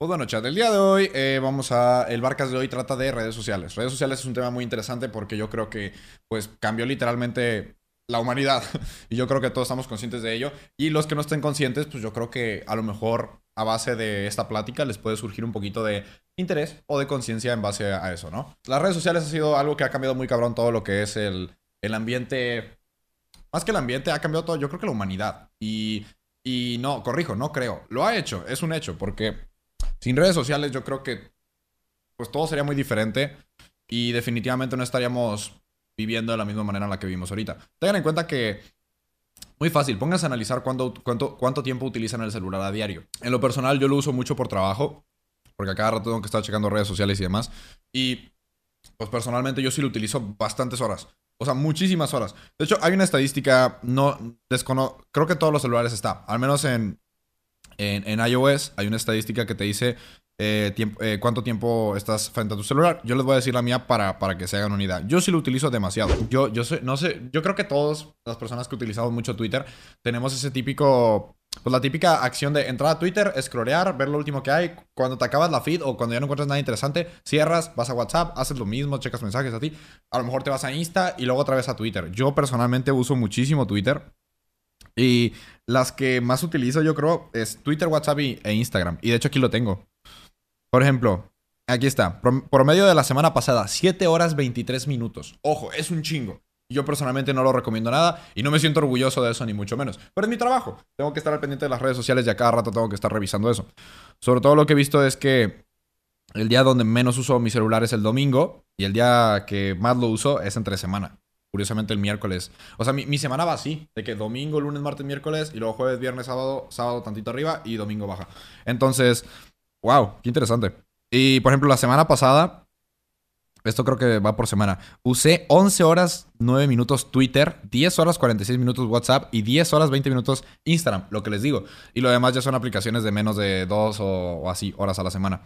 Pues bueno, chat, el día de hoy eh, vamos a... El Barcas de hoy trata de redes sociales. Redes sociales es un tema muy interesante porque yo creo que pues cambió literalmente la humanidad y yo creo que todos estamos conscientes de ello. Y los que no estén conscientes, pues yo creo que a lo mejor a base de esta plática les puede surgir un poquito de interés o de conciencia en base a eso, ¿no? Las redes sociales ha sido algo que ha cambiado muy cabrón todo lo que es el, el ambiente... Más que el ambiente, ha cambiado todo, yo creo que la humanidad. Y, y no, corrijo, no creo. Lo ha hecho, es un hecho, porque sin redes sociales yo creo que pues todo sería muy diferente y definitivamente no estaríamos viviendo de la misma manera en la que vivimos ahorita. Tengan en cuenta que muy fácil, pónganse a analizar cuánto, cuánto, cuánto tiempo utilizan el celular a diario. En lo personal yo lo uso mucho por trabajo, porque a cada rato tengo que estar checando redes sociales y demás. Y pues personalmente yo sí lo utilizo bastantes horas. O sea, muchísimas horas. De hecho, hay una estadística, no desconozco, creo que todos los celulares está, al menos en, en, iOS hay una estadística que te dice eh, eh, cuánto tiempo estás frente a tu celular. Yo les voy a decir la mía para, para que se hagan una idea. Yo sí lo utilizo demasiado. Yo, yo no sé, yo creo que todas las personas que utilizamos mucho Twitter tenemos ese típico, pues la típica acción de entrar a Twitter, scrollear, ver lo último que hay. Cuando te acabas la feed o cuando ya no encuentras nada interesante, cierras, vas a WhatsApp, haces lo mismo, checas mensajes a ti. A lo mejor te vas a Insta y luego otra vez a Twitter. Yo personalmente uso muchísimo Twitter. Y las que más utilizo, yo creo, es Twitter, WhatsApp e Instagram. Y de hecho aquí lo tengo. Por ejemplo, aquí está. Por medio de la semana pasada, 7 horas 23 minutos. Ojo, es un chingo. Yo personalmente no lo recomiendo nada y no me siento orgulloso de eso, ni mucho menos. Pero es mi trabajo. Tengo que estar al pendiente de las redes sociales y a cada rato tengo que estar revisando eso. Sobre todo lo que he visto es que el día donde menos uso mi celular es el domingo y el día que más lo uso es entre semana. Curiosamente el miércoles. O sea, mi, semana va así, de que domingo, lunes, martes, miércoles y luego jueves, viernes, sábado, sábado tantito arriba y domingo baja. Entonces, wow, qué interesante. Y por ejemplo, la semana pasada, esto creo que va por semana, usé 11 horas 9 minutos Twitter, 10 horas 46 minutos WhatsApp y 10 horas 20 minutos Instagram, lo que les digo. Y lo demás ya son aplicaciones de menos de 2 o, así horas a la semana.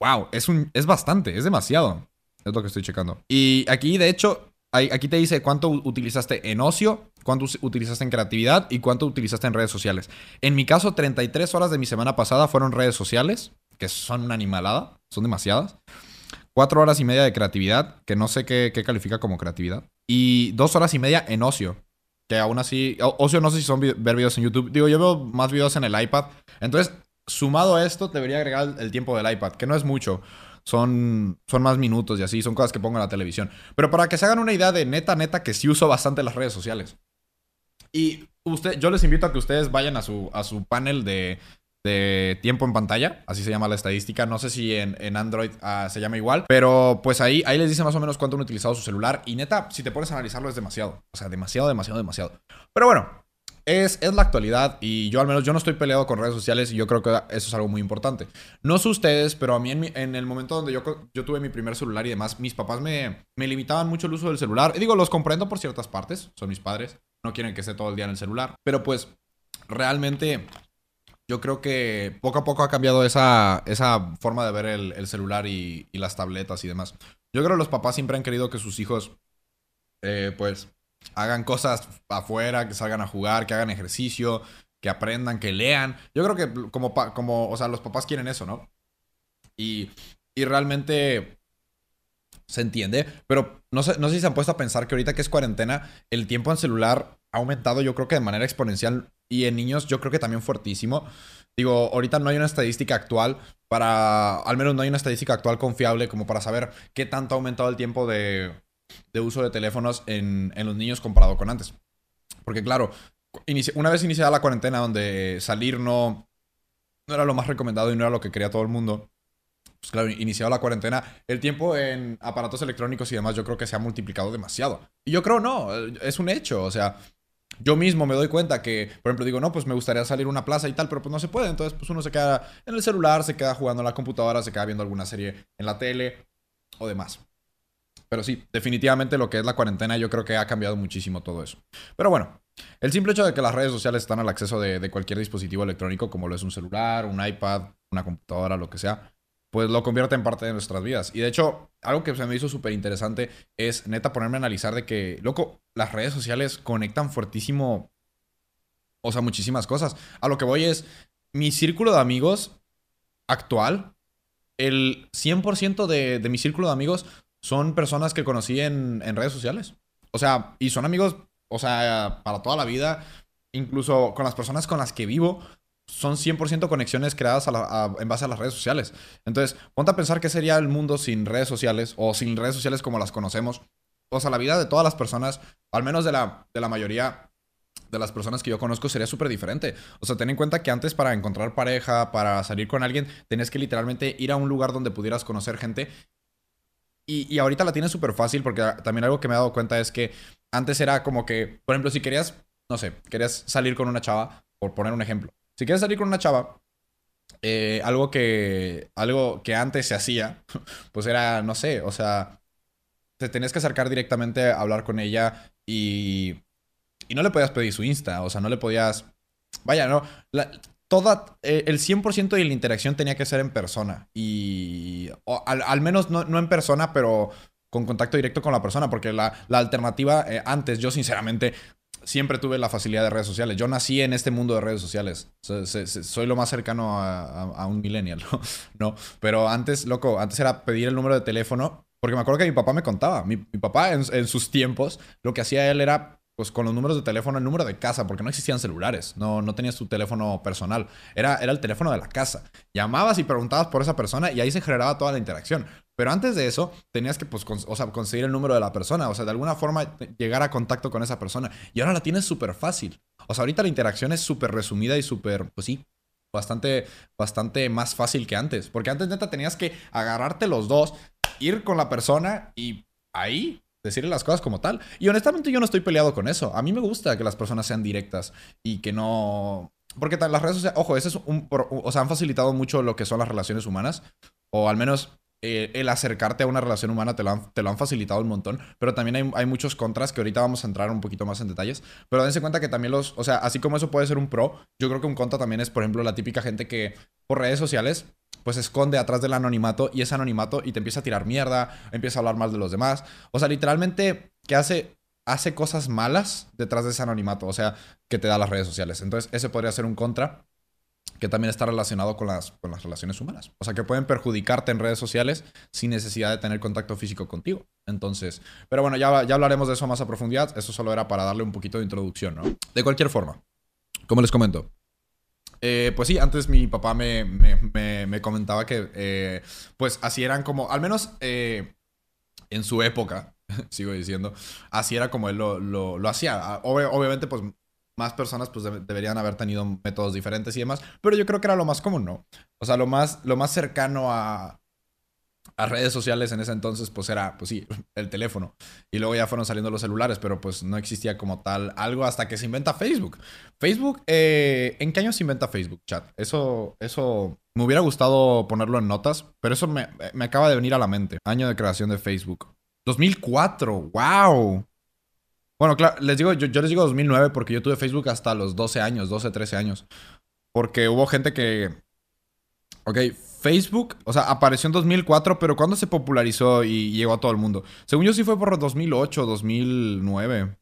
Wow, es, un, es bastante, es demasiado. Es lo que estoy checando. Y aquí, de hecho, aquí te dice cuánto utilizaste en ocio, cuánto utilizaste en creatividad y cuánto utilizaste en redes sociales. En mi caso, 33 horas de mi semana pasada fueron redes sociales, que son una animalada, son demasiadas. Cuatro horas y media de creatividad, que no sé qué, califica como creatividad. Y dos horas y media en ocio, que aún así, ocio no sé si son ver videos en YouTube. Digo, yo veo más videos en el iPad. Entonces, sumado a esto, debería agregar el tiempo del iPad, que no es mucho son, son más minutos y así, son cosas que pongo en la televisión. Pero para que se hagan una idea de neta, neta, que sí uso bastante las redes sociales. Y usted, yo les invito a que ustedes vayan a su, a su panel de, de tiempo en pantalla, así se llama la estadística. No sé si en, Android ah, se llama igual, pero pues ahí, ahí les dice más o menos cuánto han utilizado su celular. Y neta, si te pones a analizarlo, es demasiado. O sea, demasiado, demasiado, demasiado. Pero bueno, es, la actualidad y yo al menos yo no estoy peleado con redes sociales y yo creo que eso es algo muy importante. No sé ustedes, pero a mí en, el momento donde yo, yo tuve mi primer celular y demás, mis papás me, me limitaban mucho el uso del celular. Y digo, los comprendo por ciertas partes, son mis padres, no quieren que esté todo el día en el celular, pero pues realmente yo creo que poco a poco ha cambiado esa, esa forma de ver el, celular y, las tabletas y demás. Yo creo que los papás siempre han querido que sus hijos, eh, pues, hagan cosas afuera, que salgan a jugar, que hagan ejercicio, que aprendan, que lean. Yo creo que como, como o sea, los papás quieren eso, ¿no? Y, y realmente se entiende, pero no sé, no sé si se han puesto a pensar que ahorita que es cuarentena, el tiempo en celular ha aumentado yo creo que de manera exponencial y en niños yo creo que también fuertísimo. Digo, ahorita no hay una estadística actual para, al menos no hay una estadística actual confiable como para saber qué tanto ha aumentado el tiempo de, de uso de teléfonos en, los niños comparado con antes. Porque claro, una vez iniciada la cuarentena donde salir no, no era lo más recomendado y no era lo que quería todo el mundo, pues claro, iniciado la cuarentena, el tiempo en aparatos electrónicos y demás yo creo que se ha multiplicado demasiado. Y yo creo no, es un hecho, o sea, yo mismo me doy cuenta que, por ejemplo, digo, no, pues me gustaría salir a una plaza y tal, pero pues no se puede, entonces pues uno se queda en el celular, se queda jugando en la computadora, se queda viendo alguna serie en la tele o demás. Pero sí, definitivamente lo que es la cuarentena yo creo que ha cambiado muchísimo todo eso. Pero bueno, el simple hecho de que las redes sociales están al acceso de, cualquier dispositivo electrónico, como lo es un celular, un iPad, una computadora, lo que sea, pues lo convierte en parte de nuestras vidas. Y de hecho, algo que se me hizo súper interesante es neta ponerme a analizar de que, loco, las redes sociales conectan fuertísimo, o sea, muchísimas cosas. A lo que voy es, mi círculo de amigos actual, el 100% de, de mi círculo de amigos son personas que conocí en, en redes sociales. O sea, y son amigos, o sea, para toda la vida. Incluso con las personas con las que vivo, son 100% conexiones creadas en base a las redes sociales. Entonces, ponte a pensar qué sería el mundo sin redes sociales o sin redes sociales como las conocemos. O sea, la vida de todas las personas, al menos de la, de la mayoría de las personas que yo conozco, sería súper diferente. O sea, ten en cuenta que antes para encontrar pareja, para salir con alguien, tenías que literalmente ir a un lugar donde pudieras conocer gente. Y, y ahorita la tienes súper fácil porque también algo que me he dado cuenta es que antes era como que, por ejemplo, si querías, no sé, querías salir con una chava, por poner un ejemplo si quieres salir con una chava, eh, algo, que, algo que antes se hacía, pues era, no sé, o sea, te tenías que acercar directamente a hablar con ella y, y no le podías pedir su Insta, o sea, no le podías... Vaya, no, toda, eh, el 100% de la interacción tenía que ser en persona y al, menos no, no, en persona, pero con contacto directo con la persona, porque la, la alternativa eh, antes, yo sinceramente siempre tuve la facilidad de redes sociales. Yo nací en este mundo de redes sociales. Soy, lo más cercano a, un millennial, ¿no? Pero antes, loco, antes era pedir el número de teléfono. Porque me acuerdo que mi papá me contaba. Mi, papá en, en, sus tiempos, lo que hacía él era pues con los números de teléfono, el número de casa, porque no existían celulares, no, no tenías tu teléfono personal, era, era el teléfono de la casa. Llamabas y preguntabas por esa persona y ahí se generaba toda la interacción. Pero antes de eso, tenías que pues, o sea, conseguir el número de la persona, o sea, de alguna forma llegar a contacto con esa persona. Y ahora la tienes súper fácil. O sea, ahorita la interacción es súper resumida y súper, pues sí, bastante, bastante más fácil que antes. Porque antes neta tenías que agarrarte los dos, ir con la persona y ahí decirle las cosas como tal. Y honestamente yo no estoy peleado con eso. A mí me gusta que las personas sean directas y que no... Porque las redes sociales, ojo, eso es un... O sea, han facilitado mucho lo que son las relaciones humanas. O al menos eh, el acercarte a una relación humana te lo, han, te lo han facilitado un montón, pero también hay, hay, muchos contras que ahorita vamos a entrar un poquito más en detalles. Pero dense cuenta que también los, o sea, así como eso puede ser un pro, yo creo que un contra también es, por ejemplo, la típica gente que por redes sociales pues esconde atrás del anonimato y ese anonimato y te empieza a tirar mierda, empieza a hablar mal de los demás. O sea, literalmente que hace, hace cosas malas detrás de ese anonimato, o sea, que te da las redes sociales. Entonces, ese podría ser un contra que también está relacionado con las, con las relaciones humanas. O sea, que pueden perjudicarte en redes sociales sin necesidad de tener contacto físico contigo. Entonces, pero bueno, ya, ya hablaremos de eso más a profundidad. Eso solo era para darle un poquito de introducción, ¿no? De cualquier forma, como les comento, eh, pues sí, antes mi papá me, me, comentaba que, eh, pues así eran como, al menos eh, en su época, sigo diciendo, así era como él lo, lo, hacía. obviamente, pues más personas pues deberían haber tenido métodos diferentes y demás, pero yo creo que era lo más común, ¿no? O sea, lo más, lo más cercano a, a redes sociales en ese entonces, pues era, pues sí, el teléfono. Y luego ya fueron saliendo los celulares, pero pues no existía como tal algo hasta que se inventa Facebook. Facebook, eh, ¿en qué año se inventa Facebook, chat? Eso, eso me hubiera gustado ponerlo en notas, pero eso me, me acaba de venir a la mente. Año de creación de Facebook. 2004, wow. Bueno, claro, les digo, yo, les digo 2009 porque yo tuve Facebook hasta los 12 años, 12, 13 años. Porque hubo gente que... Ok, Facebook, o sea, apareció en 2004, pero ¿cuándo se popularizó y llegó a todo el mundo? Según yo sí fue por 2008, 2009.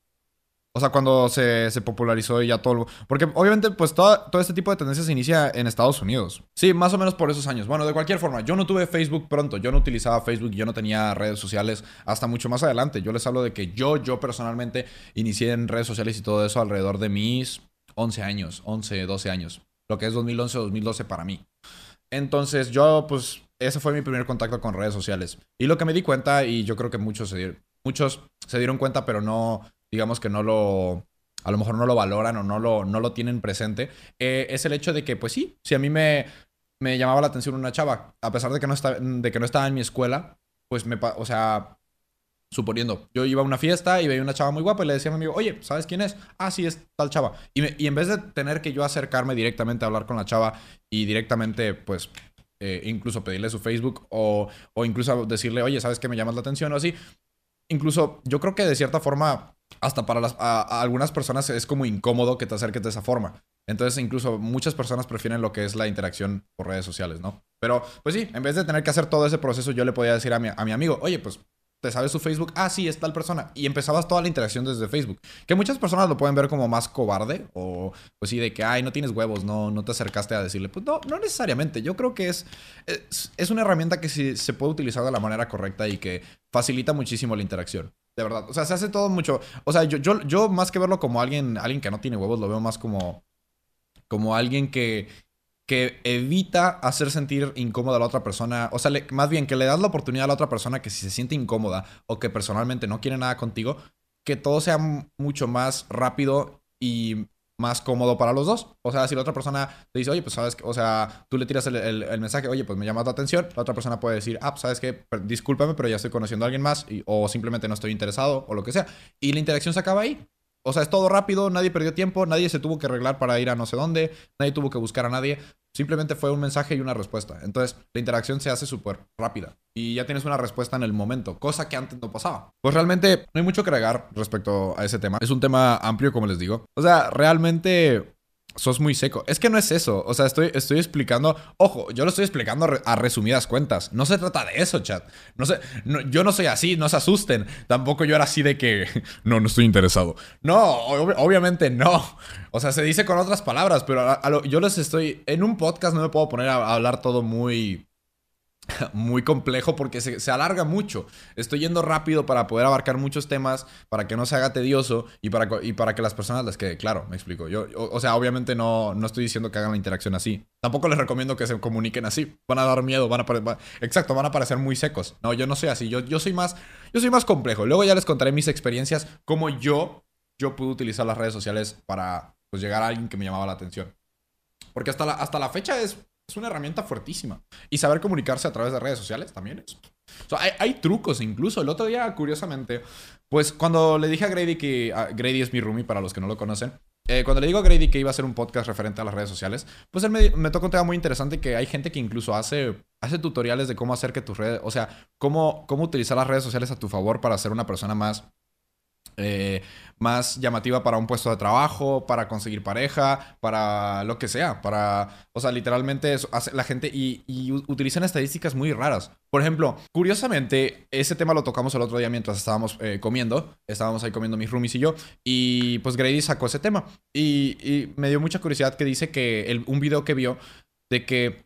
O sea, cuando se, popularizó y ya todo... Porque obviamente, pues todo, todo este tipo de tendencias se inicia en Estados Unidos. Sí, más o menos por esos años. Bueno, de cualquier forma, yo no tuve Facebook pronto. Yo no utilizaba Facebook, yo no tenía redes sociales hasta mucho más adelante. Yo les hablo de que yo, yo personalmente, inicié en redes sociales y todo eso alrededor de mis 11 años, 11, 12 años. Lo que es 2011, 2012 para mí. Entonces yo, pues, ese fue mi primer contacto con redes sociales. Y lo que me di cuenta, y yo creo que muchos se dieron, muchos se dieron cuenta, pero no, digamos que no lo, a lo mejor no lo valoran o no lo, no lo tienen presente, eh, es el hecho de que, pues sí, si a mí me, me llamaba la atención una chava, a pesar de que no, está, de que no estaba en mi escuela, pues me, o sea, suponiendo, yo iba a una fiesta y veía una chava muy guapa y le decía a mi amigo, oye, ¿sabes quién es? Ah, sí, es tal chava. Y, en vez de tener que yo acercarme directamente a hablar con la chava y directamente, pues, eh, incluso pedirle su Facebook o, o incluso decirle, oye, ¿sabes qué me llamas la atención o así? Incluso yo creo que de cierta forma, hasta para las, algunas personas es como incómodo que te acerques de esa forma. Entonces, incluso muchas personas prefieren lo que es la interacción por redes sociales, ¿no? Pero, pues sí, en vez de tener que hacer todo ese proceso, yo le podía decir a mi, a mi amigo, oye, pues te sabes su Facebook, ah, sí, es tal persona. Y empezabas toda la interacción desde Facebook. Que muchas personas lo pueden ver como más cobarde o pues sí, de que, ay, no tienes huevos, no, no te acercaste a decirle. Pues no, no necesariamente. Yo creo que es, es, una herramienta que sí, se puede utilizar de la manera correcta y que facilita muchísimo la interacción. De verdad. O sea, se hace todo mucho. O sea, yo, yo, yo más que verlo como alguien, alguien que no tiene huevos, lo veo más como, como alguien que que evita hacer sentir incómoda a la otra persona, o sea, más bien que le das la oportunidad a la otra persona que si se siente incómoda o que personalmente no quiere nada contigo, que todo sea mucho más rápido y más cómodo para los dos. O sea, si la otra persona te dice, oye, pues sabes, o sea, tú le tiras el, mensaje, oye, pues me llama la atención, la otra persona puede decir, ah, pues sabes que, discúlpame, pero ya estoy conociendo a alguien más, o simplemente no estoy interesado, o lo que sea. Y la interacción se acaba ahí. O sea, es todo rápido, nadie perdió tiempo, nadie se tuvo que arreglar para ir a no sé dónde, nadie tuvo que buscar a nadie. Simplemente fue un mensaje y una respuesta. Entonces, la interacción se hace súper rápida. Y ya tienes una respuesta en el momento, cosa que antes no pasaba. Pues realmente no hay mucho que agregar respecto a ese tema. Es un tema amplio, como les digo. O sea, realmente sos muy seco. Es que no es eso. O sea, estoy, estoy explicando. Ojo, yo lo estoy explicando a resumidas cuentas. No se trata de eso, chat. No sé, yo no soy así, no se asusten. Tampoco yo era así de que. No, no estoy interesado. No, obviamente no. O sea, se dice con otras palabras, pero yo les estoy. En un podcast no me puedo poner a hablar todo muy muy complejo porque se, alarga mucho. Estoy yendo rápido para poder abarcar muchos temas, para que no se haga tedioso y para, y para que las personas les quede claro, me explico. Yo, o, sea, obviamente no, no estoy diciendo que hagan la interacción así. Tampoco les recomiendo que se comuniquen así. Van a dar miedo, van a, exacto, van a parecer muy secos. No, yo no soy así. Yo, yo soy más, yo soy más complejo. Luego ya les contaré mis experiencias, cómo yo, yo pude utilizar las redes sociales para pues, llegar a alguien que me llamaba la atención. Porque hasta hasta la fecha es es una herramienta fuertísima. Y saber comunicarse a través de redes sociales también es. O sea, hay, trucos incluso. El otro día, curiosamente, pues cuando le dije a Grady que. Grady es mi roomie para los que no lo conocen. Eh, cuando le digo a Grady que iba a hacer un podcast referente a las redes sociales, pues él me, me tocó un tema muy interesante que hay gente que incluso hace, hace tutoriales de cómo hacer que tus redes, o sea, cómo, cómo utilizar las redes sociales a tu favor para ser una persona más eh, más llamativa para un puesto de trabajo, para conseguir pareja, para lo que sea, para, o sea, literalmente eso la gente y, utilizan estadísticas muy raras. Por ejemplo, curiosamente, ese tema lo tocamos el otro día mientras estábamos eh, comiendo, estábamos ahí comiendo mis roomies y yo, y pues Grady sacó ese tema y, me dio mucha curiosidad que dice que un video que vio de que,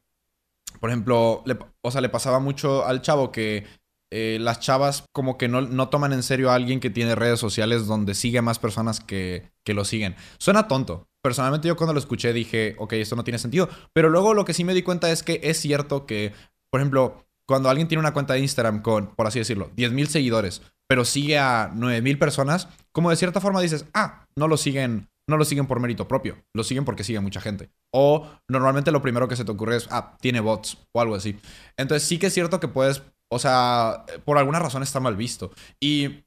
por ejemplo, o sea, le pasaba mucho al chavo que eh, las chavas como que no, toman en serio a alguien que tiene redes sociales donde sigue a más personas que, que lo siguen. Suena tonto. Personalmente yo cuando lo escuché dije, ok, esto no tiene sentido. Pero luego lo que sí me di cuenta es que es cierto que, por ejemplo, cuando alguien tiene una cuenta de Instagram con, por así decirlo, 10.000 seguidores, pero sigue a 9.000 personas, como de cierta forma dices, ah, no lo siguen. No lo siguen por mérito propio, lo siguen porque sigue mucha gente. O normalmente lo primero que se te ocurre es, ah, tiene bots o algo así. Entonces sí que es cierto que puedes o sea, por alguna razón está mal visto. Y,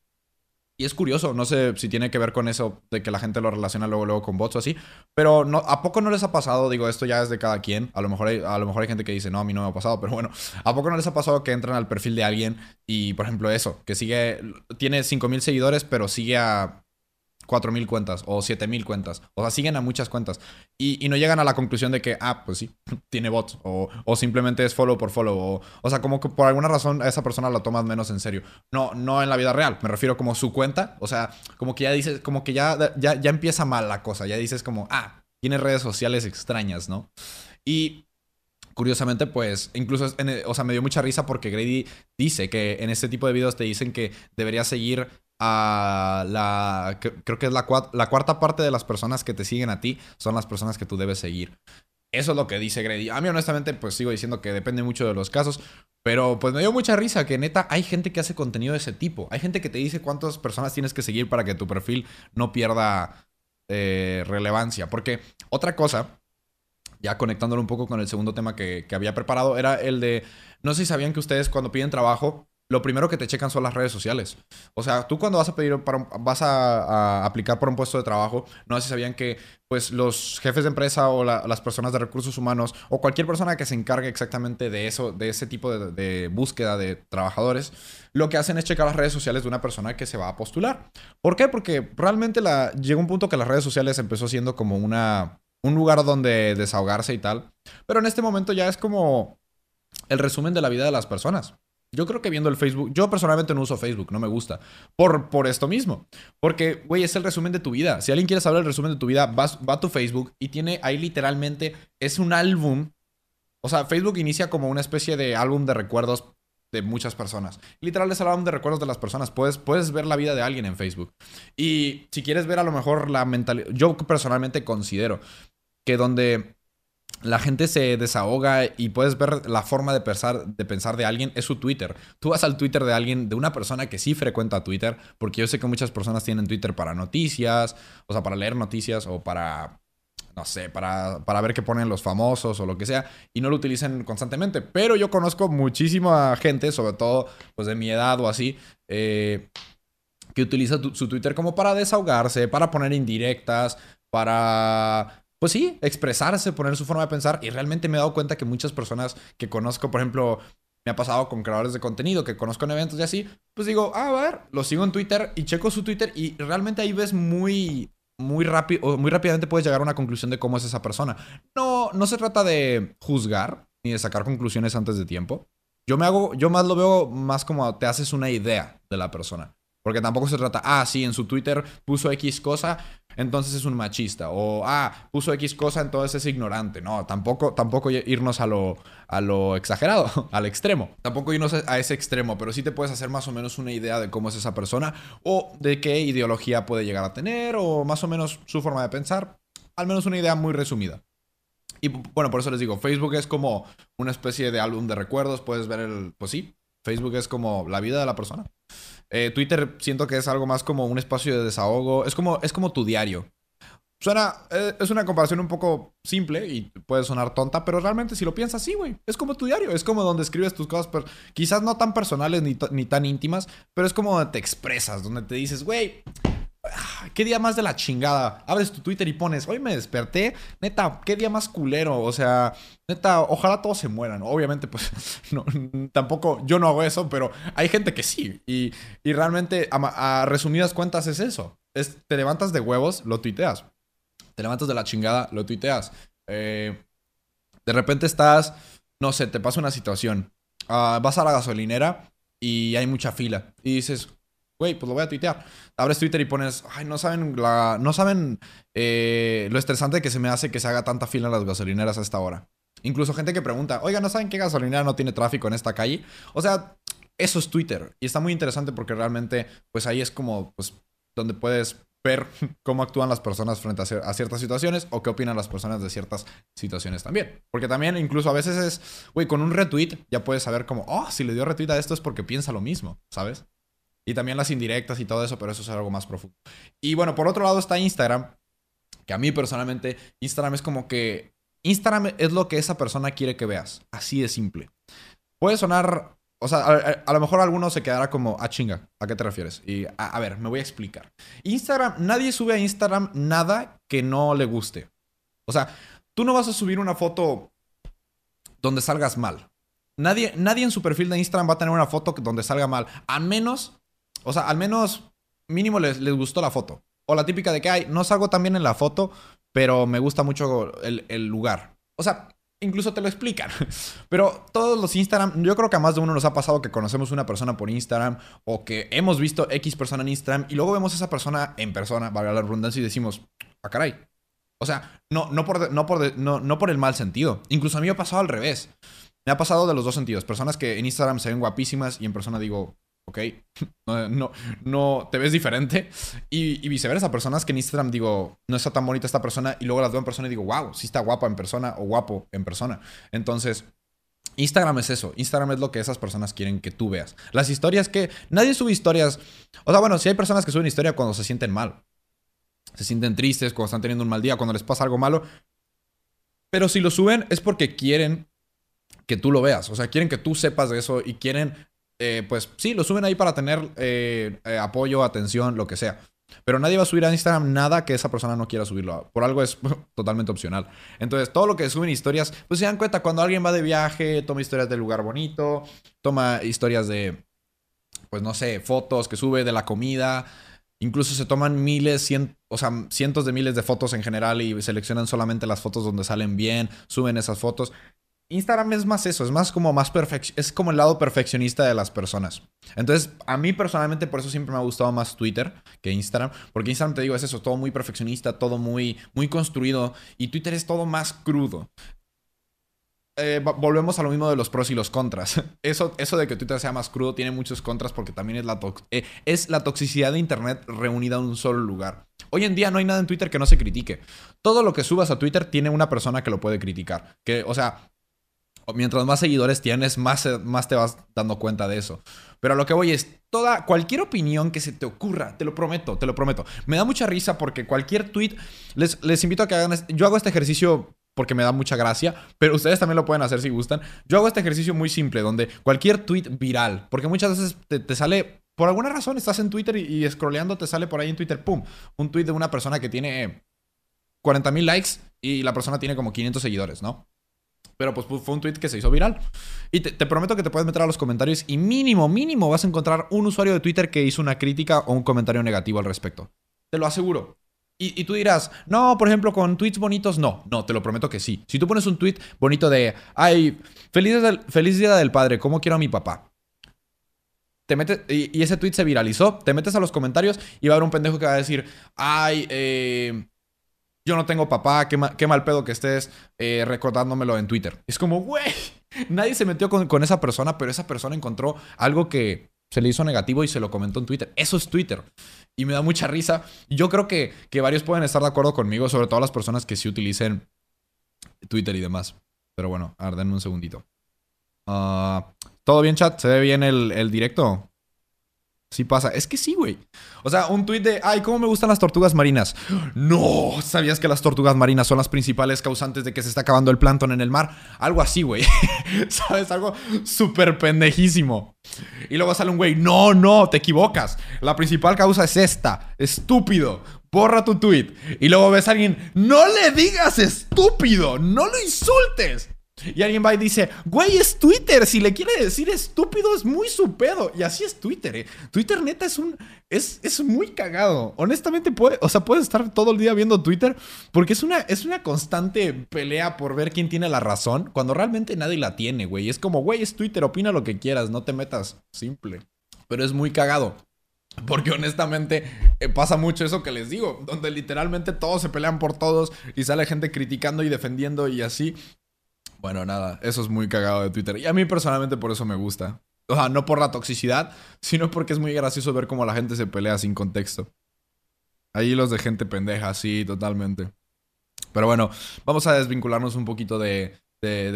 y, es curioso, no sé si tiene que ver con eso de que la gente lo relaciona luego, luego con bots o así. Pero ¿a poco no les ha pasado? Digo, esto ya es de cada quien. A lo, mejor hay, a lo mejor hay gente que dice, no, a mí no me ha pasado. Pero bueno, ¿a poco no les ha pasado que entran al perfil de alguien y, por ejemplo, eso, que sigue, tiene 5000 seguidores, pero sigue a 4.000 cuentas o 7.000 cuentas. O sea, siguen a muchas cuentas. Y, no llegan a la conclusión de que, ah, pues sí, tiene bots. O, simplemente es follow por follow. O, sea, como que por alguna razón a esa persona la tomas menos en serio. No, no en la vida real. Me refiero como su cuenta. O sea, como que ya dices, como que ya, ya, ya empieza mal la cosa. Ya dices como, ah, tiene redes sociales extrañas, ¿no? Y curiosamente, pues, incluso, o sea, me dio mucha risa porque Grady dice que en este tipo de videos te dicen que deberías seguir a la. Creo que es la, la cuarta parte de las personas que te siguen a ti son las personas que tú debes seguir. Eso es lo que dice Grady. A mí, honestamente, pues sigo diciendo que depende mucho de los casos. Pero pues me dio mucha risa que neta hay gente que hace contenido de ese tipo. Hay gente que te dice cuántas personas tienes que seguir para que tu perfil no pierda eh, relevancia. Porque otra cosa, ya conectándolo un poco con el segundo tema que, que había preparado, era el de. No sé si sabían que ustedes cuando piden trabajo lo primero que te checan son las redes sociales. O sea, tú cuando vas a pedir, para vas a, aplicar por un puesto de trabajo, no sé si sabían que pues los jefes de empresa o las personas de recursos humanos o cualquier persona que se encargue exactamente de eso, de ese tipo de, búsqueda de trabajadores, lo que hacen es checar las redes sociales de una persona que se va a postular. ¿Por qué? Porque realmente llegó un punto que las redes sociales empezó siendo como una, un lugar donde desahogarse y tal. Pero en este momento ya es como el resumen de la vida de las personas. Yo creo que viendo el Facebook, yo personalmente no uso Facebook, no me gusta. Por, por esto mismo. Porque, güey, es el resumen de tu vida. Si alguien quiere saber el resumen de tu vida, va a tu Facebook y tiene ahí literalmente, es un álbum. O sea, Facebook inicia como una especie de álbum de recuerdos de muchas personas. Literal es el álbum de recuerdos de las personas. Puedes, puedes ver la vida de alguien en Facebook. Y si quieres ver a lo mejor la mentalidad, yo personalmente considero que donde la gente se desahoga y puedes ver la forma de pensar, de pensar de alguien es su Twitter. Tú vas al Twitter de alguien, de una persona que sí frecuenta Twitter, porque yo sé que muchas personas tienen Twitter para noticias, o sea, para leer noticias o para, no sé, para, para ver qué ponen los famosos o lo que sea, y no lo utilicen constantemente. Pero yo conozco muchísima gente, sobre todo pues de mi edad o así, eh, que utiliza su Twitter como para desahogarse, para poner indirectas, para pues sí, expresarse, poner su forma de pensar. Y realmente me he dado cuenta que muchas personas que conozco, por ejemplo, me ha pasado con creadores de contenido que conozco en eventos y así, pues digo, ah, a ver, lo sigo en Twitter y checo su Twitter y realmente ahí ves muy, muy rápido, muy rápidamente puedes llegar a una conclusión de cómo es esa persona. No, no se trata de juzgar ni de sacar conclusiones antes de tiempo. Yo me hago, yo más lo veo más como te haces una idea de la persona. Porque tampoco se trata, ah, sí, en su Twitter puso X cosa, entonces es un machista. O, ah, puso X cosa, entonces es ignorante. No, tampoco, tampoco irnos a lo, a lo exagerado, al extremo. Tampoco irnos a ese extremo, pero sí te puedes hacer más o menos una idea de cómo es esa persona o de qué ideología puede llegar a tener o más o menos su forma de pensar. Al menos una idea muy resumida. Y bueno, por eso les digo, Facebook es como una especie de álbum de recuerdos. Puedes ver el, pues sí, Facebook es como la vida de la persona. Eh, Twitter siento que es algo más como un espacio de desahogo. Es como, es como tu diario. Suena, eh, es una comparación un poco simple y puede sonar tonta, pero realmente si lo piensas, sí, güey. Es como tu diario, es como donde escribes tus cosas, quizás no tan personales ni, ni tan íntimas, pero es como donde te expresas, donde te dices, güey, qué día más de la chingada. Abres tu Twitter y pones, hoy me desperté, neta, qué día más culero. O sea, neta, ojalá todos se mueran. Obviamente, pues, no, tampoco, yo no hago eso, pero hay gente que sí. Y, realmente, a, resumidas cuentas, es eso. Es, te levantas de huevos, lo tuiteas. Te levantas de la chingada, lo tuiteas. Eh, de repente estás, no sé, te pasa una situación. Ah, vas a la gasolinera y hay mucha fila. Y dices, güey, pues lo voy a tuitear. Abres Twitter y pones, ay, no saben, la, no saben eh, lo estresante que se me hace que se haga tanta fila en las gasolineras a esta hora. Incluso gente que pregunta, oiga, ¿no saben qué gasolinera no tiene tráfico en esta calle? O sea, eso es Twitter. Y está muy interesante porque realmente, pues ahí es como, pues, donde puedes ver cómo actúan las personas frente a, ciertas situaciones o qué opinan las personas de ciertas situaciones también. Porque también incluso a veces es, güey, con un retweet ya puedes saber como, oh, si le dio retweet a esto es porque piensa lo mismo, ¿sabes? Y también las indirectas y todo eso, pero eso es algo más profundo. Y bueno, por otro lado está Instagram, que a mí personalmente Instagram es como que Instagram es lo que esa persona quiere que veas. Así de simple. Puede sonar, o sea, a, lo mejor alguno se quedará como, ah, chinga, ¿a qué te refieres? Y a, ver, me voy a explicar. Instagram, nadie sube a Instagram nada que no le guste. O sea, tú no vas a subir una foto donde salgas mal. Nadie, nadie en su perfil de Instagram va a tener una foto donde salga mal. A menos o sea, al menos mínimo les, les gustó la foto. O la típica de que, hay, no salgo tan bien en la foto, pero me gusta mucho el, lugar. O sea, incluso te lo explican. Pero todos los Instagram, yo creo que a más de uno nos ha pasado que conocemos una persona por Instagram o que hemos visto X persona en Instagram y luego vemos a esa persona en persona, valga la redundancia, y decimos, ah, caray. O sea, no, no, por, no, por, no, no por el mal sentido. Incluso a mí me ha pasado al revés. Me ha pasado de los dos sentidos. Personas que en Instagram se ven guapísimas y en persona digo, ¿ok? No, no, te ves diferente. Y, y, viceversa, personas que en Instagram digo, no está tan bonita esta persona y luego las veo en persona y digo, wow, sí está guapa en persona o guapo en persona. Entonces, Instagram es eso. Instagram es lo que esas personas quieren que tú veas. Las historias que... Nadie sube historias... O sea, bueno, si hay personas que suben historia cuando se sienten mal. Se sienten tristes, cuando están teniendo un mal día, cuando les pasa algo malo. Pero si lo suben es porque quieren que tú lo veas. O sea, quieren que tú sepas de eso y quieren eh, pues sí, lo suben ahí para tener eh, eh, apoyo, atención, lo que sea. Pero nadie va a subir a Instagram nada que esa persona no quiera subirlo. Por algo es totalmente opcional. Entonces, todo lo que suben historias, pues se dan cuenta cuando alguien va de viaje, toma historias del lugar bonito, toma historias de, pues no sé, fotos que sube de la comida. Incluso se toman miles, o sea, cientos de miles de fotos en general y seleccionan solamente las fotos donde salen bien, suben esas fotos. Instagram es más eso, es más como más es como el lado perfeccionista de las personas. Entonces, a mí personalmente por eso siempre me ha gustado más Twitter que Instagram, porque Instagram te digo es eso, todo muy perfeccionista, todo muy muy construido y Twitter es todo más crudo. Eh, volvemos a lo mismo de los pros y los contras. Eso, eso de que Twitter sea más crudo tiene muchos contras porque también es la, eh, es la toxicidad de Internet reunida en un solo lugar. Hoy en día no hay nada en Twitter que no se critique. Todo lo que subas a Twitter tiene una persona que lo puede criticar. Que, o sea, mientras más seguidores tienes, más, eh, más te vas dando cuenta de eso. Pero a lo que voy es, toda, cualquier opinión que se te ocurra, te lo prometo, te lo prometo. Me da mucha risa porque cualquier tweet, les, les invito a que hagan, yo hago este ejercicio porque me da mucha gracia, pero ustedes también lo pueden hacer si gustan. Yo hago este ejercicio muy simple, donde cualquier tweet viral, porque muchas veces te, sale, por alguna razón estás en Twitter y, y, scrolleando te sale por ahí en Twitter, ¡pum! Un tweet de una persona que tiene 40 mil likes y la persona tiene como 500 seguidores, ¿no? Pero pues fue un tweet que se hizo viral. Y te, prometo que te puedes meter a los comentarios y mínimo, mínimo vas a encontrar un usuario de Twitter que hizo una crítica o un comentario negativo al respecto. Te lo aseguro. Y, tú dirás, no, por ejemplo, con tweets bonitos, no. No, te lo prometo que sí. Si tú pones un tweet bonito de, ay, feliz, feliz día del padre, ¿cómo quiero a mi papá? Te metes, y, ese tweet se viralizó, te metes a los comentarios y va a haber un pendejo que va a decir, ay, eh, yo no tengo papá, qué, mal pedo que estés eh, recordándomelo en Twitter. Es como, güey, nadie se metió con, esa persona, pero esa persona encontró algo que se le hizo negativo y se lo comentó en Twitter. Eso es Twitter. Y me da mucha risa. Yo creo que, que varios pueden estar de acuerdo conmigo, sobre todo las personas que sí utilicen Twitter y demás. Pero bueno, a ver, un segundito. Ah, ¿Todo bien, chat? ¿Se ve bien el, el directo? Sí pasa. Es que sí, güey. O sea, un tuit de, ay, ¿cómo me gustan las tortugas marinas? No, ¿sabías que las tortugas marinas son las principales causantes de que se está acabando el plancton en el mar? Algo así, güey. ¿Sabes? Algo súper pendejísimo. Y luego sale un güey, no, no, te equivocas. La principal causa es esta. Estúpido. Borra tu tweet. Y luego ves a alguien, no le digas estúpido, no lo insultes. Y alguien va y dice, güey, es Twitter. Si le quiere decir estúpido, es muy su pedo. Y así es Twitter, ¿eh? Twitter neta es un. Es, es muy cagado. Honestamente, puede, o sea, puedes estar todo el día viendo Twitter. Porque es una, es una constante pelea por ver quién tiene la razón. Cuando realmente nadie la tiene, güey. Es como, güey, es Twitter, opina lo que quieras, no te metas. Simple. Pero es muy cagado. Porque honestamente eh, pasa mucho eso que les digo, donde literalmente todos se pelean por todos y sale gente criticando y defendiendo y así. Bueno, nada, eso es muy cagado de Twitter. Y a mí personalmente por eso me gusta. O sea, no por la toxicidad, sino porque es muy gracioso ver cómo la gente se pelea sin contexto. Ahí los de gente pendeja, sí, totalmente. Pero bueno, vamos a desvincularnos un poquito de,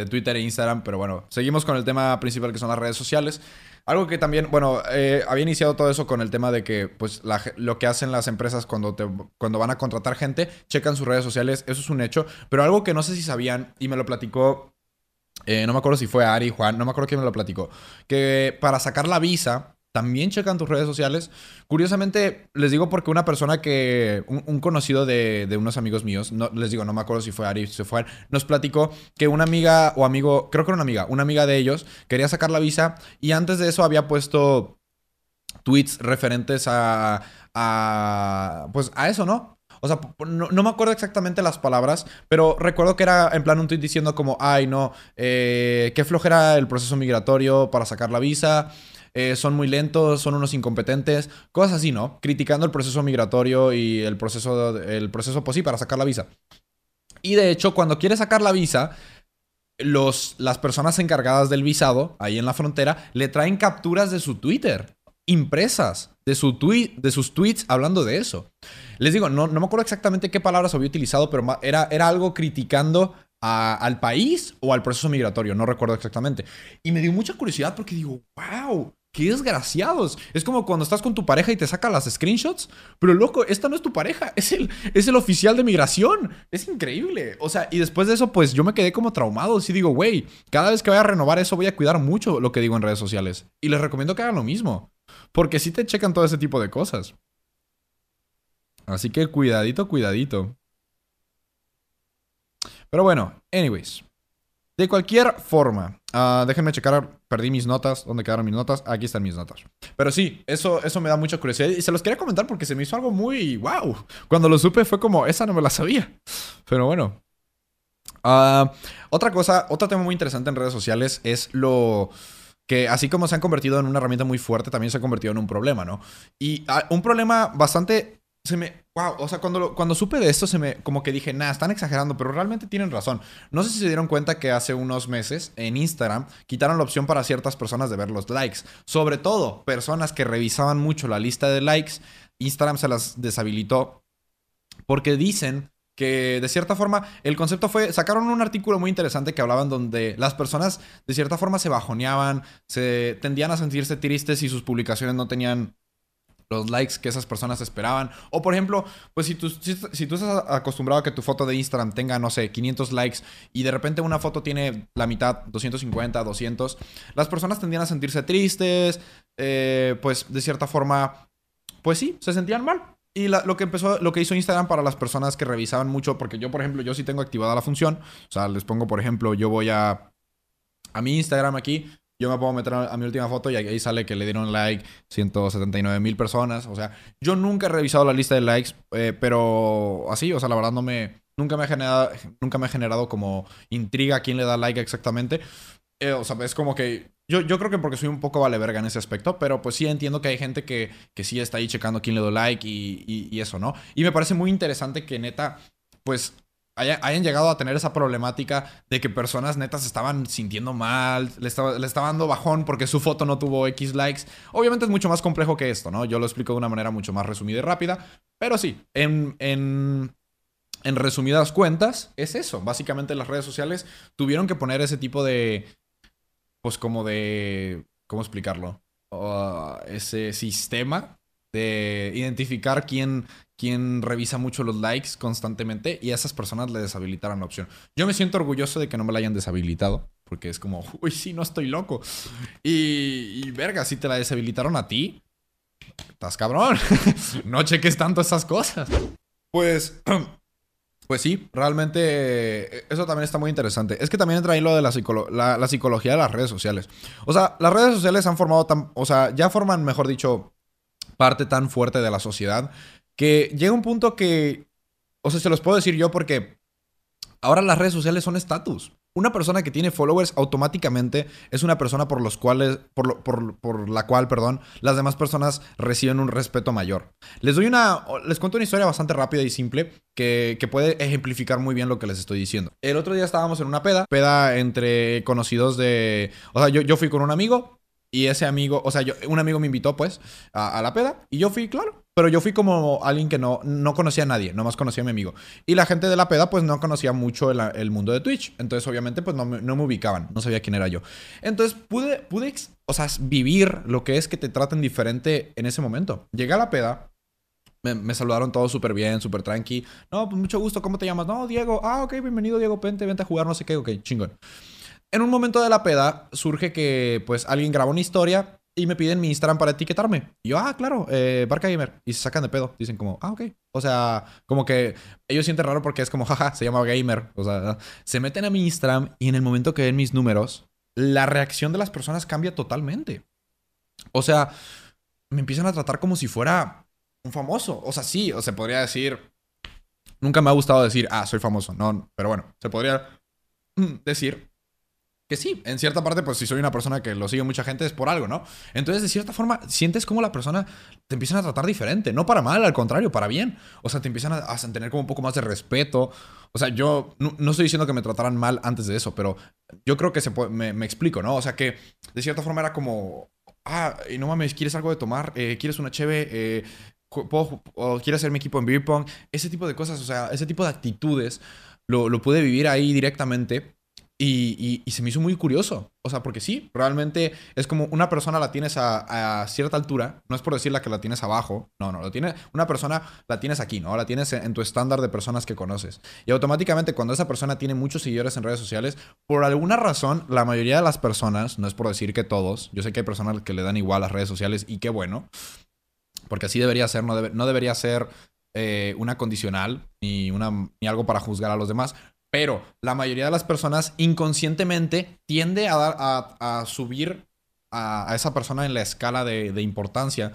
Twitter e Instagram. Pero bueno, seguimos con el tema principal que son las redes sociales. Algo que también, bueno, eh, había iniciado todo eso con el tema de que, pues, lo que hacen las empresas cuando, te, cuando van a contratar gente, checan sus redes sociales, eso es un hecho. Pero algo que no sé si sabían, y me lo platicó eh, no me acuerdo si fue Ari, Juan, no me acuerdo quién me lo platicó, que para sacar la visa también checan tus redes sociales. Curiosamente, les digo porque una persona que, un, conocido de, unos amigos míos, no, les digo, no me acuerdo si fue Ari, si fue nos platicó que una amiga o amigo, creo que era una amiga, una amiga de ellos, quería sacar la visa y antes de eso había puesto tweets referentes a, a pues a eso, ¿no? O sea, no, me acuerdo exactamente las palabras, pero recuerdo que era en plan un tweet diciendo como, ay, no, eh, qué flojera el proceso migratorio para sacar la visa. Eh, son muy lentos, son unos incompetentes, cosas así, ¿no? Criticando el proceso migratorio y el proceso, el proceso pues sí, para sacar la visa. Y de hecho, cuando quiere sacar la visa, los, las personas encargadas del visado, ahí en la frontera, le traen capturas de su Twitter, impresas, de, su de sus tweets hablando de eso. Les digo, no, no me acuerdo exactamente qué palabras había utilizado, pero era, era algo criticando al país o al proceso migratorio, no recuerdo exactamente. Y me dio mucha curiosidad porque digo, wow, qué desgraciados. Es como cuando estás con tu pareja y te saca las screenshots, pero loco, esta no es tu pareja, es el, es el oficial de migración. Es increíble. O sea, y después de eso, pues yo me quedé como traumado. Sí digo, güey, cada vez que vaya a renovar eso voy a cuidar mucho lo que digo en redes sociales. Y les recomiendo que hagan lo mismo. Porque sí te checan todo ese tipo de cosas. Así que cuidadito, cuidadito. Pero bueno, anyways. De cualquier forma, uh, déjenme checar, perdí mis notas, ¿dónde quedaron mis notas? Aquí están mis notas. Pero sí, eso, eso me da mucha curiosidad y se los quería comentar porque se me hizo algo muy wow. Cuando lo supe fue como, esa no me la sabía. Pero bueno. Ah, otra cosa, otro tema muy interesante en redes sociales es lo que así como se han convertido en una herramienta muy fuerte, también se ha convertido en un problema, ¿no? Y ah, un problema bastante... Se me... Wow, o sea, cuando, cuando supe de esto, se me... Como que dije, nah, están exagerando, pero realmente tienen razón. No sé si se dieron cuenta que hace unos meses en Instagram quitaron la opción para ciertas personas de ver los likes. Sobre todo, personas que revisaban mucho la lista de likes, Instagram se las deshabilitó porque dicen que de cierta forma el concepto fue, sacaron un artículo muy interesante que hablaban donde las personas de cierta forma se bajoneaban, se tendían a sentirse tristes y sus publicaciones no tenían los likes que esas personas esperaban. O por ejemplo, pues si tú, si, tú estás acostumbrado a que tu foto de Instagram tenga, no sé, 500 likes y de repente una foto tiene la mitad, 250, 200, las personas tendían a sentirse tristes, eh, pues de cierta forma, pues sí, se sentían mal. Y lo que empezó, lo que hizo Instagram para las personas que revisaban mucho, porque yo, por ejemplo, yo sí tengo activada la función. O sea, les pongo, por ejemplo, yo voy a, a mi Instagram aquí, yo me puedo meter a, mi última foto y ahí sale que le dieron like 179 mil personas. O sea, yo nunca he revisado la lista de likes, eh, pero así, o sea, la verdad me, nunca me ha generado, nunca me ha generado como intriga quién le da like exactamente. Eh, o sea, es como que yo, yo, creo que porque soy un poco vale verga en ese aspecto, pero pues sí entiendo que hay gente que, que sí está ahí checando quién le da like y, y, eso, ¿no? Y me parece muy interesante que neta, pues hayan llegado a tener esa problemática de que personas netas estaban sintiendo mal, le estaba, le estaba dando bajón porque su foto no tuvo X likes. Obviamente es mucho más complejo que esto, ¿no? Yo lo explico de una manera mucho más resumida y rápida, pero sí, en, en, en resumidas cuentas, es eso. Básicamente las redes sociales tuvieron que poner ese tipo de, pues como de, ¿cómo explicarlo? ese sistema de identificar quién, quién revisa mucho los likes constantemente y a esas personas le deshabilitaron la opción. Yo me siento orgulloso de que no me la hayan deshabilitado, porque es como, uy, sí, no estoy loco. Y, y verga, si te la deshabilitaron a ti, estás cabrón. no cheques tanto esas cosas. Pues Pues sí, realmente eh, eso también está muy interesante. Es que también entra ahí lo de la, la, psicología de las redes sociales. O sea, las redes sociales han formado tan, o sea, ya forman, mejor dicho, parte tan fuerte de la sociedad que llega un punto que, o sea, se los puedo decir yo porque ahora las redes sociales son estatus. Una persona que tiene followers automáticamente es una persona por los cuales, por, por, la cual, perdón, las demás personas reciben un respeto mayor. Les doy una, les cuento una historia bastante rápida y simple que, que puede ejemplificar muy bien lo que les estoy diciendo. El otro día estábamos en una peda, peda entre conocidos de, o sea, yo, yo fui con un amigo, y ese amigo, o sea, yo, un amigo me invitó pues a, la peda y yo fui, claro. Pero yo fui como alguien que no, no conocía a nadie, nomás conocía a mi amigo. Y la gente de la peda pues no conocía mucho el, mundo de Twitch. Entonces obviamente pues no me, no me, ubicaban, no sabía quién era yo. Entonces pude, pude, o sea, vivir lo que es que te traten diferente en ese momento. Llegué a la peda, me, saludaron todos súper bien, súper tranqui. No, pues mucho gusto, ¿cómo te llamas? No, Diego. Ah, ok, bienvenido, Diego. Vente, vente a jugar, no sé qué. Ok, chingón. En un momento de la peda surge que pues alguien graba una historia y me piden mi Instagram para etiquetarme. Y yo, ah, claro, eh, Barca Gamer. Y se sacan de pedo. Dicen como, ah, ok. O sea, como que ellos sienten raro porque es como, jaja, se llama Gamer. O sea, se meten a mi Instagram y en el momento que ven mis números, la reacción de las personas cambia totalmente. O sea, me empiezan a tratar como si fuera un famoso. O sea, sí, o se podría decir. Nunca me ha gustado decir, ah, soy famoso. No, pero bueno, se podría decir que sí, en cierta parte, pues si soy una persona que lo sigue mucha gente es por algo, ¿no? Entonces, de cierta forma, sientes como la persona te empiezan a tratar diferente, no para mal, al contrario, para bien. O sea, te empiezan a, tener como un poco más de respeto. O sea, yo no, estoy diciendo que me trataran mal antes de eso, pero yo creo que se me, explico, ¿no? O sea, que de cierta forma era como, ah, y no mames, ¿quieres algo de tomar? Eh, ¿Quieres una cheve? Eh, quieres hacer mi equipo en beer pong? Ese tipo de cosas, o sea, ese tipo de actitudes lo pude vivir ahí directamente y, se me hizo muy curioso. O sea, porque sí, realmente es como una persona la tienes a, cierta altura. No es por decir la que la tienes abajo. No, no, lo tiene, una persona la tienes aquí, ¿no? La tienes en tu estándar de personas que conoces. Y automáticamente cuando esa persona tiene muchos seguidores en redes sociales, por alguna razón, la mayoría de las personas, no es por decir que todos, yo sé que hay personas que le dan igual a las redes sociales y qué bueno. Porque así debería ser, no, no debería ser eh, una condicional ni, una, ni algo para juzgar a los demás. Pero la mayoría de las personas inconscientemente tiende a, dar, a, subir a, esa persona en la escala de, importancia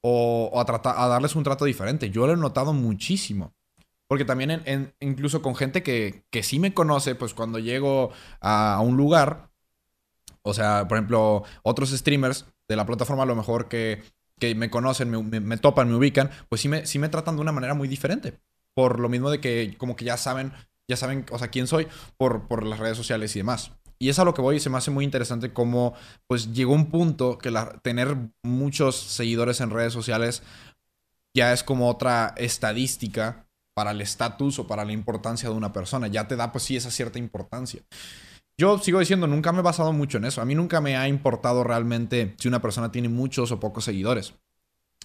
o, a, tratar, a darles un trato diferente. Yo lo he notado muchísimo. Porque también en, incluso con gente que, que sí me conoce, pues cuando llego a, un lugar, o sea, por ejemplo, otros streamers de la plataforma a lo mejor que, que me conocen, me, me, topan, me ubican, pues sí me, sí me tratan de una manera muy diferente. Por lo mismo de que como que ya saben, ya saben, o sea, quién soy por, por las redes sociales y demás. Y es a lo que voy y se me hace muy interesante cómo pues llegó un punto que la, tener muchos seguidores en redes sociales ya es como otra estadística para el estatus o para la importancia de una persona. Ya te da pues sí esa cierta importancia. Yo sigo diciendo, nunca me he basado mucho en eso. A mí nunca me ha importado realmente si una persona tiene muchos o pocos seguidores.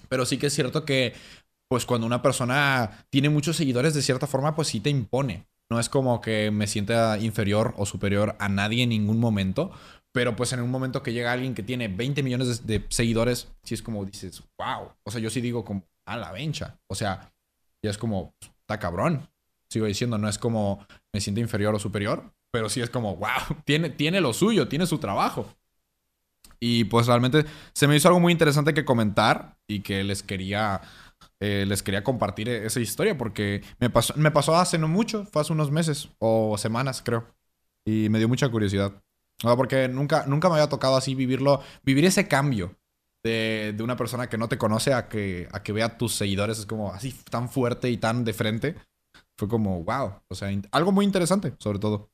Pero sí que es cierto que pues cuando una persona tiene muchos seguidores de cierta forma pues sí te impone. No es como que me sienta inferior o superior a nadie en ningún momento. Pero pues en un momento que llega alguien que tiene 20 millones de, seguidores, sí es como dices, wow. O sea, yo sí digo como, a la vencha. O sea, ya es como, está cabrón. Sigo diciendo, no es como me siento inferior o superior, pero sí es como, wow, tiene, tiene lo suyo, tiene su trabajo. Y pues realmente se me hizo algo muy interesante que comentar y que les quería eh, les quería compartir esa historia porque me pasó, me pasó hace no mucho, fue hace unos meses o semanas, creo. Y me dio mucha curiosidad. porque nunca, nunca me había tocado así vivirlo, vivir ese cambio de, de, una persona que no te conoce a que, a que vea tus seguidores. Es como así tan fuerte y tan de frente. Fue como, wow. O sea, algo muy interesante, sobre todo.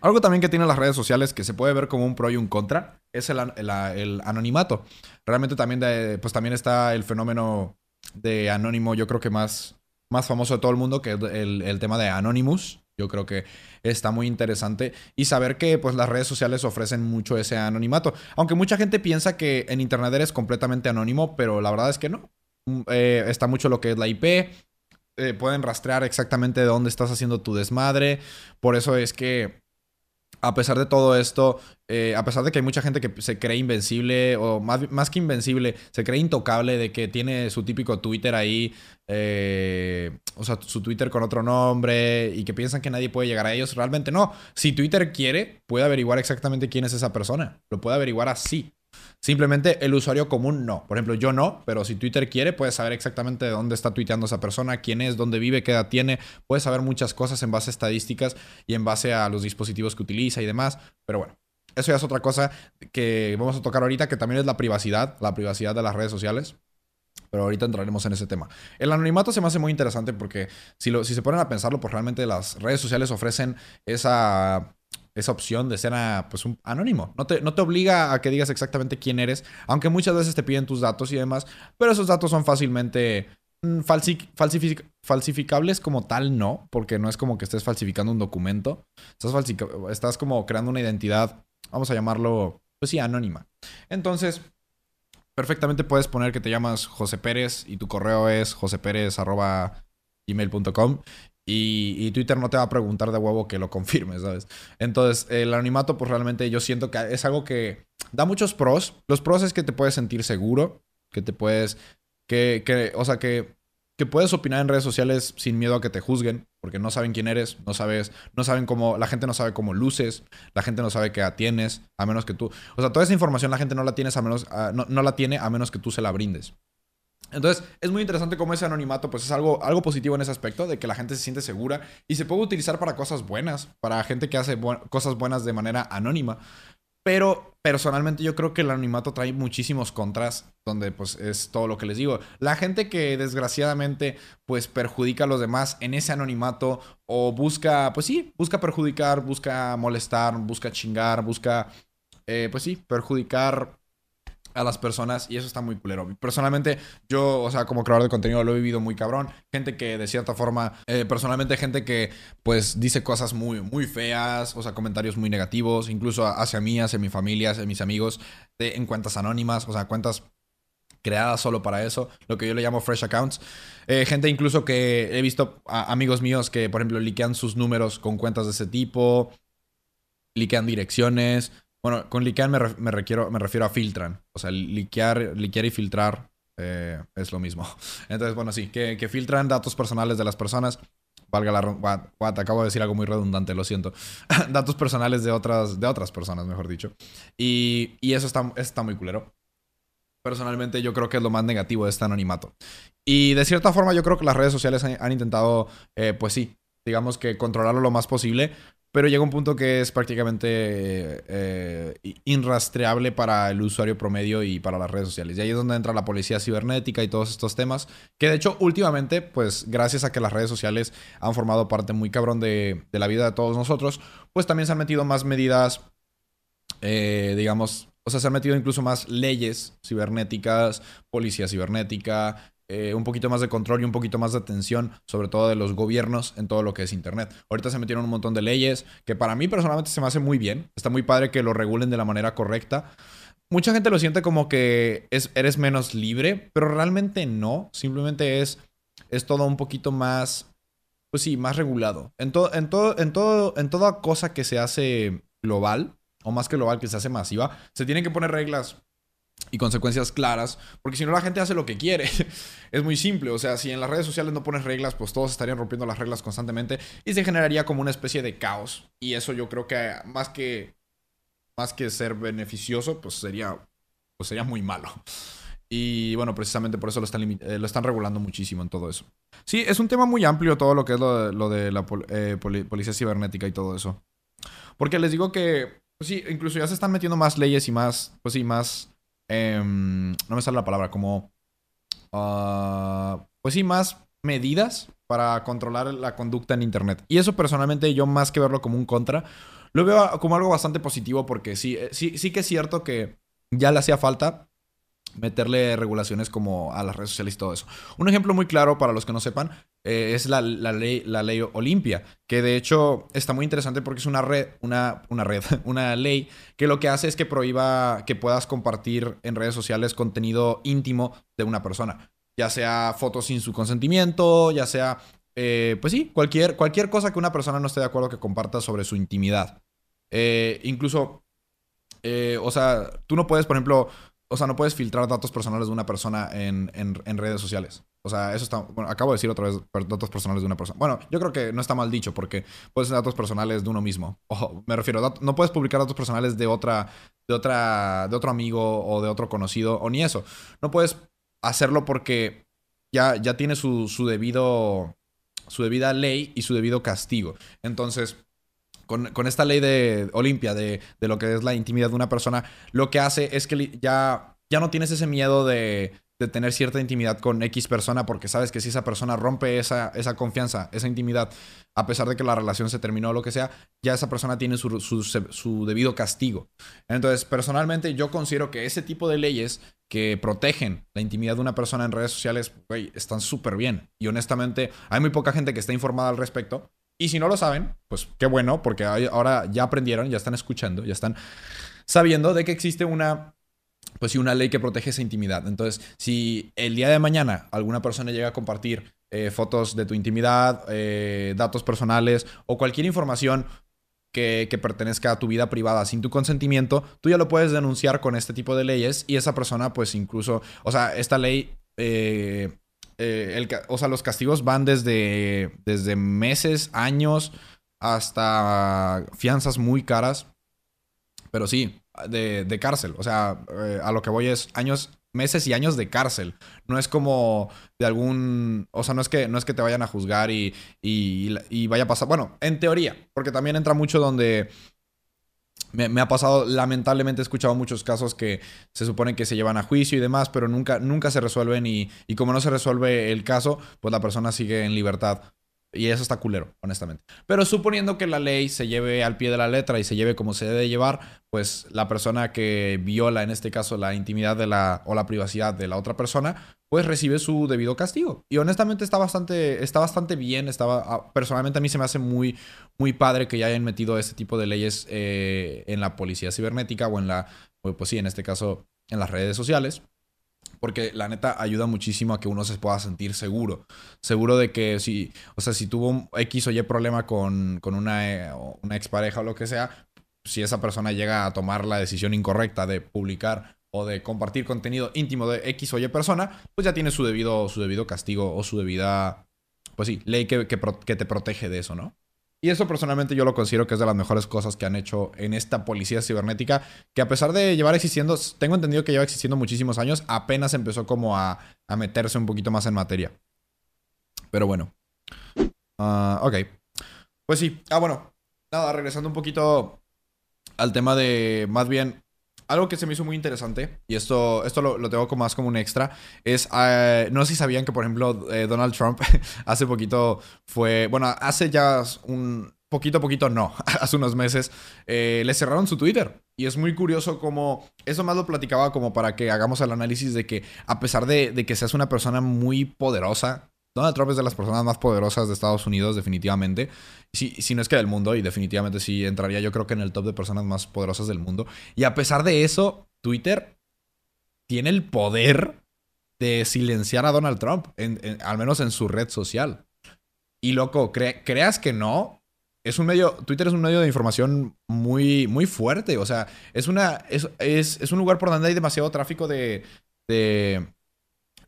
Algo también que tienen las redes sociales que se puede ver como un pro y un contra es el, el, anonimato. Realmente también, de, pues también está el fenómeno de Anónimo, yo creo que más, más famoso de todo el mundo, que es el, tema de Anonymous. Yo creo que está muy interesante y saber que pues las redes sociales ofrecen mucho ese anonimato. Aunque mucha gente piensa que en internet eres completamente anónimo, pero la verdad es que no. Mm, eh, está mucho lo que es la IP. Eh, pueden rastrear exactamente de dónde estás haciendo tu desmadre. Por eso es que a pesar de todo esto, eh, a pesar de que hay mucha gente que se cree invencible, o más, más, que invencible, se cree intocable de que tiene su típico Twitter ahí, eh, o sea, su Twitter con otro nombre, y que piensan que nadie puede llegar a ellos, realmente no. Si Twitter quiere, puede averiguar exactamente quién es esa persona. Lo puede averiguar así. Simplemente el usuario común no. Por ejemplo, yo no, pero si Twitter quiere, puedes saber exactamente de dónde está tuiteando esa persona, quién es, dónde vive, qué edad tiene. Puedes saber muchas cosas en base a estadísticas y en base a los dispositivos que utiliza y demás. Pero bueno, eso ya es otra cosa que vamos a tocar ahorita, que también es la privacidad, la privacidad de las redes sociales. Pero ahorita entraremos en ese tema. El anonimato se me hace muy interesante porque si, lo, si se ponen a pensarlo, pues realmente las redes sociales ofrecen esa esa opción de ser pues, un anónimo. No te, no te obliga a que digas exactamente quién eres, aunque muchas veces te piden tus datos y demás, pero esos datos son fácilmente mm, falsificables como tal, no, porque no es como que estés falsificando un documento, estás, estás como creando una identidad, vamos a llamarlo, pues sí, anónima. Entonces, perfectamente puedes poner que te llamas José Pérez y tu correo es joseperez.gmail.com y, Twitter no te va a preguntar de huevo que lo confirmes, ¿sabes? Entonces, el anonimato, pues realmente yo siento que es algo que da muchos pros. Los pros es que te puedes sentir seguro, que te puedes, que, que o sea, que, que puedes opinar en redes sociales sin miedo a que te juzguen, porque no saben quién eres, no sabes, no saben cómo, la gente no sabe cómo luces, la gente no sabe qué tienes, a menos que tú, o sea, toda esa información la gente no la tienes a menos, no, no la tiene a menos que tú se la brindes. Entonces, es muy interesante cómo ese anonimato, pues es algo, algo positivo en ese aspecto, de que la gente se siente segura y se puede utilizar para cosas buenas, para gente que hace cosas buenas de manera anónima. Pero personalmente yo creo que el anonimato trae muchísimos contras, donde pues es todo lo que les digo. La gente que desgraciadamente pues perjudica a los demás en ese anonimato o busca, pues sí, busca perjudicar, busca molestar, busca chingar, busca, eh, pues sí, perjudicar a las personas y eso está muy culero. Personalmente, yo, o sea, como creador de contenido lo he vivido muy cabrón. Gente que de cierta forma, eh, personalmente gente que pues dice cosas muy, muy feas, o sea, comentarios muy negativos, incluso hacia mí, hacia mi familia, hacia mis amigos, en cuentas anónimas, o sea, cuentas creadas solo para eso, lo que yo le llamo fresh accounts. Eh, gente incluso que he visto amigos míos que, por ejemplo, liquean sus números con cuentas de ese tipo, liquean direcciones, bueno, con liquear me, requiero, me refiero a filtran. O sea, liquear, y filtrar eh, es lo mismo. Entonces, bueno, sí, que, filtran datos personales de las personas. Valga la... What, acabo de decir algo muy redundante, lo siento. datos personales de otras, de otras personas, mejor dicho. Y, y eso está, está muy culero. Personalmente yo creo que es lo más negativo de este anonimato. Y de cierta forma yo creo que las redes sociales han, intentado, eh, pues sí, digamos que controlarlo lo más posible, pero llega un punto que es prácticamente eh, inrastreable para el usuario promedio y para las redes sociales. Y ahí es donde entra la policía cibernética y todos estos temas, que de hecho últimamente, pues gracias a que las redes sociales han formado parte muy cabrón de, la vida de todos nosotros, pues también se han metido más medidas, eh, digamos, o sea, se han metido incluso más leyes cibernéticas, policía cibernética, eh, un poquito más de control y un poquito más de atención, sobre todo de los gobiernos en todo lo que es Internet. Ahorita se metieron un montón de leyes que para mí personalmente se me hace muy bien. Está muy padre que lo regulen de la manera correcta. Mucha gente lo siente como que es, eres menos libre, pero realmente no. Simplemente es, es todo un poquito más, pues sí, más regulado. En, en, en, todo, en toda cosa que se hace global, o más que global, que se hace masiva, se tienen que poner reglas y consecuencias claras, porque si no la gente hace lo que quiere. es muy simple, o sea, si en las redes sociales no pones reglas, pues todos estarían rompiendo las reglas constantemente y se generaría como una especie de caos. Y eso yo creo que más que más que ser beneficioso, pues sería pues sería muy malo. Y bueno, precisamente por eso lo están, eh, lo están regulando muchísimo en todo eso. Sí, es un tema muy amplio todo lo que es lo de, la eh, policía cibernética y todo eso. Porque les digo que pues sí, incluso ya se están metiendo más leyes y más, pues sí, más, em, no me sale la palabra, como, uh, pues sí, más medidas para controlar la conducta en Internet. Y eso personalmente yo más que verlo como un contra, lo veo como algo bastante positivo porque sí, eh, sí, sí que es cierto que ya le hacía falta meterle regulaciones como a las redes sociales y todo eso. Un ejemplo muy claro para los que no sepan eh, es la, ley, la ley Olimpia, que de hecho está muy interesante porque es una red, una, una red, una ley que lo que hace es que prohíba que puedas compartir en redes sociales contenido íntimo de una persona, ya sea fotos sin su consentimiento, ya sea, eh, pues sí, cualquier, cualquier cosa que una persona no esté de acuerdo que comparta sobre su intimidad. Eh, incluso, o sea, tú no puedes, por ejemplo, o sea, no puedes filtrar datos personales de una persona en, redes sociales. O sea, eso está. Bueno, acabo de decir otra vez datos personales de una persona. Bueno, yo creo que no está mal dicho porque puedes ser datos personales de uno mismo. Ojo, me refiero, no puedes publicar datos personales de otra, de otra, de otro amigo o de otro conocido o ni eso. No puedes hacerlo porque ya, ya tiene su, su debido, su debida ley y su debido castigo. Entonces, con, esta ley de Olimpia, de, lo que es la intimidad de una persona, lo que hace es que ya, ya no tienes ese miedo de, tener cierta intimidad con X persona, porque sabes que si esa persona rompe esa, esa confianza, esa intimidad, a pesar de que la relación se terminó o lo que sea, ya esa persona tiene su, su, debido castigo. Entonces, personalmente, yo considero que ese tipo de leyes que protegen la intimidad de una persona en redes sociales, güey, están súper bien. Y honestamente, hay muy poca gente que está informada al respecto. Y si no lo saben, pues qué bueno, porque ahora ya aprendieron, ya están escuchando, ya están sabiendo de que existe una pues sí, una ley que protege esa intimidad. Entonces, si el día de mañana alguna persona llega a compartir eh, fotos de tu intimidad, eh, datos personales o cualquier información que, pertenezca a tu vida privada sin tu consentimiento, tú ya lo puedes denunciar con este tipo de leyes y esa persona, pues incluso, o sea, esta ley eh, eh, o sea, los castigos van desde, desde meses, años, hasta fianzas muy caras. Pero sí, de, cárcel. O sea, eh, a lo que voy es años, meses y años de cárcel. No es como de algún. O sea, no es que, no es que te vayan a juzgar y, y vaya a pasar. Bueno, en teoría, porque también entra mucho donde me, ha pasado, lamentablemente he escuchado muchos casos que se supone que se llevan a juicio y demás, pero nunca, nunca se resuelven y, y como no se resuelve el caso, pues la persona sigue en libertad. Y eso está culero, honestamente. Pero suponiendo que la ley se lleve al pie de la letra y se lleve como se debe llevar, pues la persona que viola, en este caso, la intimidad de la, o la privacidad de la otra persona, pues recibe su debido castigo. Y honestamente está bastante, está bastante bien. Estaba, ah, personalmente a mí se me hace muy, muy padre que ya hayan metido este tipo de leyes eh, en la policía cibernética o en la, pues sí, en este caso, en las redes sociales. Porque la neta ayuda muchísimo a que uno se pueda sentir seguro. Seguro de que si, o sea, si tuvo un X o Y problema con, una, eh, una expareja o lo que sea, si esa persona llega a tomar la decisión incorrecta de publicar o de compartir contenido íntimo de X o Y persona, pues ya tiene su debido, su debido castigo o su debida, pues sí, ley que, que te protege de eso, ¿no? Y eso personalmente yo lo considero que es de las mejores cosas que han hecho en esta policía cibernética, que a pesar de llevar existiendo, tengo entendido que lleva existiendo muchísimos años, apenas empezó como a, meterse un poquito más en materia. Pero bueno. Ah, ok. Pues sí. Ah, bueno. Nada, regresando un poquito al tema de, más bien, algo que se me hizo muy interesante, y esto, esto lo, tengo como más como un extra, es, eh, no sé si sabían que, por ejemplo, eh, Donald Trump hace poquito fue, bueno, hace ya un poquito, poquito no, hace unos meses, eh, le cerraron su Twitter. Y es muy curioso como, eso más lo platicaba como para que hagamos el análisis de que a pesar de, de que seas una persona muy poderosa, Donald Trump es de las personas más poderosas de Estados Unidos, definitivamente. Si, si, no es que del mundo, y definitivamente sí entraría yo creo que en el top de personas más poderosas del mundo. Y a pesar de eso, Twitter tiene el poder de silenciar a Donald Trump, al menos en su red social. Y loco, creas que no, es un medio, Twitter es un medio de información muy, muy fuerte. O sea, es una, es, es un lugar por donde hay demasiado tráfico de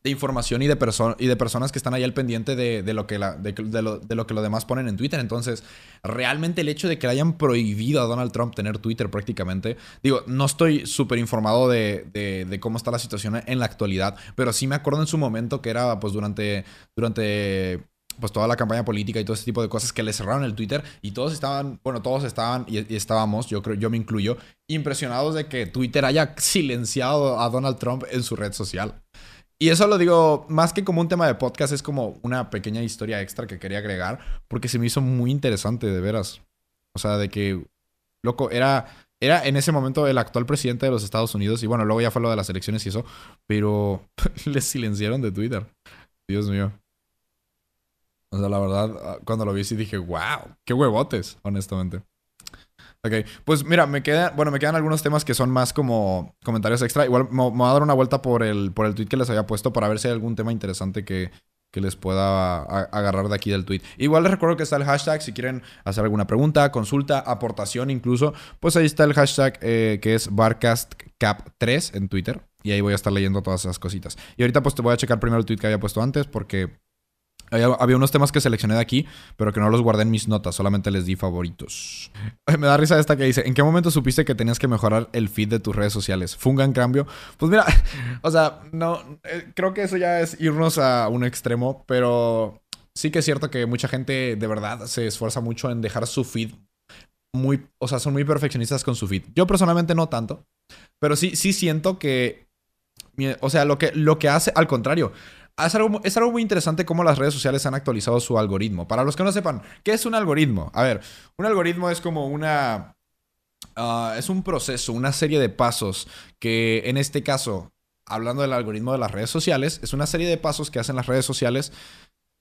de información y de, y de personas que están ahí al pendiente de, lo que de, lo, de, lo, que los demás ponen en Twitter. Entonces, realmente el hecho de que le hayan prohibido a Donald Trump tener Twitter prácticamente, digo, no estoy súper informado de, cómo está la situación en la actualidad, pero sí me acuerdo en su momento que era pues durante, durante pues toda la campaña política y todo ese tipo de cosas que le cerraron el Twitter y todos estaban, bueno, todos estaban y, estábamos, yo creo, yo me incluyo, impresionados de que Twitter haya silenciado a Donald Trump en su red social. Y eso lo digo más que como un tema de podcast, es como una pequeña historia extra que quería agregar, porque se me hizo muy interesante, de veras. O sea, de que, loco, era, era en ese momento el actual presidente de los Estados Unidos, y bueno, luego ya fue lo de las elecciones y eso, pero le silenciaron de Twitter. Dios mío. O sea, la verdad, cuando lo vi sí dije, wow, qué huevotes, honestamente. Ok, pues mira, me quedan, bueno, me quedan algunos temas que son más como comentarios extra. Igual me, voy a dar una vuelta por el, por el tweet que les había puesto para ver si hay algún tema interesante que, les pueda agarrar de aquí del tweet. Igual les recuerdo que está el hashtag si quieren hacer alguna pregunta, consulta, aportación incluso. Pues ahí está el hashtag eh, que es BarcastCap3 en Twitter. Y ahí voy a estar leyendo todas esas cositas. Y ahorita pues te voy a checar primero el tweet que había puesto antes porque había, unos temas que seleccioné de aquí, pero que no los guardé en mis notas, solamente les di favoritos. Me da risa esta que dice, ¿en qué momento supiste que tenías que mejorar el feed de tus redes sociales? ¿Fue un gran cambio? Pues mira, o sea, no, eh, creo que eso ya es irnos a un extremo, pero sí que es cierto que mucha gente de verdad se esfuerza mucho en dejar su feed muy, o sea, son muy perfeccionistas con su feed. Yo personalmente no tanto, pero sí, sí siento que, o sea, lo que, lo que hace, al contrario, es algo, muy interesante cómo las redes sociales han actualizado su algoritmo. Para los que no sepan, ¿qué es un algoritmo? A ver, un algoritmo es como una... Ah, es un proceso, una serie de pasos que en este caso, hablando del algoritmo de las redes sociales, es una serie de pasos que hacen las redes sociales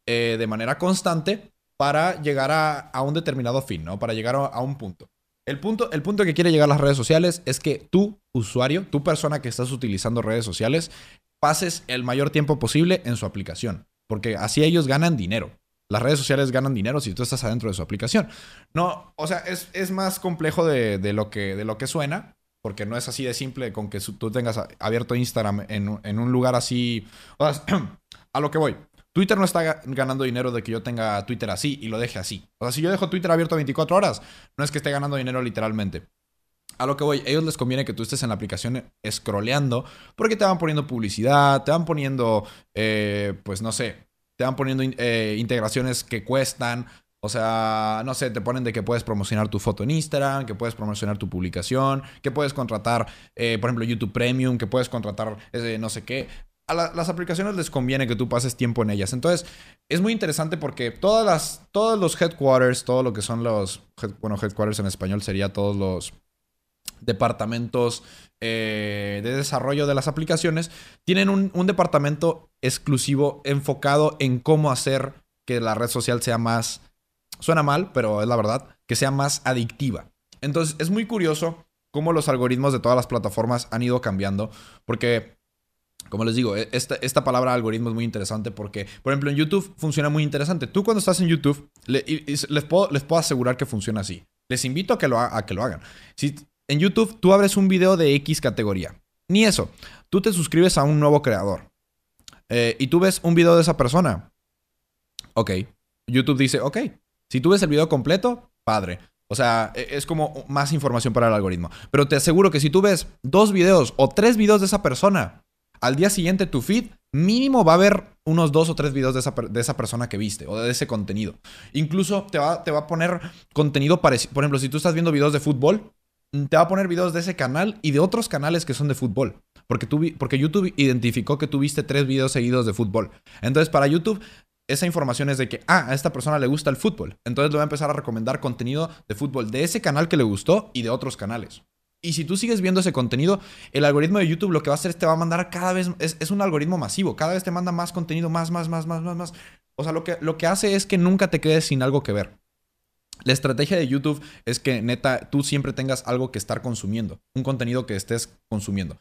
eh, de manera constante para llegar a, un determinado fin, ¿no? Para llegar a, un punto. El punto, el punto que quiere llegar las redes sociales es que tú, usuario, tu persona que estás utilizando redes sociales, pases el mayor tiempo posible en su aplicación, porque así ellos ganan dinero. Las redes sociales ganan dinero si tú estás adentro de su aplicación. No, o sea, es, más complejo de, lo que, de lo que suena, porque no es así de simple con que tú tengas abierto Instagram en, en un lugar así. O sea, a lo que voy. Twitter no está ganando dinero de que yo tenga Twitter así y lo deje así. O sea, si yo dejo Twitter abierto 24 horas, no es que esté ganando dinero literalmente a lo que voy, ellos les conviene que tú estés en la aplicación scrolleando porque te van poniendo publicidad, te van poniendo, eh, pues no sé, te van poniendo eh, integraciones que cuestan. O sea, no sé, te ponen de que puedes promocionar tu foto en Instagram, que puedes promocionar tu publicación, que puedes contratar, eh, por ejemplo, YouTube Premium, que puedes contratar no sé qué. A las aplicaciones les conviene que tú pases tiempo en ellas. Entonces, es muy interesante porque todas las, todos los headquarters, todo lo que son los, bueno, headquarters en español sería todos los departamentos eh, de desarrollo de las aplicaciones, tienen un, departamento exclusivo enfocado en cómo hacer que la red social sea más, suena mal, pero es la verdad, que sea más adictiva. Entonces es muy curioso cómo los algoritmos de todas las plataformas han ido cambiando, porque como les digo, e, esta, esta, palabra algoritmo es muy interesante porque, por ejemplo, en YouTube funciona muy interesante. Tú cuando estás en YouTube, les, puedo, les puedo asegurar que funciona así. Les invito a que lo, a que lo hagan. Si en YouTube tú abres un video de X categoría. Ni eso. Tú te suscribes a un nuevo creador. Eh, y tú ves un video de esa persona. Ok. YouTube dice, ok. Si tú ves el video completo, padre. O sea, e, es como más información para el algoritmo. Pero te aseguro que si tú ves dos videos o tres videos de esa persona, al día siguiente tu feed mínimo va a haber unos dos o tres videos de esa, de esa persona que viste o de ese contenido. Incluso te va, te va a poner contenido parecido. Por ejemplo, si tú estás viendo videos de fútbol, te va a poner videos de ese canal y de otros canales que son de fútbol. Porque, YouTube identificó que tuviste tres videos seguidos de fútbol. Entonces, para YouTube, esa información es de que, ah, a esta persona le gusta el fútbol. Entonces le voy a empezar a recomendar contenido de fútbol de ese canal que le gustó y de otros canales. Y si tú sigues viendo ese contenido, el algoritmo de YouTube lo que va a hacer es te va a mandar cada vez, es, un algoritmo masivo, cada vez te manda más contenido, más, más, más, más, más, más. O sea, lo que, lo que hace es que nunca te quedes sin algo que ver. La estrategia de YouTube es que neta, tú siempre tengas algo que estar consumiendo, un contenido que estés consumiendo.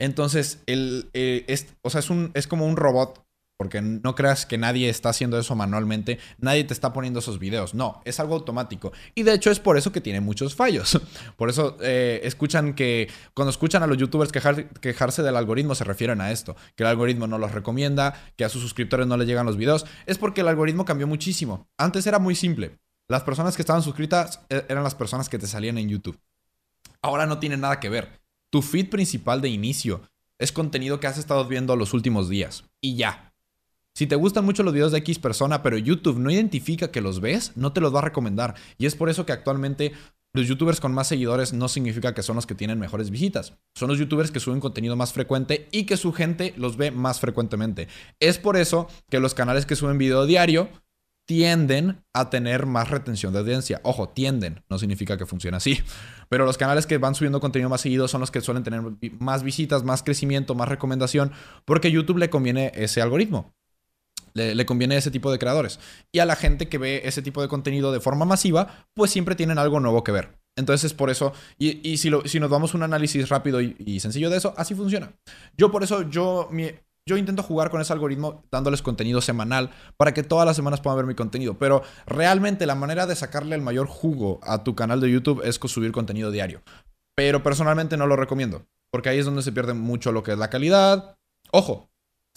Entonces, el, eh, es, o sea, es, un, es como un robot porque no creas que nadie está haciendo eso manualmente, nadie te está poniendo esos videos, no, es algo automático. Y de hecho es por eso que tiene muchos fallos. Por eso eh, escuchan que, cuando escuchan a los youtubers quejarse del algoritmo, se refieren a esto, que el algoritmo no los recomienda, que a sus suscriptores no les llegan los videos, es porque el algoritmo cambió muchísimo. Antes era muy simple, las personas que estaban suscritas eh, eran las personas que te salían en YouTube. Ahora no tiene nada que ver. Tu feed principal de inicio es contenido que has estado viendo los últimos días. Y ya, si te gustan mucho los videos de X persona, pero YouTube no identifica que los ves, no te los va a recomendar. Y es por eso que actualmente los youtubers con más seguidores no significa que son los que tienen mejores visitas. Son los youtubers que suben contenido más frecuente y que su gente los ve más frecuentemente. Es por eso que los canales que suben video diario tienden a tener más retención de audiencia. Ojo, tienden, no significa que funcione así. Pero los canales que van subiendo contenido más seguido son los que suelen tener más visitas, más crecimiento, más recomendación, porque YouTube le conviene ese algoritmo. Le, conviene ese tipo de creadores. Y a la gente que ve ese tipo de contenido de forma masiva, pues siempre tienen algo nuevo que ver. Entonces, por eso, y, si, lo, si, nos damos un análisis rápido y, sencillo de eso, así funciona. Yo por eso, yo, yo intento jugar con ese algoritmo dándoles contenido semanal para que todas las semanas puedan ver mi contenido. Pero realmente la manera de sacarle el mayor jugo a tu canal de YouTube es subir contenido diario. Pero personalmente no lo recomiendo, porque ahí es donde se pierde mucho lo que es la calidad. Ojo,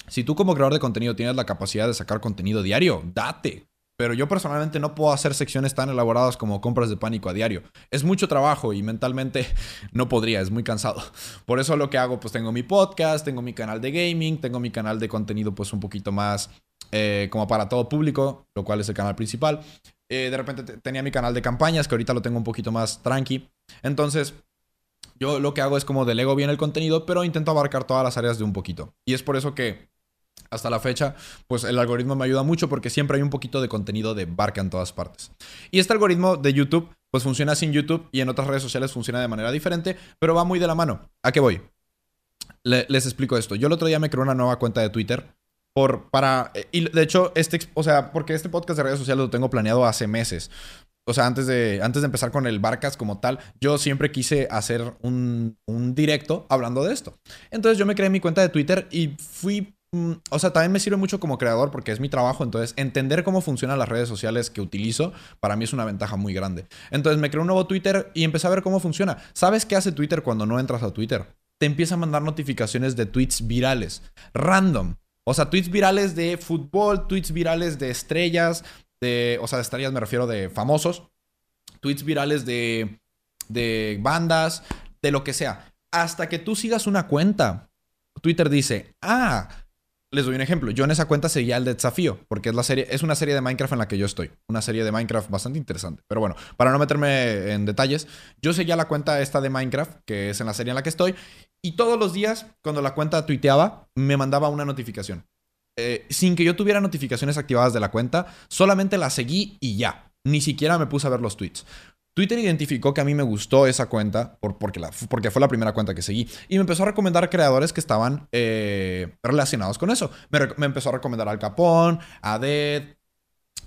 si tú como creador de contenido tienes la capacidad de sacar contenido diario, date. Pero yo personalmente no puedo hacer secciones tan elaboradas como compras de pánico a diario. Es mucho trabajo y mentalmente no podría, es muy cansado. Por eso lo que hago, pues tengo mi podcast, tengo mi canal de gaming, tengo mi canal de contenido pues un poquito más eh, como para todo público, lo cual es el canal principal. Eh, de repente tenía mi canal de campañas, que ahorita lo tengo un poquito más tranqui. Entonces, yo lo que hago es como delego bien el contenido, pero intento abarcar todas las áreas de un poquito. Y es por eso que hasta la fecha, pues el algoritmo me ayuda mucho porque siempre hay un poquito de contenido de barca en todas partes. Y este algoritmo de YouTube, pues funciona sin YouTube y en otras redes sociales funciona de manera diferente, pero va muy de la mano. ¿A qué voy? les explico esto. Yo el otro día me creé una nueva cuenta de Twitter por, para, y de hecho, este, o sea, porque este podcast de redes sociales lo tengo planeado hace meses. O sea, antes de, antes de empezar con el Barcas como tal, yo siempre quise hacer un, un directo hablando de esto. Entonces yo me creé mi cuenta de Twitter y fui o sea, también me sirve mucho como creador porque es mi trabajo, entonces entender cómo funcionan las redes sociales que utilizo para mí es una ventaja muy grande. Entonces me creé un nuevo Twitter y empecé a ver cómo funciona. ¿Sabes qué hace Twitter cuando no entras a Twitter? Te empieza a mandar notificaciones de tweets virales, random. O sea, tweets virales de fútbol, tweets virales de estrellas, de, o sea, de estrellas me refiero de famosos, tweets virales de, de bandas, de lo que sea. Hasta que tú sigas una cuenta. Twitter dice, ah, les doy un ejemplo. Yo en esa cuenta seguía el de desafío, porque es la serie, es una serie de Minecraft en la que yo estoy. Una serie de Minecraft bastante interesante. Pero bueno, para no meterme en detalles, yo seguía la cuenta esta de Minecraft, que es en la serie en la que estoy, y todos los días, cuando la cuenta tuiteaba, me mandaba una notificación. Eh, sin que yo tuviera notificaciones activadas de la cuenta, solamente la seguí y ya. Ni siquiera me puse a ver los tweets. Twitter identificó que a mí me gustó esa cuenta por, porque, la, porque, fue la primera cuenta que seguí y me empezó a recomendar creadores que estaban eh, relacionados con eso. Me, empezó a recomendar al Capón, a Dead.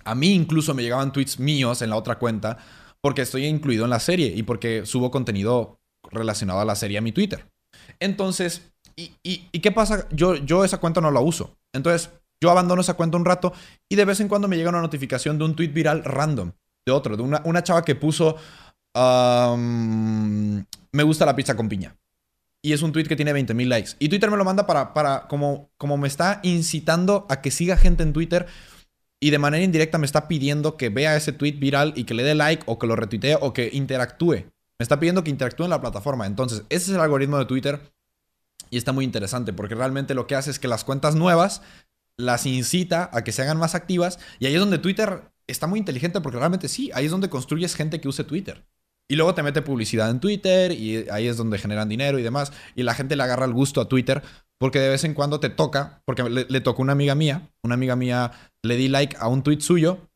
A mí incluso me llegaban tweets míos en la otra cuenta porque estoy incluido en la serie y porque subo contenido relacionado a la serie a mi Twitter. Entonces, ¿y, y, qué pasa? Yo, yo esa cuenta no la uso. Entonces, yo abandono esa cuenta un rato y de vez en cuando me llega una notificación de un tweet viral random de otro, de una, una chava que puso me gusta la pizza con piña. Y es un tweet que tiene 20.000 likes. Y Twitter me lo manda para, para como, como me está incitando a que siga gente en Twitter. y de manera indirecta me está pidiendo que vea ese tweet viral y que le dé like o que lo retuitee o que interactúe. Me está pidiendo que interactúe en la plataforma. Entonces, ese es el algoritmo de Twitter y está muy interesante porque realmente lo que hace es que las cuentas nuevas las incita a que se hagan más activas y ahí es donde Twitter está muy inteligente porque realmente sí, ahí es donde construyes gente que use Twitter. Y luego te mete publicidad en Twitter y ahí es donde generan dinero y demás. Y la gente le agarra el gusto a Twitter porque de vez en cuando te toca, porque le, tocó una amiga mía, una amiga mía le di like a un tweet suyo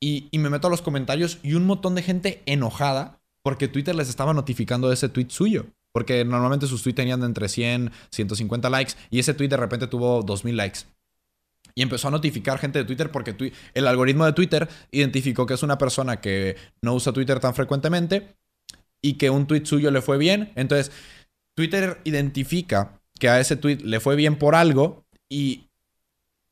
y, y, me meto a los comentarios y un montón de gente enojada porque Twitter les estaba notificando de ese tweet suyo. Porque normalmente sus tweets tenían entre 100, 150 likes y ese tweet de repente tuvo 2000 likes. Y empezó a notificar gente de Twitter porque el algoritmo de Twitter identificó que es una persona que no usa Twitter tan frecuentemente y que un tweet suyo le fue bien. Entonces, Twitter identifica que a ese tweet le fue bien por algo y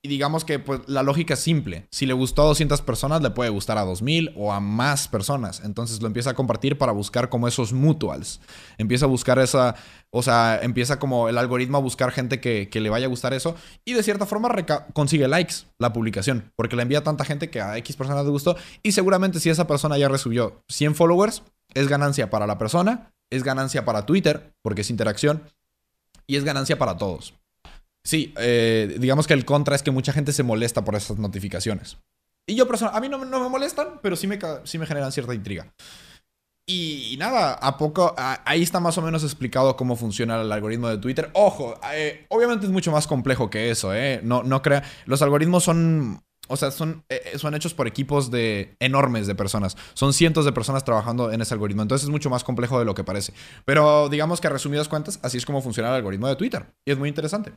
y digamos que pues, la lógica es simple. Si le gustó a 200 personas, le puede gustar a 2000 o a más personas. Entonces lo empieza a compartir para buscar como esos mutuals. Empieza a buscar esa, o sea, empieza como el algoritmo a buscar gente que, le vaya a gustar eso. Y de cierta forma consigue likes la publicación. Porque le envía tanta gente que a X personas le gustó. Y seguramente si esa persona ya recibió 100 followers, es ganancia para la persona, es ganancia para Twitter, porque es interacción. Y es ganancia para todos. Sí, eh, digamos que el contra es que mucha gente se molesta por esas notificaciones. Y yo personalmente, a mí no, me molestan, pero sí me, sí me generan cierta intriga. Y, nada, a poco, ahí está más o menos explicado cómo funciona el algoritmo de Twitter. Ojo, eh, obviamente es mucho más complejo que eso, ¿eh? No, no crea, los algoritmos son, o sea, son, eh, son hechos por equipos de enormes de personas. Son cientos de personas trabajando en ese algoritmo. Entonces es mucho más complejo de lo que parece. Pero digamos que a resumidas cuentas, así es como funciona el algoritmo de Twitter. Y es muy interesante.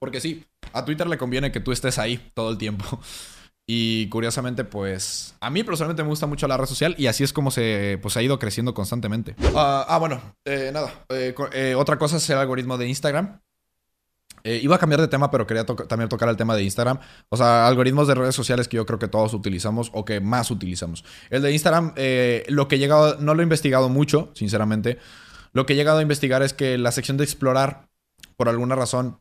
Porque sí, a Twitter le conviene que tú estés ahí todo el tiempo. Y curiosamente, pues a mí personalmente me gusta mucho la red social y así es como se pues, ha ido creciendo constantemente. ah, ah bueno, eh, nada. Eh, eh, otra cosa es el algoritmo de Instagram. iba a cambiar de tema, pero quería también tocar el tema de Instagram. O sea, algoritmos de redes sociales que yo creo que todos utilizamos o que más utilizamos. El de Instagram, lo que he llegado, no lo he investigado mucho, sinceramente. Lo que he llegado a investigar es que la sección de explorar, por alguna razón,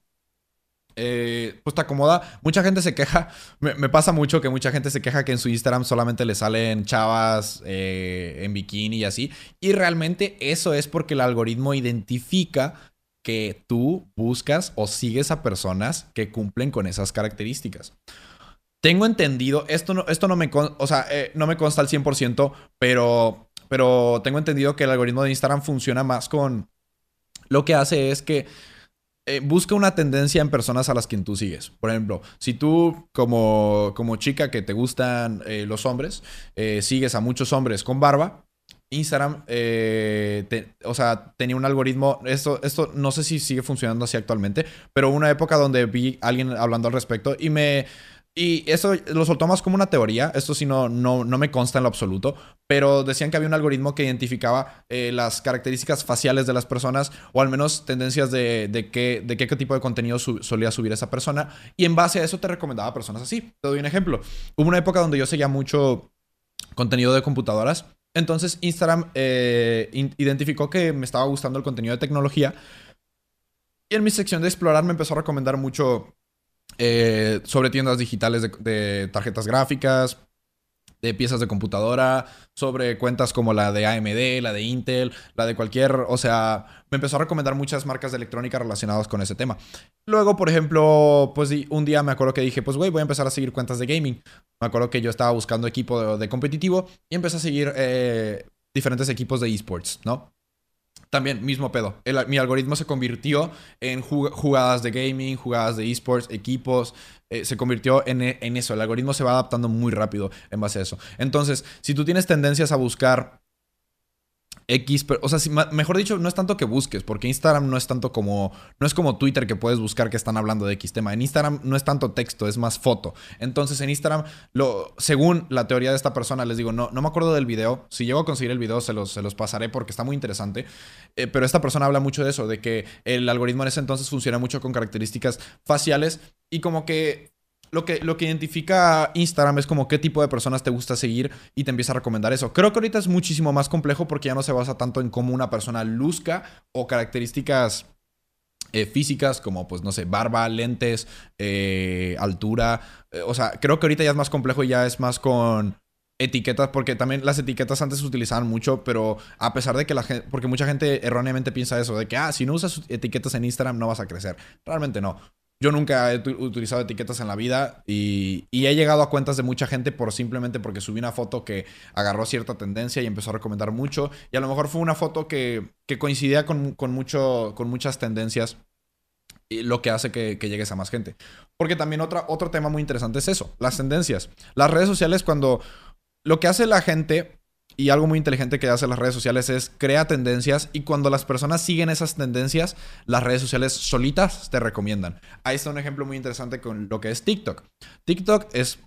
eh, pues te acomoda. Mucha gente se queja, me, pasa mucho que mucha gente se queja que en su Instagram solamente le salen chavas eh, en bikini y así. Y realmente eso es porque el algoritmo identifica que tú buscas o sigues a personas que cumplen con esas características. Tengo entendido, esto no, esto no me, o sea, eh, no me consta al 100%, pero, pero tengo entendido que el algoritmo de Instagram funciona más con... Lo que hace es que eh, busca una tendencia en personas a las que tú sigues. Por ejemplo, si tú como, como chica que te gustan eh, los hombres, eh, sigues a muchos hombres con barba, Instagram, o sea, tenía un algoritmo, esto, esto no sé si sigue funcionando así actualmente, pero una época donde vi a alguien hablando al respecto y me y eso lo soltó más como una teoría, esto sí no, no, no me consta en lo absoluto, pero decían que había un algoritmo que identificaba eh, las características faciales de las personas o al menos tendencias de, de, qué, de qué, tipo de contenido solía subir esa persona y en base a eso te recomendaba personas así. Te doy un ejemplo. Hubo una época donde yo seguía mucho contenido de computadoras, entonces Instagram eh, identificó que me estaba gustando el contenido de tecnología y en mi sección de explorar me empezó a recomendar mucho eh, sobre tiendas digitales de, tarjetas gráficas, de piezas de computadora, sobre cuentas como la de AMD, la de Intel, la de cualquier, o sea, me empezó a recomendar muchas marcas de electrónica relacionadas con ese tema. Luego, por ejemplo, pues un día me acuerdo que dije, pues güey, voy a empezar a seguir cuentas de gaming. Me acuerdo que yo estaba buscando equipo de, competitivo y empecé a seguir eh, diferentes equipos de esports, ¿no? También, mismo pedo. mi algoritmo se convirtió en jugadas de gaming, jugadas de esports, equipos. Eh, se convirtió en, en, eso. El algoritmo se va adaptando muy rápido en base a eso. Entonces, si tú tienes tendencias a buscar X, pero, o sea, mejor dicho, no es tanto que busques, porque Instagram no es tanto como, no es como Twitter que puedes buscar que están hablando de X tema. En Instagram no es tanto texto, es más foto. Entonces en Instagram, lo, según la teoría de esta persona, les digo, no, no me acuerdo del video. Si llego a conseguir el video, se los, se los pasaré porque está muy interesante. Eh, pero esta persona habla mucho de eso, de que el algoritmo en ese entonces funciona mucho con características faciales y como que lo que, lo que identifica Instagram es como qué tipo de personas te gusta seguir y te empieza a recomendar eso. Creo que ahorita es muchísimo más complejo porque ya no se basa tanto en cómo una persona luzca o características eh, físicas como pues no sé, barba, lentes, eh, altura. Eh, o sea, creo que ahorita ya es más complejo y ya es más con etiquetas, porque también las etiquetas antes se utilizaban mucho, pero a pesar de que la gente, porque mucha gente erróneamente piensa eso, de que, ah, si no usas etiquetas en Instagram no vas a crecer. Realmente no. Yo nunca he utilizado etiquetas en la vida y, he llegado a cuentas de mucha gente por simplemente porque subí una foto que agarró cierta tendencia y empezó a recomendar mucho. Y a lo mejor fue una foto que, coincidía con, mucho, con muchas tendencias y lo que hace que, llegues a más gente. Porque también otra, otro tema muy interesante es eso, las tendencias. Las redes sociales cuando lo que hace la gente y algo muy inteligente que hacen las redes sociales es crea tendencias y cuando las personas siguen esas tendencias, las redes sociales solitas te recomiendan. Ahí está un ejemplo muy interesante con lo que es TikTok. TikTok es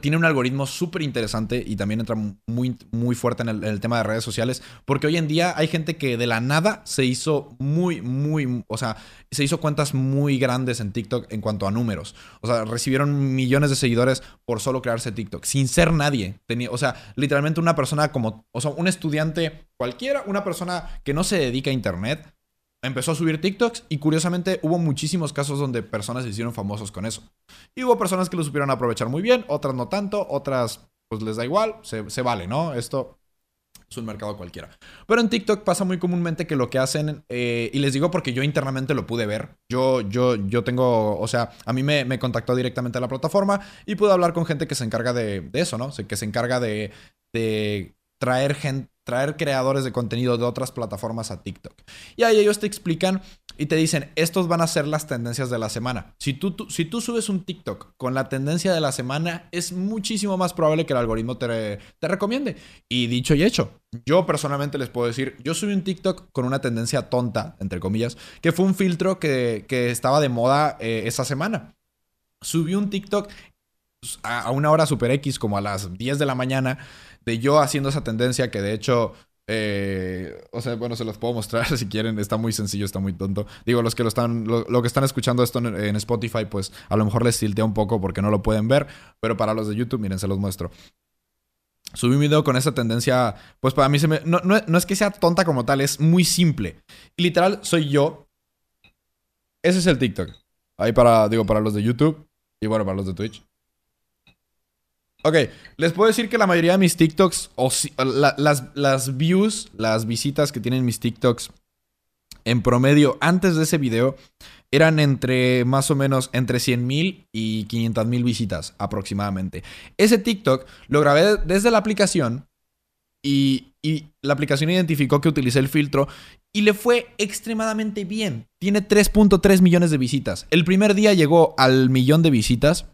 tiene un algoritmo súper interesante y también entra muy, muy fuerte en el, tema de redes sociales, porque hoy en día hay gente que de la nada se hizo muy, muy, o sea, se hizo cuentas muy grandes en TikTok en cuanto a números. O sea, recibieron millones de seguidores por solo crearse TikTok, sin ser nadie. Tenía, o sea, literalmente una persona como, o sea, un estudiante cualquiera, una persona que no se dedica a Internet, empezó a subir TikToks y curiosamente hubo muchísimos casos donde personas se hicieron famosos con eso. Y hubo personas que lo supieron aprovechar muy bien, otras no tanto, otras pues les da igual, se, vale, ¿no? Esto es un mercado cualquiera. Pero en TikTok pasa muy comúnmente que lo que hacen, eh, y les digo porque yo internamente lo pude ver, yo, yo, yo tengo, o sea, a mí me, contactó directamente a la plataforma y pude hablar con gente que se encarga de, eso, ¿no? que se encarga de, de traer gente traer creadores de contenido de otras plataformas a TikTok. Y ahí ellos te explican y te dicen, estos van a ser las tendencias de la semana. Si tú, si tú subes un TikTok con la tendencia de la semana, es muchísimo más probable que el algoritmo te, te recomiende. Y dicho y hecho, yo personalmente les puedo decir, yo subí un TikTok con una tendencia tonta, entre comillas, que fue un filtro que, estaba de moda eh, esa semana. Subí un TikTok a una hora super X, como a las 10 de la mañana, de yo haciendo esa tendencia que de hecho, eh, o sea, bueno, se los puedo mostrar si quieren, está muy sencillo, está muy tonto. Digo, los que lo están, lo, que están escuchando esto en, Spotify, pues a lo mejor les tiltea un poco porque no lo pueden ver, pero para los de YouTube, miren, se los muestro. Subí un video con esa tendencia, pues para mí se me... No, no es que sea tonta como tal, es muy simple. literal, soy yo. Ese es el TikTok. Ahí para, digo, para los de YouTube y bueno, para los de Twitch. Ok, les puedo decir que la mayoría de mis TikToks, las, views, las visitas que tienen mis TikToks en promedio antes de ese video eran entre más o menos entre 100 mil y 500 mil visitas aproximadamente. Ese TikTok lo grabé desde la aplicación y, y, la aplicación identificó que utilicé el filtro y le fue extremadamente bien. Tiene 3.3 millones de visitas. El primer día llegó al millón de visitas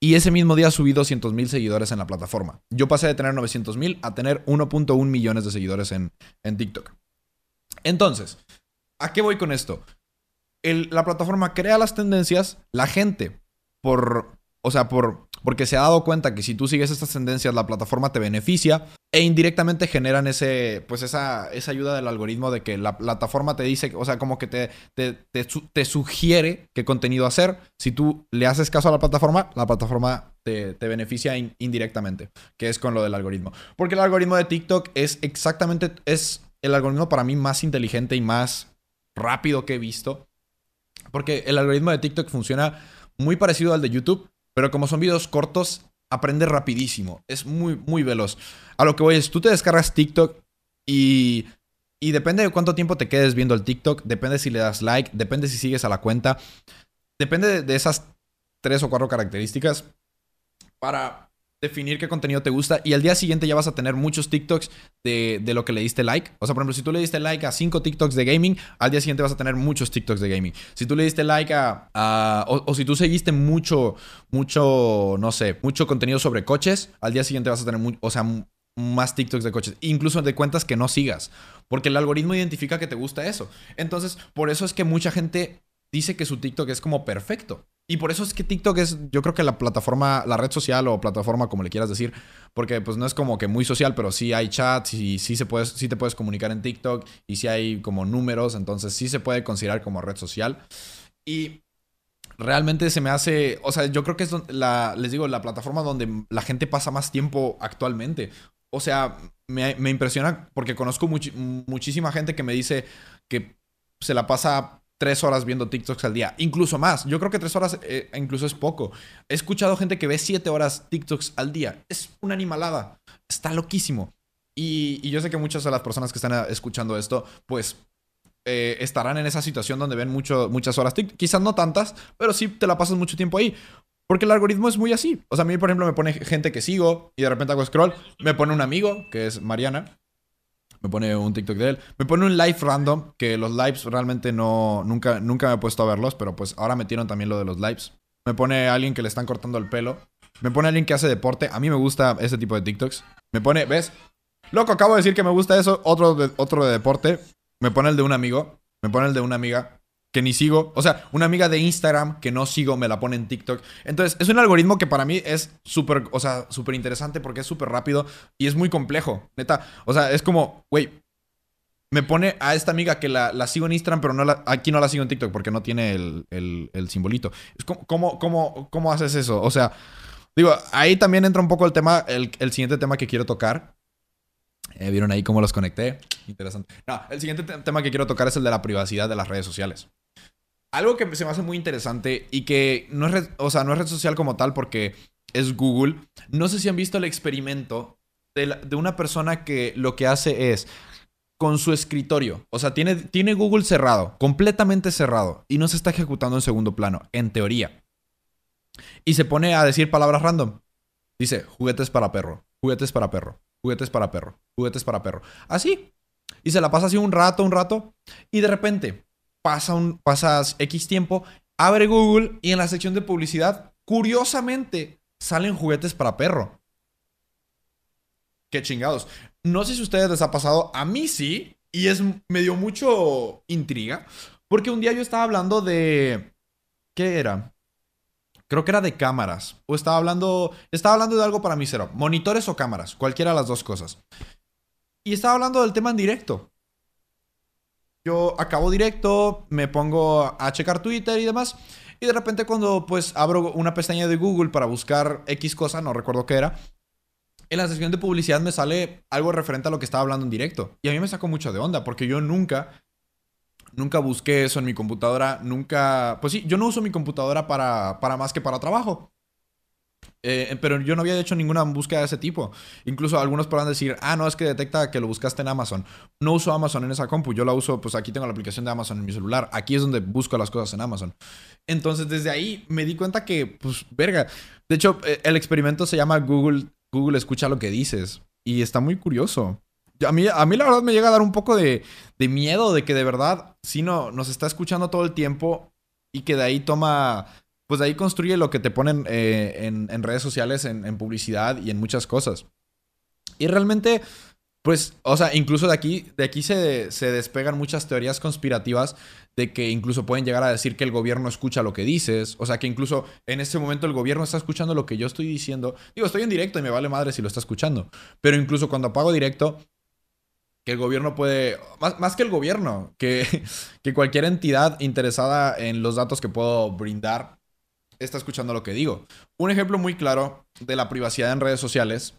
y ese mismo día subí 200 mil seguidores en la plataforma. Yo pasé de tener 900 mil a tener 1.1 millones de seguidores en, en TikTok. Entonces, ¿a qué voy con esto? la plataforma crea las tendencias, la gente, por, o sea, por, porque se ha dado cuenta que si tú sigues estas tendencias, la plataforma te beneficia e indirectamente generan ese, pues esa, esa ayuda del algoritmo de que la plataforma te dice, o sea, como que te, te, sugiere qué contenido hacer. Si tú le haces caso a la plataforma, la plataforma te, beneficia indirectamente, que es con lo del algoritmo. Porque el algoritmo de TikTok es exactamente, es el algoritmo para mí más inteligente y más rápido que he visto. Porque el algoritmo de TikTok funciona muy parecido al de YouTube, pero como son videos cortos, aprende rapidísimo. Es muy, muy veloz. A lo que voy es, tú te descargas TikTok y, y depende de cuánto tiempo te quedes viendo el TikTok, depende si le das like, depende si sigues a la cuenta, depende de esas tres o cuatro características para definir qué contenido te gusta y al día siguiente ya vas a tener muchos TikToks de, lo que le diste like. O sea, por ejemplo, si tú le diste like a 5 TikToks de gaming, al día siguiente vas a tener muchos TikToks de gaming. Si tú le diste like a... o, si tú seguiste mucho, mucho, no sé, mucho contenido sobre coches, al día siguiente vas a tener, o sea, más TikToks de coches, incluso de cuentas que no sigas, porque el algoritmo identifica que te gusta eso. Entonces, por eso es que mucha gente dice que su TikTok es como perfecto. Y por eso es que TikTok es, yo creo que la plataforma, la red social o plataforma, como le quieras decir, porque pues no es como que muy social, pero sí hay chats y sí, se puede, sí te puedes comunicar en TikTok y sí hay como números, entonces sí se puede considerar como red social. Y realmente se me hace, o sea, yo creo que es, la, les digo, la plataforma donde la gente pasa más tiempo actualmente. O sea, me, impresiona porque conozco muchísima gente que me dice que se la pasa tres horas viendo TikToks al día, incluso más. Yo creo que tres horas eh, incluso es poco. He escuchado gente que ve siete horas TikToks al día. Es una animalada. Está loquísimo. Y, yo sé que muchas de las personas que están eh, escuchando esto, pues eh, estarán en esa situación donde ven mucho, muchas horas TikTok. Quizás no tantas, pero sí te la pasas mucho tiempo ahí. Porque el algoritmo es muy así. O sea, a mí, por ejemplo, me pone gente que sigo y de repente hago scroll. Me pone un amigo, que es Mariana. Me pone un TikTok de él. Me pone un live random, que los lives realmente no. Nunca, nunca me he puesto a verlos, pero pues ahora metieron también lo de los lives. Me pone alguien que le están cortando el pelo. Me pone alguien que hace deporte. A mí me gusta ese tipo de TikToks. Me pone, ¿ves? Loco, acabo de decir que me gusta eso. Otro otro de deporte. Me pone el de un amigo. Me pone el de una amiga que ni sigo. O sea, una amiga de Instagram que no sigo me la pone en TikTok. Entonces, es un algoritmo que para mí es súper, o sea, súper interesante porque es súper rápido y es muy complejo. Neta. O sea, es como, güey, me pone a esta amiga que la, sigo en Instagram, pero no la, aquí no la sigo en TikTok porque no tiene el, simbolito. Es ¿cómo, cómo, cómo haces eso? O sea, digo, ahí también entra un poco el tema, el, el siguiente tema que quiero tocar. Eh, ¿Vieron ahí cómo los conecté? Interesante. No, el siguiente tema que quiero tocar es el de la privacidad de las redes sociales. Algo que se me hace muy interesante y que no es red, o sea, no es red social como tal porque es Google. No sé si han visto el experimento de, de una persona que lo que hace es con su escritorio. O sea, tiene, tiene Google cerrado, completamente cerrado, y no se está ejecutando en segundo plano, en teoría. Y se pone a decir palabras random. Dice, juguetes para perro, juguetes para perro, juguetes para perro, juguetes para perro. Así. Y se la pasa así un rato, un rato. Y de repente pasa un, pasas X tiempo, abre Google y en la sección de publicidad, curiosamente, salen juguetes para perro. Qué chingados. No sé si a ustedes les ha pasado, a mí sí, y es, me dio mucho intriga, porque un día yo estaba hablando de... ¿Qué era? Creo que era de cámaras. O estaba hablando. Estaba hablando de algo para mi cero. Monitores o cámaras. Cualquiera de las dos cosas. Y estaba hablando del tema en directo. Yo acabo directo, me pongo a checar Twitter y demás. Y de repente cuando pues abro una pestaña de Google para buscar X cosa, no recuerdo qué era. En la sección de publicidad me sale algo referente a lo que estaba hablando en directo. Y a mí me sacó mucho de onda porque yo nunca Nunca busqué eso en mi computadora, nunca... Pues sí, yo no uso mi computadora para, para más que para trabajo. Eh, pero yo no había hecho ninguna búsqueda de ese tipo. Incluso algunos podrán decir, ah, no, es que detecta que lo buscaste en Amazon. No uso Amazon en esa compu, yo la uso, pues aquí tengo la aplicación de Amazon en mi celular. Aquí es donde busco las cosas en Amazon. Entonces, desde ahí me di cuenta que, pues, verga. De hecho, eh, el experimento se llama Google, Google escucha lo que dices. Y está muy curioso a mí, a mí la verdad me llega a dar un poco de, miedo de que de verdad, si no, nos está escuchando todo el tiempo y que de ahí toma, pues de ahí construye lo que te ponen eh, en, redes sociales, en, publicidad y en muchas cosas. Y realmente, pues, o sea, incluso de aquí, de aquí se, se despegan muchas teorías conspirativas de que incluso pueden llegar a decir que el gobierno escucha lo que dices, o sea, que incluso en este momento el gobierno está escuchando lo que yo estoy diciendo. Digo, estoy en directo y me vale madre si lo está escuchando, pero incluso cuando apago directo, que el gobierno puede, más, que el gobierno, que, que, cualquier entidad interesada en los datos que puedo brindar está escuchando lo que digo. Un ejemplo muy claro de la privacidad en redes sociales.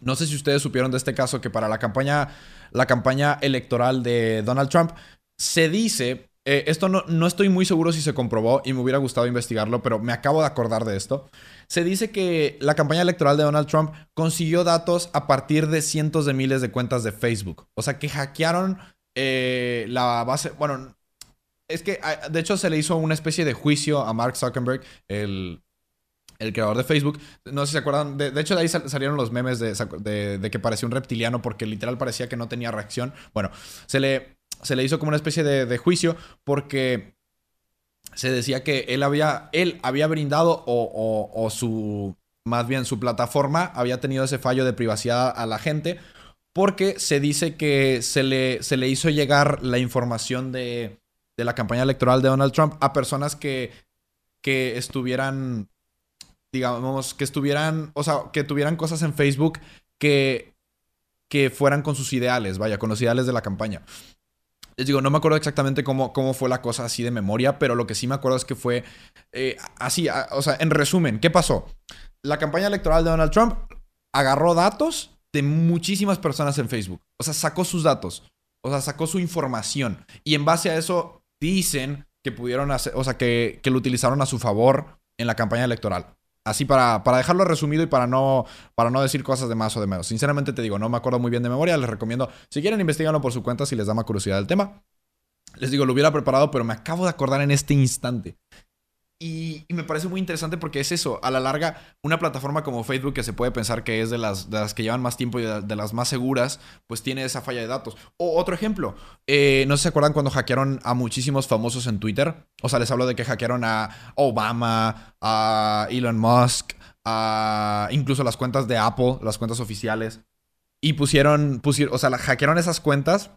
No sé si ustedes supieron de este caso que para la campaña, la campaña electoral de Donald Trump se dice, eh, esto no, no estoy muy seguro si se comprobó y me hubiera gustado investigarlo, pero me acabo de acordar de esto. Se dice que la campaña electoral de Donald Trump consiguió datos a partir de cientos de miles de cuentas de Facebook. O sea, que hackearon eh, la base. Bueno, es que ah, de hecho se le hizo una especie de juicio a Mark Zuckerberg, el, creador de Facebook. No sé si se acuerdan. De, hecho, de ahí salieron los memes de, que parecía un reptiliano porque literal parecía que no tenía reacción. Bueno, se le, se le hizo como una especie de juicio porque se decía que él había, él había brindado o, su, más bien su plataforma había tenido ese fallo de privacidad a la gente porque se dice que se le, se le hizo llegar la información de, de la campaña electoral de Donald Trump a personas que, que estuvieran, digamos, que estuvieran, o sea, que tuvieran cosas en Facebook que, que fueran con sus ideales, vaya, con los ideales de la campaña. Les digo, no me acuerdo exactamente cómo, cómo fue la cosa así de memoria, pero lo que sí me acuerdo es que fue eh, así, o sea, en resumen, ¿qué pasó? La campaña electoral de Donald Trump agarró datos de muchísimas personas en Facebook. O sea, sacó sus datos. O sea, sacó su información. Y en base a eso dicen que pudieron hacer, o sea, que, que lo utilizaron a su favor en la campaña electoral. Así para, para dejarlo resumido y para no, para no decir cosas de más o de menos. Sinceramente te digo, no me acuerdo muy bien de memoria. Les recomiendo, si quieren, investigarlo por su cuenta si les da más curiosidad el tema. Les digo, lo hubiera preparado, pero me acabo de acordar en este instante. Y, me parece muy interesante porque es eso, a la larga, una plataforma como Facebook que se puede pensar que es de las, que llevan más tiempo y de, las más seguras, pues tiene esa falla de datos. O otro ejemplo, eh, no se acuerdan cuando hackearon a muchísimos famosos en Twitter. O sea, les hablo de que hackearon a Obama, a Elon Musk, a incluso las cuentas de Apple, las cuentas oficiales. Y pusieron o sea, hackearon esas cuentas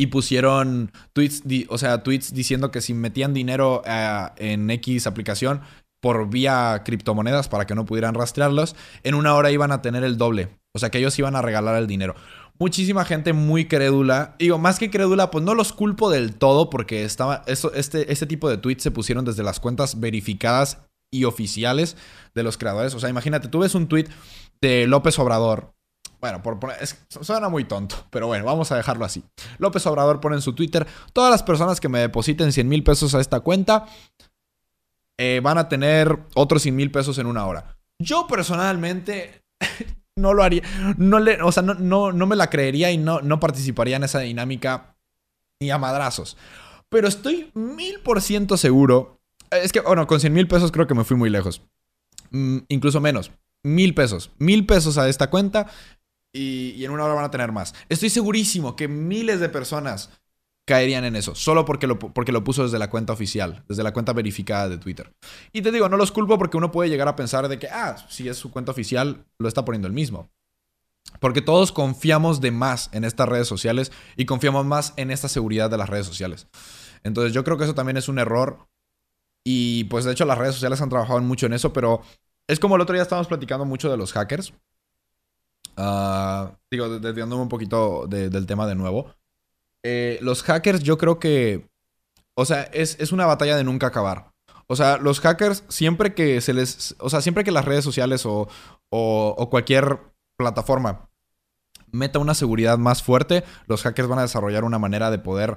y pusieron tweets, o sea, tweets diciendo que si metían dinero eh, en X aplicación por vía criptomonedas para que no pudieran rastrearlos, en una hora iban a tener el doble. O sea, que ellos iban a regalar el dinero. Muchísima gente muy crédula. Digo, más que crédula, pues no los culpo del todo porque estaba, eso, este, este tipo de tweets se pusieron desde las cuentas verificadas y oficiales de los creadores. O sea, imagínate, tú ves un tweet de López Obrador bueno, por poner, suena muy tonto, pero bueno, vamos a dejarlo así. López Obrador pone en su Twitter, todas las personas que me depositen 100 mil pesos a esta cuenta eh, van a tener otros 100 mil pesos en una hora. Yo personalmente no lo haría, no le, o sea, no, no, me la creería y no, no participaría en esa dinámica ni a madrazos. Pero estoy mil por ciento seguro. Es que, bueno, con 100 mil pesos creo que me fui muy lejos. Mm, incluso menos. Mil pesos. Mil pesos a esta cuenta y, en una hora van a tener más. Estoy segurísimo que miles de personas caerían en eso, solo porque lo, porque lo puso desde la cuenta oficial, desde la cuenta verificada de Twitter. Y te digo, no los culpo porque uno puede llegar a pensar de que, ah, si es su cuenta oficial, lo está poniendo el mismo. Porque todos confiamos de más en estas redes sociales y confiamos más en esta seguridad de las redes sociales. Entonces yo creo que eso también es un error. Y pues de hecho las redes sociales han trabajado mucho en eso, pero es como el otro día estábamos platicando mucho de los hackers. Uh, digo, desviándome un poquito del tema de nuevo. Eh, los hackers, yo creo que. O sea, es, una batalla de nunca acabar. O sea, los hackers, siempre que se les. O sea, siempre que las redes sociales o, o, cualquier plataforma meta una seguridad más fuerte, los hackers van a desarrollar una manera de poder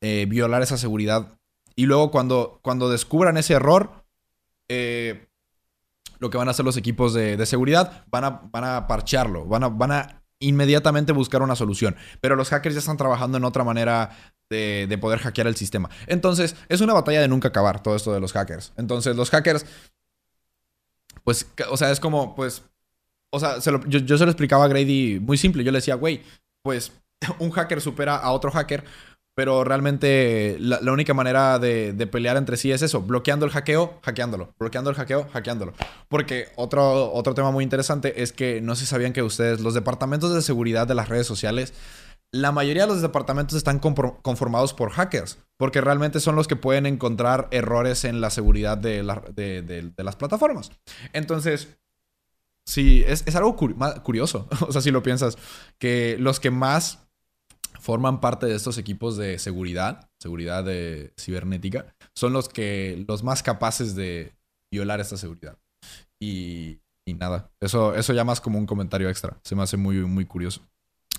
eh, violar esa seguridad. Y luego, cuando, cuando descubran ese error, eh, lo que van a hacer los equipos de, seguridad, van a, van a parchearlo, van a, van a inmediatamente buscar una solución. Pero los hackers ya están trabajando en otra manera de, poder hackear el sistema. Entonces, es una batalla de nunca acabar todo esto de los hackers. Entonces, los hackers, pues, o sea, es como, pues, o sea, yo, yo se lo explicaba a Grady muy simple. Yo le decía, güey, pues, un hacker supera a otro hacker pero realmente la, única manera de, pelear entre sí es eso, bloqueando el hackeo, hackeándolo, bloqueando el hackeo, hackeándolo. Porque otro, otro tema muy interesante es que no si sabían que ustedes, los departamentos de seguridad de las redes sociales, la mayoría de los departamentos están conformados por hackers, porque realmente son los que pueden encontrar errores en la seguridad de, las plataformas. Entonces, sí, es, es algo curioso, o sea, si lo piensas, que los que más forman parte de estos equipos de seguridad, seguridad de cibernética, son los que los más capaces de violar esta seguridad. Y, nada, eso, eso ya más como un comentario extra. Se me hace muy, muy curioso.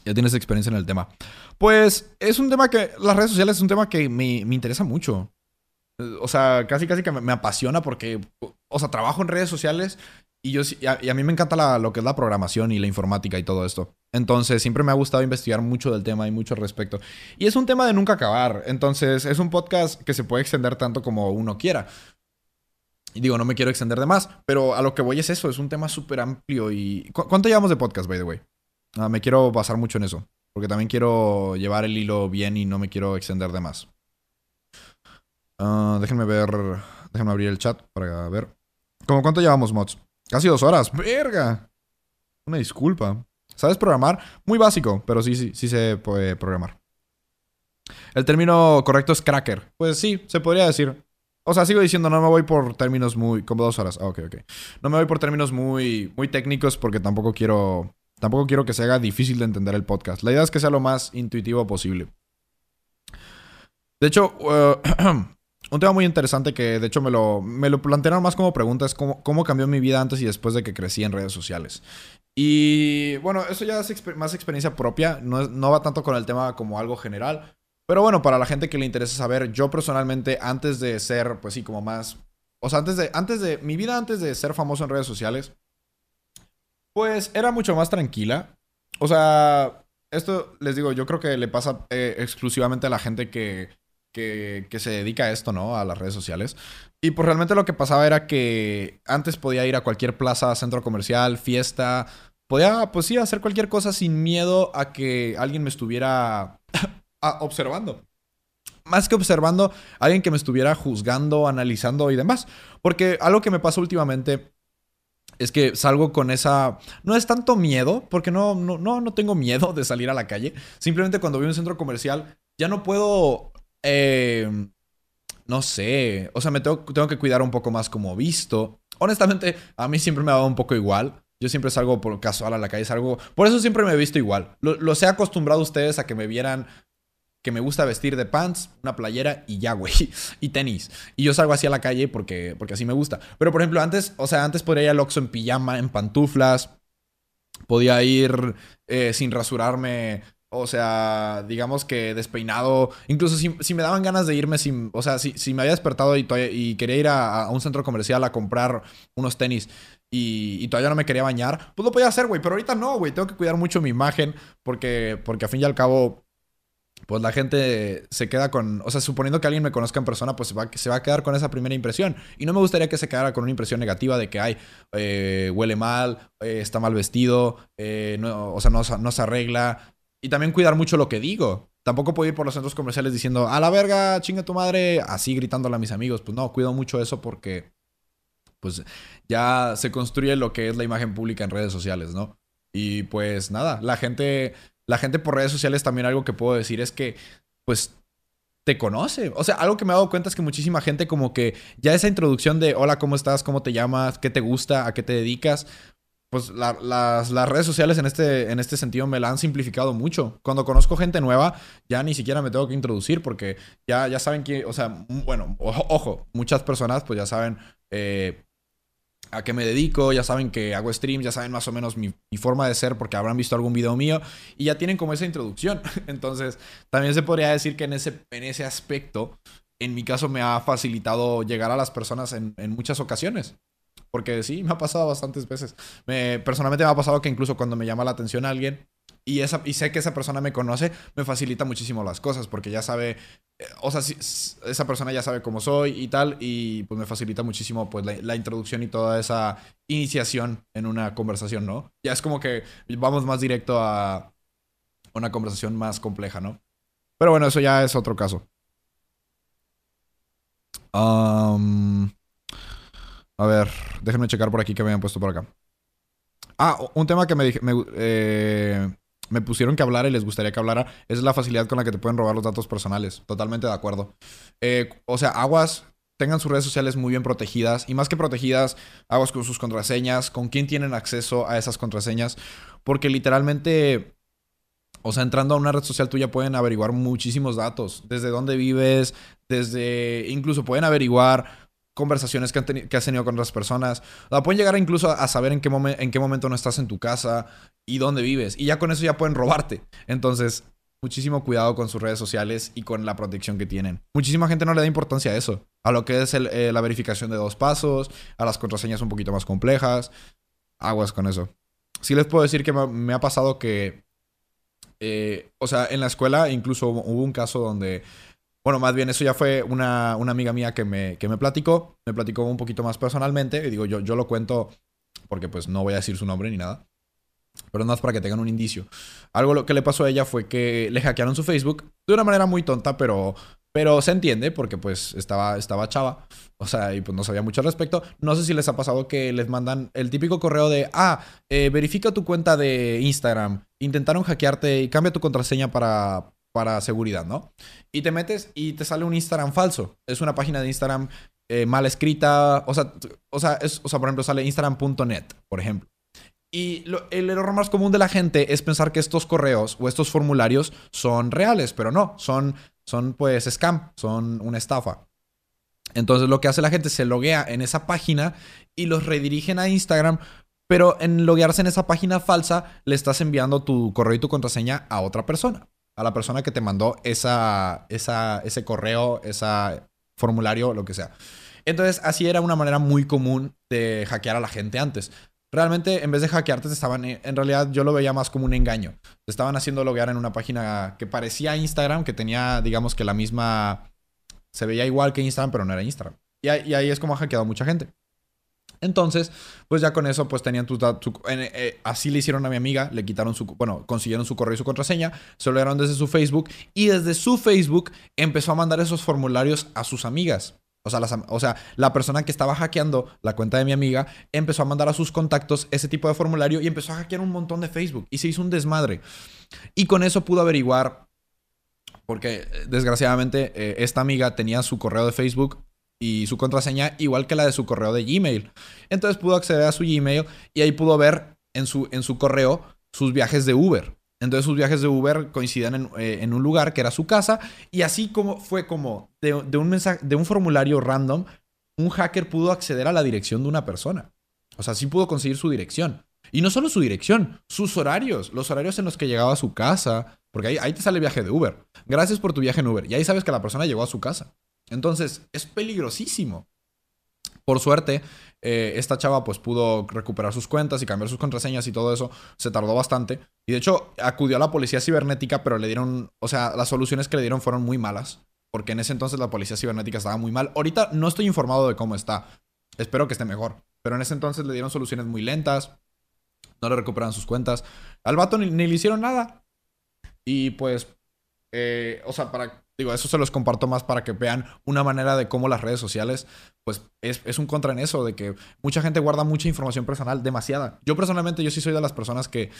Ya tienes experiencia en el tema. Pues es un tema que, las redes sociales es un tema que me, me interesa mucho. O sea, casi casi que me, me, apasiona porque, o sea, trabajo en redes sociales y, yo, y a, mí me encanta lo que es la programación y la informática y todo esto. Entonces, siempre me ha gustado investigar mucho del tema y mucho al respecto. Y es un tema de nunca acabar. Entonces, es un podcast que se puede extender tanto como uno quiera. Y digo, no me quiero extender de más, pero a lo que voy es eso, es un tema súper amplio y... ¿Cuánto llevamos de podcast, by the way? Ah, me quiero basar mucho en eso, porque también quiero llevar el hilo bien y no me quiero extender de más. Uh, déjenme ver, déjenme abrir el chat para ver. ¿Cómo cuánto llevamos, mods? Casi dos horas. ¡Verga! Una disculpa. ¿Sabes programar? Muy básico, pero sí, sí, sí se puede programar. El término correcto es cracker. Pues sí, se podría decir. O sea, sigo diciendo, no me voy por términos muy. como dos horas. Ah, ok, ok. No me voy por términos muy, muy técnicos porque tampoco quiero. Tampoco quiero que se haga difícil de entender el podcast. La idea es que sea lo más intuitivo posible. De hecho, uh, un tema muy interesante que de hecho me lo, me lo plantearon más como pregunta es cómo, cómo cambió mi vida antes y después de que crecí en redes sociales. Y bueno, eso ya es más experiencia propia, no, no va tanto con el tema como algo general. Pero bueno, para la gente que le interesa saber, yo personalmente antes de ser, pues sí, como más... O sea, antes de, antes de... Mi vida antes de ser famoso en redes sociales, pues era mucho más tranquila. O sea, esto les digo, yo creo que le pasa eh, exclusivamente a la gente que, que, se dedica a esto, ¿no? A las redes sociales. Y pues realmente lo que pasaba era que antes podía ir a cualquier plaza, centro comercial, fiesta. Podía, pues sí, hacer cualquier cosa sin miedo a que alguien me estuviera observando. Más que observando, alguien que me estuviera juzgando, analizando y demás. Porque algo que me pasa últimamente es que salgo con esa... No es tanto miedo, porque no, no, no, tengo miedo de salir a la calle. Simplemente cuando voy a un centro comercial, ya no puedo... Eh, no sé. O sea, me tengo, que cuidar un poco más como visto. Honestamente, a mí siempre me ha dado un poco igual. Yo siempre salgo por casual a la calle, salgo... Por eso siempre me he visto igual. los he acostumbrado a ustedes a que me vieran que me gusta vestir de pants, una playera y ya, güey. Y tenis. Y yo salgo así a la calle porque, porque así me gusta. Pero, por ejemplo, antes, o sea, antes podría ir al Oxxo en pijama, en pantuflas. Podía ir eh, sin rasurarme. O sea, digamos que despeinado. Incluso si, me daban ganas de irme sin... O sea, si, si me había despertado y, quería ir a, un centro comercial a comprar unos tenis y, y, todavía no me quería bañar, pues lo podía hacer, güey. Pero ahorita no, güey. Tengo que cuidar mucho mi imagen porque, porque a fin y al cabo pues la gente se queda con, o sea, suponiendo que alguien me conozca en persona, pues se va, se va a quedar con esa primera impresión. Y no me gustaría que se quedara con una impresión negativa de que, ay, eh, huele mal, eh, está mal vestido, eh, o sea, no, no se arregla. Y también cuidar mucho lo que digo. Tampoco puedo ir por los centros comerciales diciendo, a la verga, chinga tu madre, así gritándole a mis amigos. Pues no, cuido mucho eso porque, pues, ya se construye lo que es la imagen pública en redes sociales, ¿no? Y pues nada, la gente la gente por redes sociales también algo que puedo decir es que, pues, te conoce. O sea, algo que me he dado cuenta es que muchísima gente como que ya esa introducción de hola, ¿cómo estás? ¿Cómo te llamas? ¿Qué te gusta? ¿A qué te dedicas? Pues las, las, redes sociales en este, en este sentido me la han simplificado mucho. Cuando conozco gente nueva, ya ni siquiera me tengo que introducir porque ya, ya saben que, o sea, bueno, ojo, muchas personas pues ya saben eh, a qué me dedico, ya saben que hago streams, ya saben más o menos mi, forma de ser porque habrán visto algún video mío y ya tienen como esa introducción. Entonces, también se podría decir que en ese, en ese aspecto, en mi caso me ha facilitado llegar a las personas en, en muchas ocasiones. Porque sí, me ha pasado bastantes veces. Me, personalmente me ha pasado que incluso cuando me llama la atención alguien, y, esa, y sé que esa persona me conoce, me facilita muchísimo las cosas porque ya sabe, eh, o sea, esa persona ya sabe cómo soy y tal, y pues me facilita muchísimo pues la, introducción y toda esa iniciación en una conversación, ¿no? Ya es como que vamos más directo a una conversación más compleja, ¿no? Pero bueno, eso ya es otro caso. A ver, déjenme checar por aquí que me habían puesto por acá. Ah, un tema que me dije, me, eh, pusieron que hablar y les gustaría que hablara, es la facilidad con la que te pueden robar los datos personales. Totalmente de acuerdo. Eh, o sea, aguas, tengan sus redes sociales muy bien protegidas. Y más que protegidas, aguas con sus contraseñas, con quién tienen acceso a esas contraseñas. Porque literalmente, o sea, entrando a una red social tuya pueden averiguar muchísimos datos. Desde dónde vives, desde... Incluso pueden averiguar conversaciones que, has tenido con otras personas. O pueden llegar incluso a saber en qué, en qué momento no estás en tu casa y dónde vives. Y ya con eso ya pueden robarte. Entonces, muchísimo cuidado con sus redes sociales y con la protección que tienen. Muchísima gente no le da importancia a eso. A lo que es eh, la verificación de dos pasos, a las contraseñas un poquito más complejas. Aguas con eso. Sí les puedo decir que me, ha pasado que... Eh, o sea, en la escuela incluso hubo un caso donde bueno, más bien eso ya fue una, amiga mía que me, que me platicó, me platicó un poquito más personalmente, y digo, yo, yo lo cuento porque pues no voy a decir su nombre ni nada, pero nada más para que tengan un indicio. Algo lo que le pasó a ella fue que le hackearon su Facebook de una manera muy tonta, pero, pero se entiende porque pues estaba, estaba chava, o sea, y pues no sabía mucho al respecto. No sé si les ha pasado que les mandan el típico correo de, ah, eh, verifica tu cuenta de Instagram, intentaron hackearte y cambia tu contraseña para, para seguridad, ¿no? Y te metes y te sale un Instagram falso. Es una página de Instagram eh, mal escrita. O sea, o sea, o sea, por ejemplo, sale instagram.net, por ejemplo. Y el error más común de la gente es pensar que estos correos o estos formularios son reales, pero no, son, son pues scam, son una estafa. Entonces lo que hace la gente se loguea en esa página y los redirigen a Instagram, pero en loguearse en esa página falsa le estás enviando tu correo y tu contraseña a otra persona, a la persona que te mandó esa, esa, ese correo, ese formulario, lo que sea. Entonces así era una manera muy común de hackear a la gente antes. Realmente, en vez de hackearte, te estaban. En realidad, yo lo veía más como un engaño. Te estaban haciendo loguear en una página que parecía Instagram, que tenía, digamos que la misma se veía igual que Instagram, pero no era Instagram. Y, ahí es como ha hackeado mucha gente. Entonces, pues ya con eso, pues tenían tus datos. Eh, así le hicieron a mi amiga, le quitaron su. Bueno, consiguieron su correo y su contraseña, se lo dieron desde su Facebook y desde su Facebook empezó a mandar esos formularios a sus amigas. O sea, o sea, la persona que estaba hackeando la cuenta de mi amiga empezó a mandar a sus contactos ese tipo de formulario y empezó a hackear un montón de Facebook y se hizo un desmadre. Y con eso pudo averiguar porque eh, desgraciadamente eh, esta amiga tenía su correo de Facebook y su contraseña igual que la de su correo de Gmail. Entonces pudo acceder a su Gmail y ahí pudo ver en su, en su correo sus viajes de Uber. Entonces sus viajes de Uber coincidían en, eh, en un lugar que era su casa y así como fue como de, un mensaje, de un formulario random, un hacker pudo acceder a la dirección de una persona. O sea, sí pudo conseguir su dirección. Y no solo su dirección, sus horarios, los horarios en los que llegaba a su casa, porque ahí, ahí te sale el viaje de Uber. Gracias por tu viaje en Uber. Y ahí sabes que la persona llegó a su casa. Entonces, es peligrosísimo. Por suerte, eh, esta chava pues pudo recuperar sus cuentas y cambiar sus contraseñas y todo eso. Se tardó bastante. Y de hecho, acudió a la policía cibernética, pero le dieron, o sea, las soluciones que le dieron fueron muy malas. Porque en ese entonces la policía cibernética estaba muy mal. Ahorita no estoy informado de cómo está. Espero que esté mejor. Pero en ese entonces le dieron soluciones muy lentas. No le recuperaron sus cuentas. Al vato ni le hicieron nada. Y pues, eh, o sea, para, digo, eso se los comparto más para que vean una manera de cómo las redes sociales, pues es, un contra en eso, de que mucha gente guarda mucha información personal, demasiada. Yo personalmente, yo sí soy de las personas que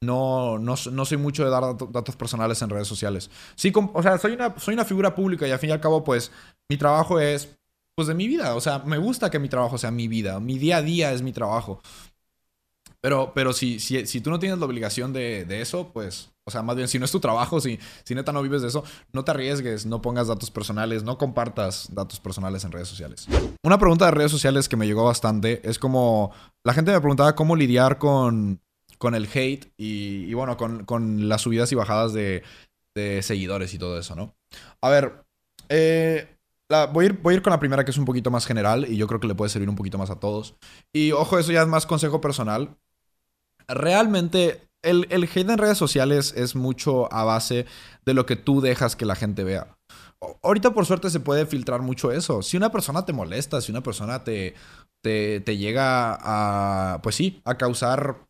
no, no, soy mucho de dar datos personales en redes sociales. Sí, o sea, soy una, soy una figura pública y al fin y al cabo, pues, mi trabajo es, pues, de mi vida. O sea, me gusta que mi trabajo sea mi vida. Mi día a día es mi trabajo. Pero, pero si, si, si tú no tienes la obligación de, de eso, pues o sea, más bien, si no es tu trabajo, si, si neta no vives de eso, no te arriesgues, no pongas datos personales, no compartas datos personales en redes sociales. Una pregunta de redes sociales que me llegó bastante es como, la gente me preguntaba cómo lidiar con, con el hate y, bueno, con, las subidas y bajadas de, seguidores y todo eso, ¿no? A ver, eh, voy, ir, voy, a ir, con la primera que es un poquito más general y yo creo que le puede servir un poquito más a todos. Y ojo, eso ya es más consejo personal. Realmente el, el hate en redes sociales es mucho a base de lo que tú dejas que la gente vea. Ahorita por suerte se puede filtrar mucho eso. Si una persona te molesta, si una persona te, te, llega a, pues sí, a causar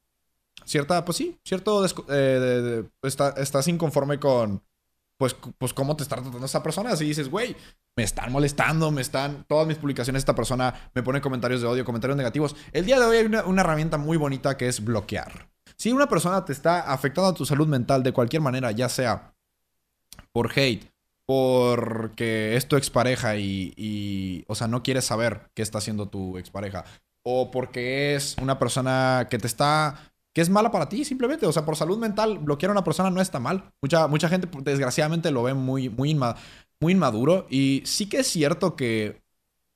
cierta, pues sí, cierto, eh, estás inconforme con, pues, pues cómo te está tratando esa persona. Si dices, güey, me están molestando, me están, todas mis publicaciones esta persona me pone comentarios de odio, comentarios negativos. El día de hoy hay una herramienta muy bonita que es bloquear. Si una persona te está afectando a tu salud mental de cualquier manera, ya sea por hate, porque es tu expareja y, y, o sea, no quieres saber qué está haciendo tu expareja, o porque es una persona que te está que es mala para ti, simplemente. O sea, por salud mental, bloquear a una persona no está mal. Mucha, mucha gente, desgraciadamente, lo ve muy, muy, muy inmaduro. Y sí que es cierto que,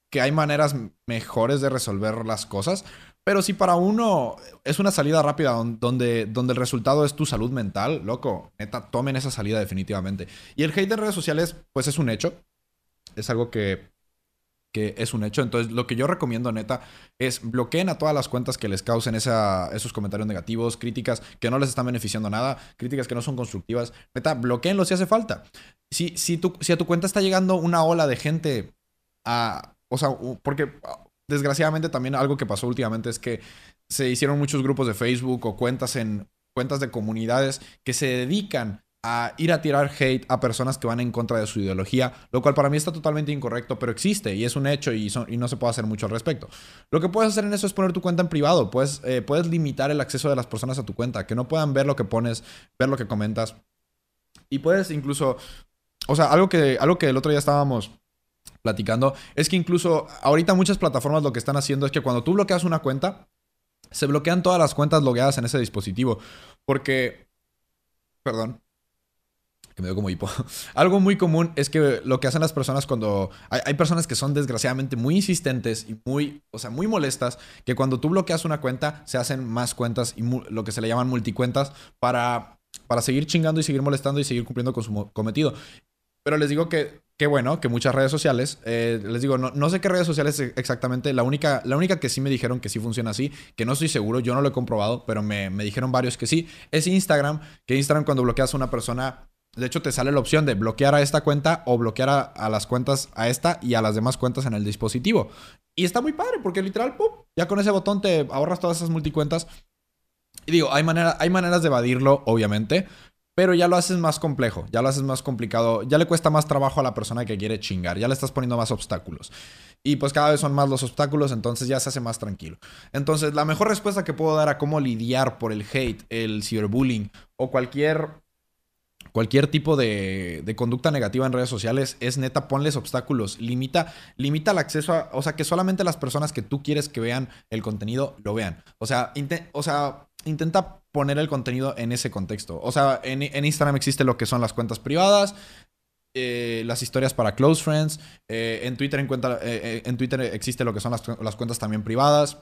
que hay maneras mejores de resolver las cosas. Pero si para uno es una salida rápida donde, donde el resultado es tu salud mental, loco, neta, tomen esa salida definitivamente. Y el hate en redes sociales, pues es un hecho. Es algo que, que es un hecho. Entonces, lo que yo recomiendo, neta, es bloqueen a todas las cuentas que les causen esos comentarios negativos, críticas que no les están beneficiando nada, críticas que no son constructivas. Neta, bloqueenlo si hace falta. Si, si, si a tu cuenta está llegando una ola de gente a... O sea, porque desgraciadamente también algo que pasó últimamente es que se hicieron muchos grupos de Facebook o cuentas en cuentas de comunidades que se dedican a ir a tirar hate a personas que van en contra de su ideología, lo cual para mí está totalmente incorrecto, pero existe y es un hecho y, y no se puede hacer mucho al respecto. Lo que puedes hacer en eso es poner tu cuenta en privado, puedes, eh, puedes limitar el acceso de las personas a tu cuenta, que no puedan ver lo que pones, ver lo que comentas. Y puedes incluso, o sea, algo que, algo que el otro día estábamos platicando, es que incluso ahorita muchas plataformas lo que están haciendo es que cuando tú bloqueas una cuenta, se bloquean todas las cuentas logueadas en ese dispositivo. Porque, perdón, que me dio como hipo. Algo muy común es que lo que hacen las personas cuando. Hay, personas que son desgraciadamente muy insistentes y muy. O sea, muy molestas. Que cuando tú bloqueas una cuenta, se hacen más cuentas y lo que se le llaman multicuentas para. Para seguir chingando y seguir molestando y seguir cumpliendo con su cometido. Pero les digo que qué bueno, que muchas redes sociales, eh, les digo, no, no, sé qué redes sociales exactamente, la única, la única que sí me dijeron que sí funciona así, que no estoy seguro, yo no lo he comprobado, pero me, me dijeron varios que sí, es Instagram, que Instagram cuando bloqueas a una persona de hecho, te sale la opción de bloquear a esta cuenta o bloquear a, las cuentas a esta y a las demás cuentas en el dispositivo. Y está muy padre porque literal, ¡pum! ya con ese botón te ahorras todas esas multicuentas. Y digo, hay, manera, hay maneras de evadirlo, obviamente, pero ya lo haces más complejo, ya lo haces más complicado, ya le cuesta más trabajo a la persona que quiere chingar, ya le estás poniendo más obstáculos. Y pues cada vez son más los obstáculos, entonces ya se hace más tranquilo. Entonces, la mejor respuesta que puedo dar a cómo lidiar por el hate, el ciberbullying o cualquier cualquier tipo de, conducta negativa en redes sociales es neta, ponles obstáculos, limita, limita el acceso a, o sea, que solamente las personas que tú quieres que vean el contenido lo vean. O o sea intenta poner el contenido en ese contexto. O sea, en, Instagram existe lo que son las cuentas privadas, eh, las historias para close friends, eh, en, Twitter eh, en Twitter existe lo que son las, cuentas también privadas.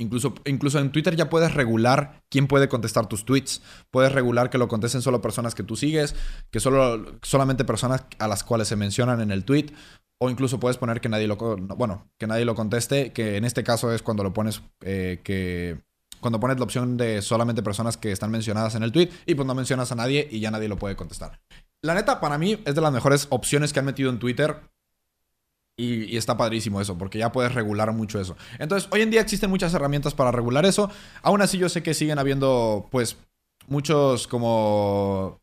Incluso, incluso en Twitter ya puedes regular quién puede contestar tus tweets. Puedes regular que lo contesten solo personas que tú sigues, que solo, solamente personas a las cuales se mencionan en el tweet. O incluso puedes poner que nadie lo, bueno, que nadie lo conteste, que en este caso es cuando lo pones que cuando pones la opción de solamente personas que están mencionadas en el tweet y pues no mencionas a nadie y ya nadie lo puede contestar. La neta, para mí es de las mejores opciones que han metido en Twitter y, está padrísimo eso, porque ya puedes regular mucho eso. Entonces, hoy en día existen muchas herramientas para regular eso. Aún así, yo sé que siguen habiendo, pues, muchos como...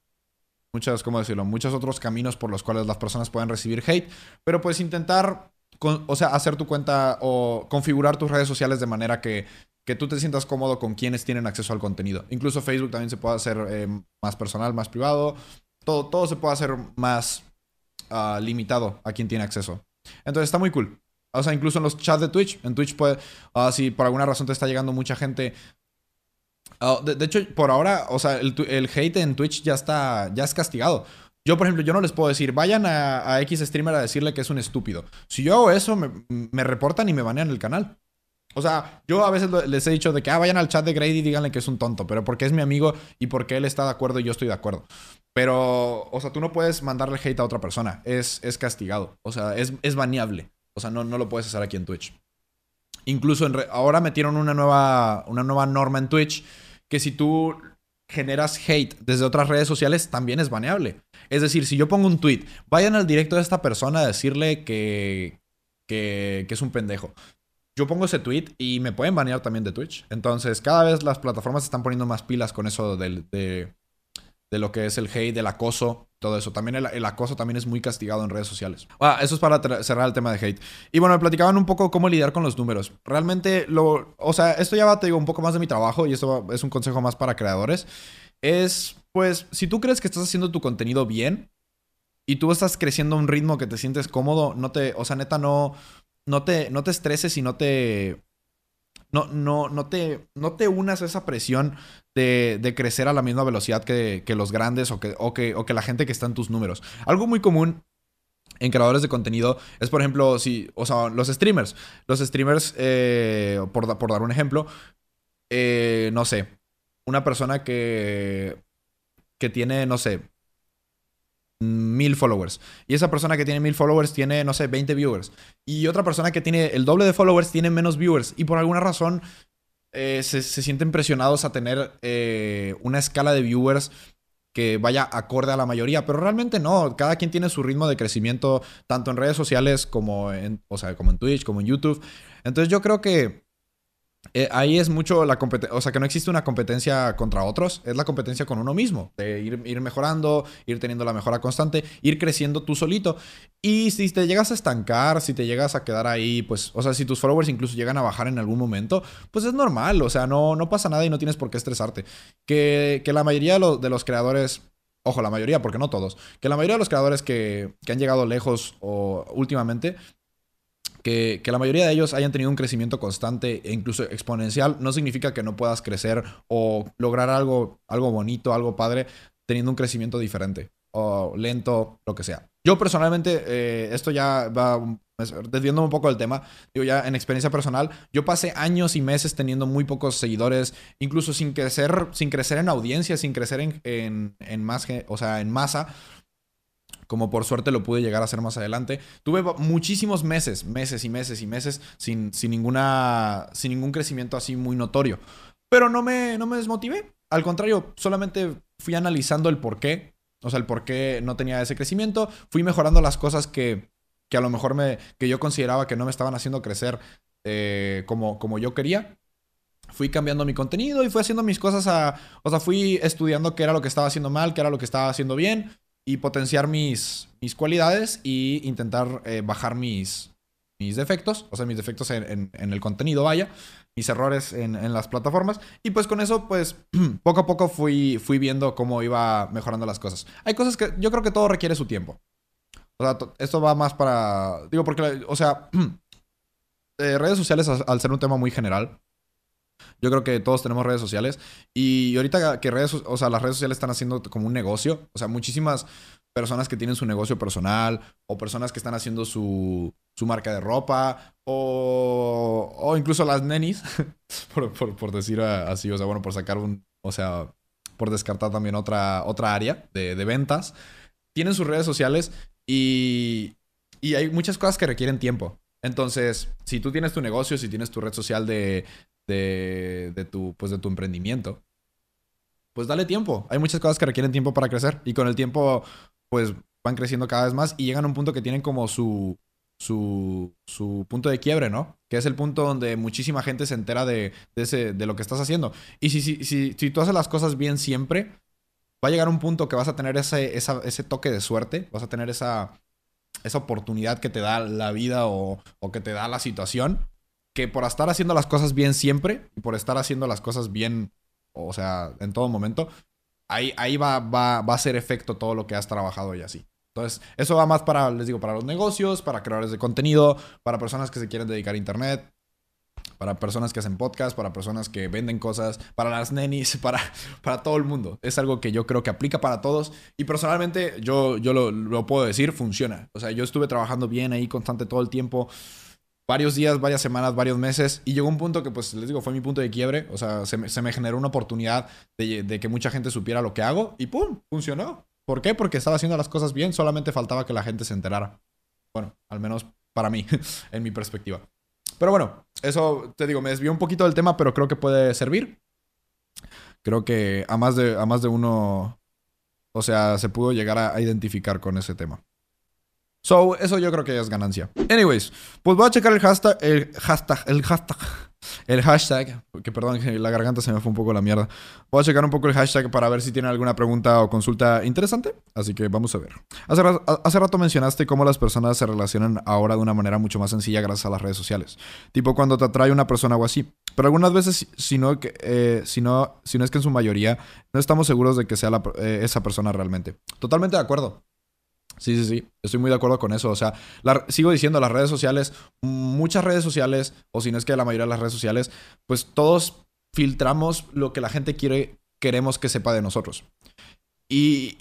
Muchos, ¿cómo decirlo? Muchos otros caminos por los cuales las personas pueden recibir hate. Pero pues intentar, o sea, hacer tu cuenta o configurar tus redes sociales de manera que, que tú te sientas cómodo con quienes tienen acceso al contenido. Incluso Facebook también se puede hacer eh, más personal, más privado. Todo, todo se puede hacer más ah, limitado a quien tiene acceso. Entonces está muy cool. O sea, incluso en los chats de Twitch. En Twitch puede. Uh, si por alguna razón te está llegando mucha gente. Ah, de, hecho, por ahora, o sea, el, hate en Twitch ya está. ya es castigado. Yo, por ejemplo, yo no les puedo decir, vayan a, X streamer a decirle que es un estúpido. Si yo hago eso, me, reportan y me banean el canal. O sea, yo a veces les he dicho de que ah, vayan al chat de Grady y díganle que es un tonto, pero porque es mi amigo y porque él está de acuerdo y yo estoy de acuerdo. Pero, o sea, tú no puedes mandarle hate a otra persona. Es, es castigado. O sea, es, es baneable. O sea, no, no lo puedes hacer aquí en Twitch. Incluso ahora metieron una nueva, una nueva norma en Twitch que si tú generas hate desde otras redes sociales, también es baneable. Es decir, si yo pongo un tweet, vayan al directo de esta persona a decirle que, que, que es un pendejo yo pongo ese tweet y me pueden banear también de Twitch. Entonces, cada vez las plataformas están poniendo más pilas con eso de, de lo que es el hate, del acoso, todo eso. También el, acoso también es muy castigado en redes sociales. Ah, eso es para cerrar el tema de hate. Y bueno, me platicaban un poco cómo lidiar con los números. Realmente, lo, o sea, esto ya va, te digo, un poco más de mi trabajo y esto es un consejo más para creadores. Es, pues, si tú crees que estás haciendo tu contenido bien y tú estás creciendo a un ritmo que te sientes cómodo, no te, o sea, neta, no, no te, no te estreses y no te, no, no, no, te, no te unas a esa presión de, crecer a la misma velocidad que, los grandes o que, o, que, o que la gente que está en tus números. Algo muy común en creadores de contenido es, por ejemplo, si, o sea, los streamers. Los streamers, eh, por, por, dar un ejemplo, eh, no sé, una persona que, que tiene, no sé, mil followers. Y esa persona que tiene mil followers tiene, no sé, 20 viewers. Y otra persona que tiene el doble de followers tiene menos viewers. Y por alguna razón eh, se, sienten presionados a tener eh, una escala de viewers que vaya acorde a la mayoría, pero realmente no, cada quien tiene su ritmo de crecimiento tanto en redes sociales como en, o sea, como en Twitch, como en YouTube. Entonces yo creo que eh, ahí es mucho la competencia, o sea, que no existe una competencia contra otros, es la competencia con uno mismo, de ir, mejorando, ir teniendo la mejora constante, ir creciendo tú solito. Y si te llegas a estancar, si te llegas a quedar ahí, pues, o sea, si tus followers incluso llegan a bajar en algún momento, pues es normal, o sea, no, no pasa nada y no tienes por qué estresarte. Que, que la mayoría de, de los creadores ojo, la mayoría, porque no todos, que la mayoría de los creadores que, que han llegado lejos o últimamente que, la mayoría de ellos hayan tenido un crecimiento constante e incluso exponencial, no significa que no puedas crecer o lograr algo, algo bonito, algo padre, teniendo un crecimiento diferente. o lento, lo que sea. Yo personalmente, eh, esto ya va desviando un poco del tema, digo ya en experiencia personal, yo pasé años y meses teniendo muy pocos seguidores, incluso sin crecer, sin crecer en audiencia, sin crecer en, en, en más, o sea, en masa, como por suerte lo pude llegar a hacer más adelante. Tuve muchísimos meses, meses y meses y meses sin, sin, ninguna, sin ningún crecimiento así muy notorio. Pero no me, no me desmotivé. Al contrario, solamente fui analizando el por qué. O sea, el por qué no tenía ese crecimiento. Fui mejorando las cosas que, que a lo mejor me, que yo consideraba que no me estaban haciendo crecer eh, como, como yo quería. Fui cambiando mi contenido y fui haciendo mis cosas a... O sea, fui estudiando qué era lo que estaba haciendo mal, qué era lo que estaba haciendo bien y potenciar mis, mis cualidades y intentar eh, bajar mis, mis defectos, o sea, mis defectos en, el contenido, vaya, mis errores en, las plataformas. Y pues con eso, pues poco a poco fui, fui viendo cómo iba mejorando las cosas. Hay cosas que yo creo que todo requiere su tiempo. O sea, esto va más para, digo, porque, o sea, eh, redes sociales al ser un tema muy general, yo creo que todos tenemos redes sociales. Y ahorita que redes, o sea, las redes sociales están haciendo como un negocio. O sea, muchísimas personas que tienen su negocio personal o personas que están haciendo su, su marca de ropa o, o incluso las nenis, por, por, decir así, o sea, bueno, por sacar un, o sea, por descartar también otra, otra área de, de ventas, tienen sus redes sociales y, y hay muchas cosas que requieren tiempo. Entonces, si tú tienes tu negocio, si tienes tu red social de, de, tu, pues de tu emprendimiento, pues dale tiempo. Hay muchas cosas que requieren tiempo para crecer y con el tiempo, pues van creciendo cada vez más y llegan a un punto que tienen como su, su, su punto de quiebre, ¿no? Que es el punto donde muchísima gente se entera de, de lo que estás haciendo. Y si, si, si, si, tú haces las cosas bien siempre, va a llegar un punto que vas a tener ese, ese toque de suerte, vas a tener esa, esa oportunidad que te da la vida o, o que te da la situación que por estar haciendo las cosas bien siempre y por estar haciendo las cosas bien, o sea, en todo momento, ahí, ahí va, va, va a ser efecto todo lo que has trabajado y así. Entonces, eso va más para, les digo, para los negocios, para creadores de contenido, para personas que se quieren dedicar a Internet, para personas que hacen podcast, para personas que venden cosas, para las nenis, para, para todo el mundo. Es algo que yo creo que aplica para todos. Y personalmente, yo, yo lo, lo puedo decir, funciona. O sea, yo estuve trabajando bien ahí constante todo el tiempo varios días, varias semanas, varios meses. Y llegó un punto que, pues, les digo, fue mi punto de quiebre. O sea, se me, generó una oportunidad de, que mucha gente supiera lo que hago. Y ¡pum! Funcionó. ¿Por qué? Porque estaba haciendo las cosas bien. Solamente faltaba que la gente se enterara. Bueno, al menos para mí, en mi perspectiva. Pero bueno, eso te digo, me desvió un poquito del tema, pero creo que puede servir. Creo que a más de, a más de uno, o sea, se pudo llegar a identificar con ese tema. So, eso yo creo que es ganancia. Anyways, pues voy a checar el hashtag, el hashtag, el hashtag, el hashtag, que perdón, la garganta se me fue un poco la mierda. Voy a checar un poco el hashtag para ver si tienen alguna pregunta o consulta interesante. Así que vamos a ver. Hace, hace rato mencionaste cómo las personas se relacionan ahora de una manera mucho más sencilla gracias a las redes sociales. Tipo cuando te atrae una persona o así. Pero algunas veces, si no, eh, si es que en su mayoría, no estamos seguros de que sea eh, esa persona realmente. Totalmente de acuerdo. Sí, sí, sí, estoy muy de acuerdo con eso. O sea, sigo diciendo, las redes sociales, muchas redes sociales, o si no es que la mayoría de las redes sociales, pues todos filtramos lo que la gente quiere, queremos que sepa de nosotros. Y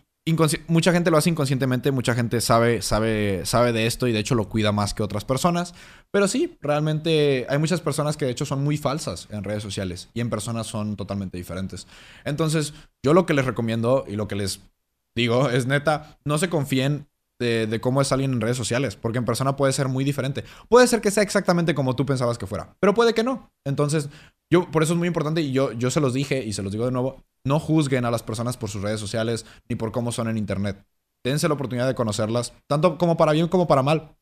mucha gente lo hace inconscientemente, mucha gente sabe, sabe, sabe de esto y de hecho lo cuida más que otras personas. Pero sí, realmente hay muchas personas que de hecho son muy falsas en redes sociales y en personas son totalmente diferentes. Entonces, yo lo que les recomiendo y lo que les digo, es neta, no se confíen de, cómo es alguien en redes sociales, porque en persona puede ser muy diferente. Puede ser que sea exactamente como tú pensabas que fuera, pero puede que no. Entonces, yo, por eso es muy importante y yo, yo se los dije y se los digo de nuevo, no juzguen a las personas por sus redes sociales ni por cómo son en internet. Dense la oportunidad de conocerlas, tanto como para bien como para mal.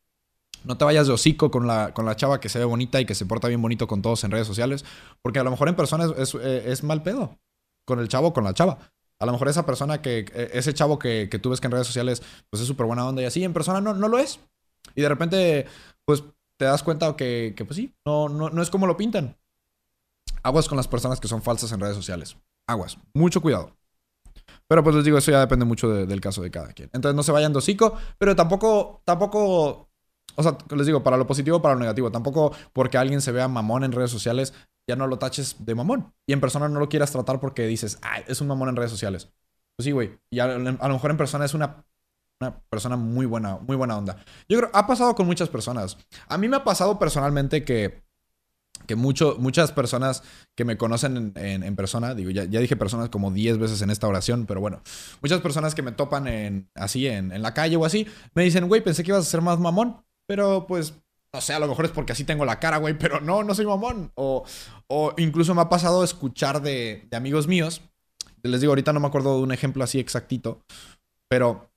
No te vayas de hocico con la, con la chava que se ve bonita y que se porta bien bonito con todos en redes sociales, porque a lo mejor en persona es, es, es mal pedo. Con el chavo o con la chava. A lo mejor esa persona que, e, ese chavo que, tú ves que en redes sociales, pues es súper buena onda y así, en persona no, no lo es. Y de repente, pues te das cuenta que, que pues sí, no, no, no es como lo pintan. Aguas con las personas que son falsas en redes sociales. Aguas. Mucho cuidado. Pero pues les digo, eso ya depende mucho del caso de cada quien. Entonces no se vayan de hocico, pero tampoco, tampoco, o sea, les digo, para lo positivo para lo negativo. Tampoco porque alguien se vea mamón en redes sociales ya no lo taches de mamón. Y en persona no lo quieras tratar porque dices, ay, es un mamón en redes sociales. Pues sí, güey. Y a, a lo mejor en persona es una persona muy buena, muy buena onda. Yo creo, ha pasado con muchas personas. A mí me ha pasado personalmente que, que mucho, muchas personas que me conocen en, persona, digo, ya, ya, dije personas como 10 veces en esta oración, pero bueno, muchas personas que me topan así en, en la calle o así, me dicen, güey, pensé que ibas a ser más mamón, pero pues no sé, a lo mejor es porque así tengo la cara, güey, pero no, no soy mamón. O, o incluso me ha pasado escuchar de, de, amigos míos. Les digo, ahorita no me acuerdo de un ejemplo así exactito, pero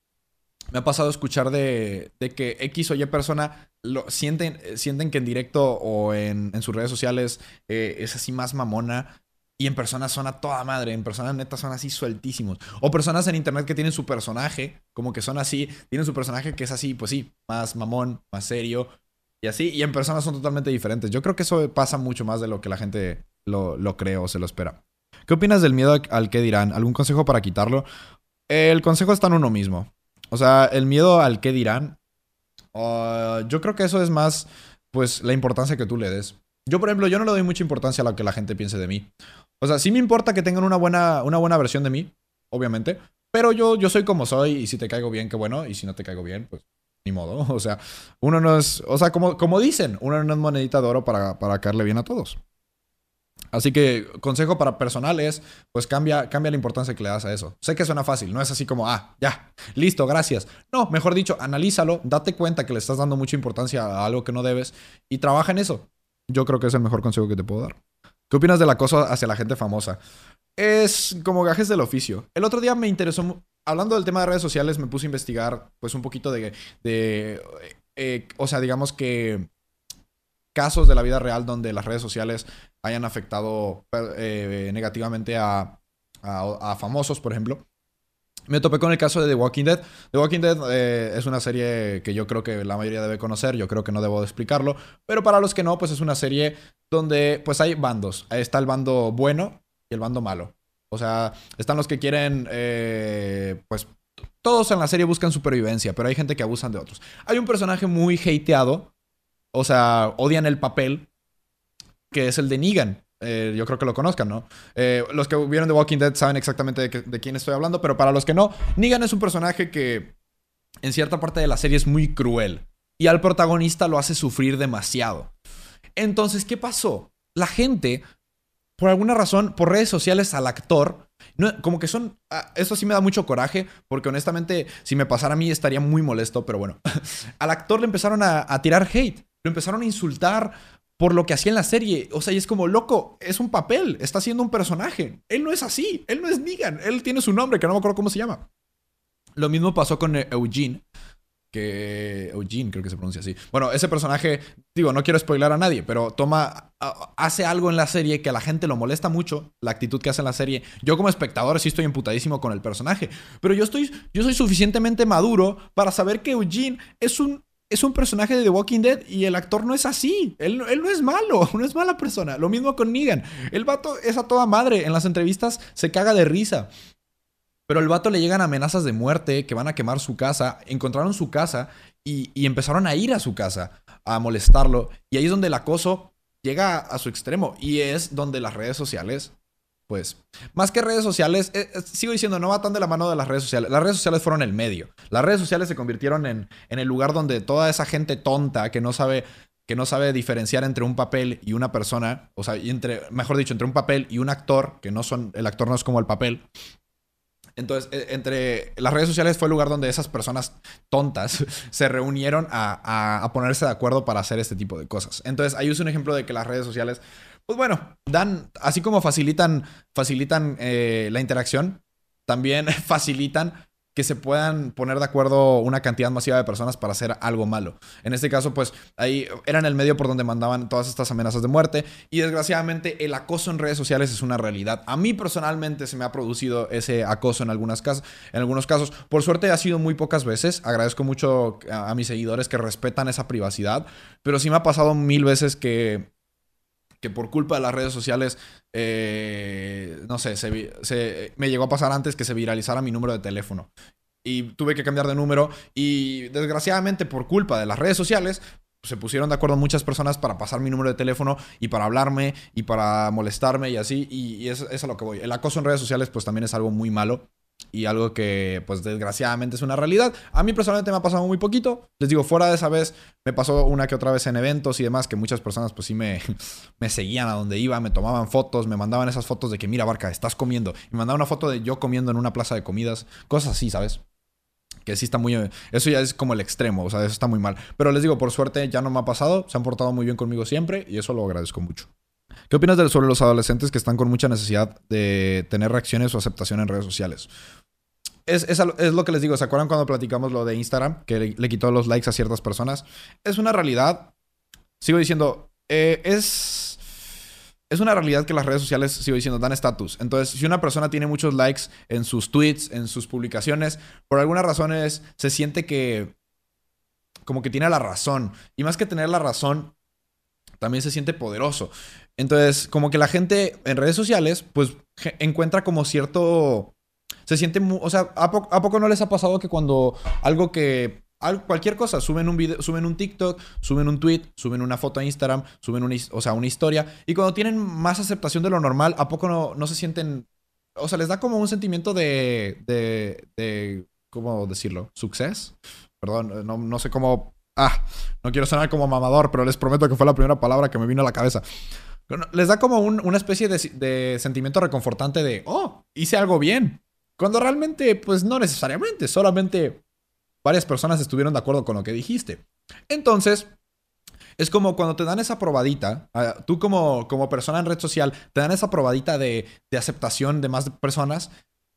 me ha pasado escuchar de, de que X o Y persona lo, sienten, sienten que en directo o en, en sus redes sociales eh, es así más mamona. Y en persona son a toda madre, en persona neta son así sueltísimos. O personas en internet que tienen su personaje, como que son así, tienen su personaje que es así, pues sí, más mamón, más serio, y así, y en persona son totalmente diferentes. Yo creo que eso pasa mucho más de lo que la gente lo, lo cree o se lo espera. ¿Qué opinas del miedo al que dirán? ¿Algún consejo para quitarlo? El consejo está en uno mismo. O sea, el miedo al qué dirán. Uh, yo creo que eso es más, pues, la importancia que tú le des. Yo, por ejemplo, yo no le doy mucha importancia a lo que la gente piense de mí. O sea, sí me importa que tengan una buena, una buena versión de mí, obviamente. Pero yo, yo soy como soy y si te caigo bien, qué bueno. Y si no te caigo bien, pues ni modo. O sea, uno no es, o sea, como, como dicen, uno no es monedita de oro para, para caerle bien a todos. Así que consejo para personal es, pues cambia, cambia la importancia que le das a eso. Sé que suena fácil, no es así como, ah, ya, listo, gracias. No, mejor dicho, analízalo, date cuenta que le estás dando mucha importancia a algo que no debes y trabaja en eso. Yo creo que es el mejor consejo que te puedo dar. ¿Qué opinas del acoso hacia la gente famosa? Es como gajes del oficio. El otro día me interesó, hablando del tema de redes sociales, me puse a investigar pues un poquito de, de eh, o sea, digamos que casos de la vida real donde las redes sociales hayan afectado eh, negativamente a, famosos, por ejemplo. Me topé con el caso de The Walking Dead. The Walking Dead eh, es una serie que yo creo que la mayoría debe conocer, yo creo que no debo de explicarlo, pero para los que no, pues es una serie donde pues hay bandos. Está el bando bueno y el bando malo. O sea, están los que quieren, eh, pues todos en la serie buscan supervivencia, pero hay gente que abusan de otros. Hay un personaje muy hateado o sea, odian el papel, que es el de Negan. Eh, yo creo que lo conozcan, ¿no? Eh, los que vieron The Walking Dead saben exactamente de, quién estoy hablando, pero para los que no, Negan es un personaje que en cierta parte de la serie es muy cruel y al protagonista lo hace sufrir demasiado. Entonces, ¿qué pasó? La gente, por alguna razón, por redes sociales al actor, como que son. Ah, eso sí me da mucho coraje, porque honestamente, si me pasara a mí estaría muy molesto, pero bueno. al actor le empezaron a tirar hate. Lo empezaron a insultar por lo que hacía en la serie. O sea, y es como, loco, es un papel, está siendo un personaje. Él no es así, él no es Negan, él tiene su nombre, que no me acuerdo cómo se llama. Lo mismo pasó con eh, Eugene, Eugene creo que se pronuncia así. Bueno, ese personaje, digo, no quiero spoiler a nadie, pero toma, hace algo en la serie que a la gente lo molesta mucho, la actitud que hace en la serie. Yo como espectador sí estoy emputadísimo con el personaje, pero yo estoy, yo soy suficientemente maduro para saber que Eugene es un es un personaje de The Walking Dead y el actor no es así. Él, él, no es malo, no es mala persona. Lo mismo con Negan. El vato es a toda madre. En las entrevistas se caga de risa. Pero al vato le llegan amenazas de muerte, que van a quemar su casa. Encontraron su casa y, empezaron a ir a su casa a molestarlo. Y ahí es donde el acoso llega a su extremo. Y es donde las redes sociales pues, más que redes sociales, eh, eh, sigo diciendo, no va tan de la mano de las redes sociales. Las redes sociales fueron el medio. Las redes sociales se convirtieron en, en el lugar donde toda esa gente tonta que no sabe que no sabe diferenciar entre un papel y una persona, o sea, entre, mejor dicho, entre un papel y un actor, que no son, el actor no es como el papel. Entonces, eh, entre las redes sociales fue el lugar donde esas personas tontas se reunieron a, a, ponerse de acuerdo para hacer este tipo de cosas. Entonces, ahí es un ejemplo de que las redes sociales pues bueno, dan, así como facilitan, facilitan eh, la interacción, también facilitan que se puedan poner de acuerdo una cantidad masiva de personas para hacer algo malo. En este caso, pues ahí era en el medio por donde mandaban todas estas amenazas de muerte y desgraciadamente el acoso en redes sociales es una realidad. A mí personalmente se me ha producido ese acoso en, en algunos casos. Por suerte ha sido muy pocas veces. Agradezco mucho a mis seguidores que respetan esa privacidad, pero sí me ha pasado mil veces que que por culpa de las redes sociales, eh, no sé, se, me llegó a pasar antes que se viralizara mi número de teléfono. Y tuve que cambiar de número y desgraciadamente por culpa de las redes sociales, se pusieron de acuerdo muchas personas para pasar mi número de teléfono y para hablarme y para molestarme y así. Y, eso, es a lo que voy. El acoso en redes sociales pues también es algo muy malo. Y algo que pues desgraciadamente es una realidad. A mí personalmente me ha pasado muy poquito. Les digo, fuera de esa vez me pasó una que otra vez en eventos y demás que muchas personas pues sí me, me seguían a donde iba, me tomaban fotos, me mandaban esas fotos de que mira Barca, estás comiendo. Y me mandaban una foto de yo comiendo en una plaza de comidas, cosas así, ¿sabes? Que sí está muy... Eso ya es como el extremo, o sea, eso está muy mal. Pero les digo, por suerte ya no me ha pasado, se han portado muy bien conmigo siempre y eso lo agradezco mucho. ¿Qué opinas de, sobre los adolescentes que están con mucha necesidad de tener reacciones o aceptación en redes sociales? Es, lo que les digo. ¿Se acuerdan cuando platicamos lo de Instagram? Que le, quitó los likes a ciertas personas. Es una realidad. Sigo diciendo, eh, es. Es una realidad que las redes sociales, sigo diciendo, dan estatus. Entonces, si una persona tiene muchos likes en sus tweets, en sus publicaciones, por algunas razones se siente que. como que tiene la razón. Y más que tener la razón, también se siente poderoso. Entonces, como que la gente en redes sociales, pues encuentra como cierto... Se siente, o sea, ¿a, poco no les ha pasado que cuando algo que cualquier cosa, suben un video, suben un TikTok, suben un tweet, suben una foto a Instagram, suben una, o sea, una historia, y cuando tienen más aceptación de lo normal, ¿a poco no, no se sienten, o sea, les da como un sentimiento de, de, de ¿cómo decirlo? ¿Success? Perdón, no, no sé cómo, ah, no quiero sonar como mamador, pero les prometo que fue la primera palabra que me vino a la cabeza. Les da como una especie de, sentimiento reconfortante de, oh, hice algo bien. Cuando realmente, pues no necesariamente, solamente varias personas estuvieron de acuerdo con lo que dijiste. Entonces, es como cuando te dan esa probadita, ah, tú como, como persona en red social, te dan esa probadita de, aceptación de más personas,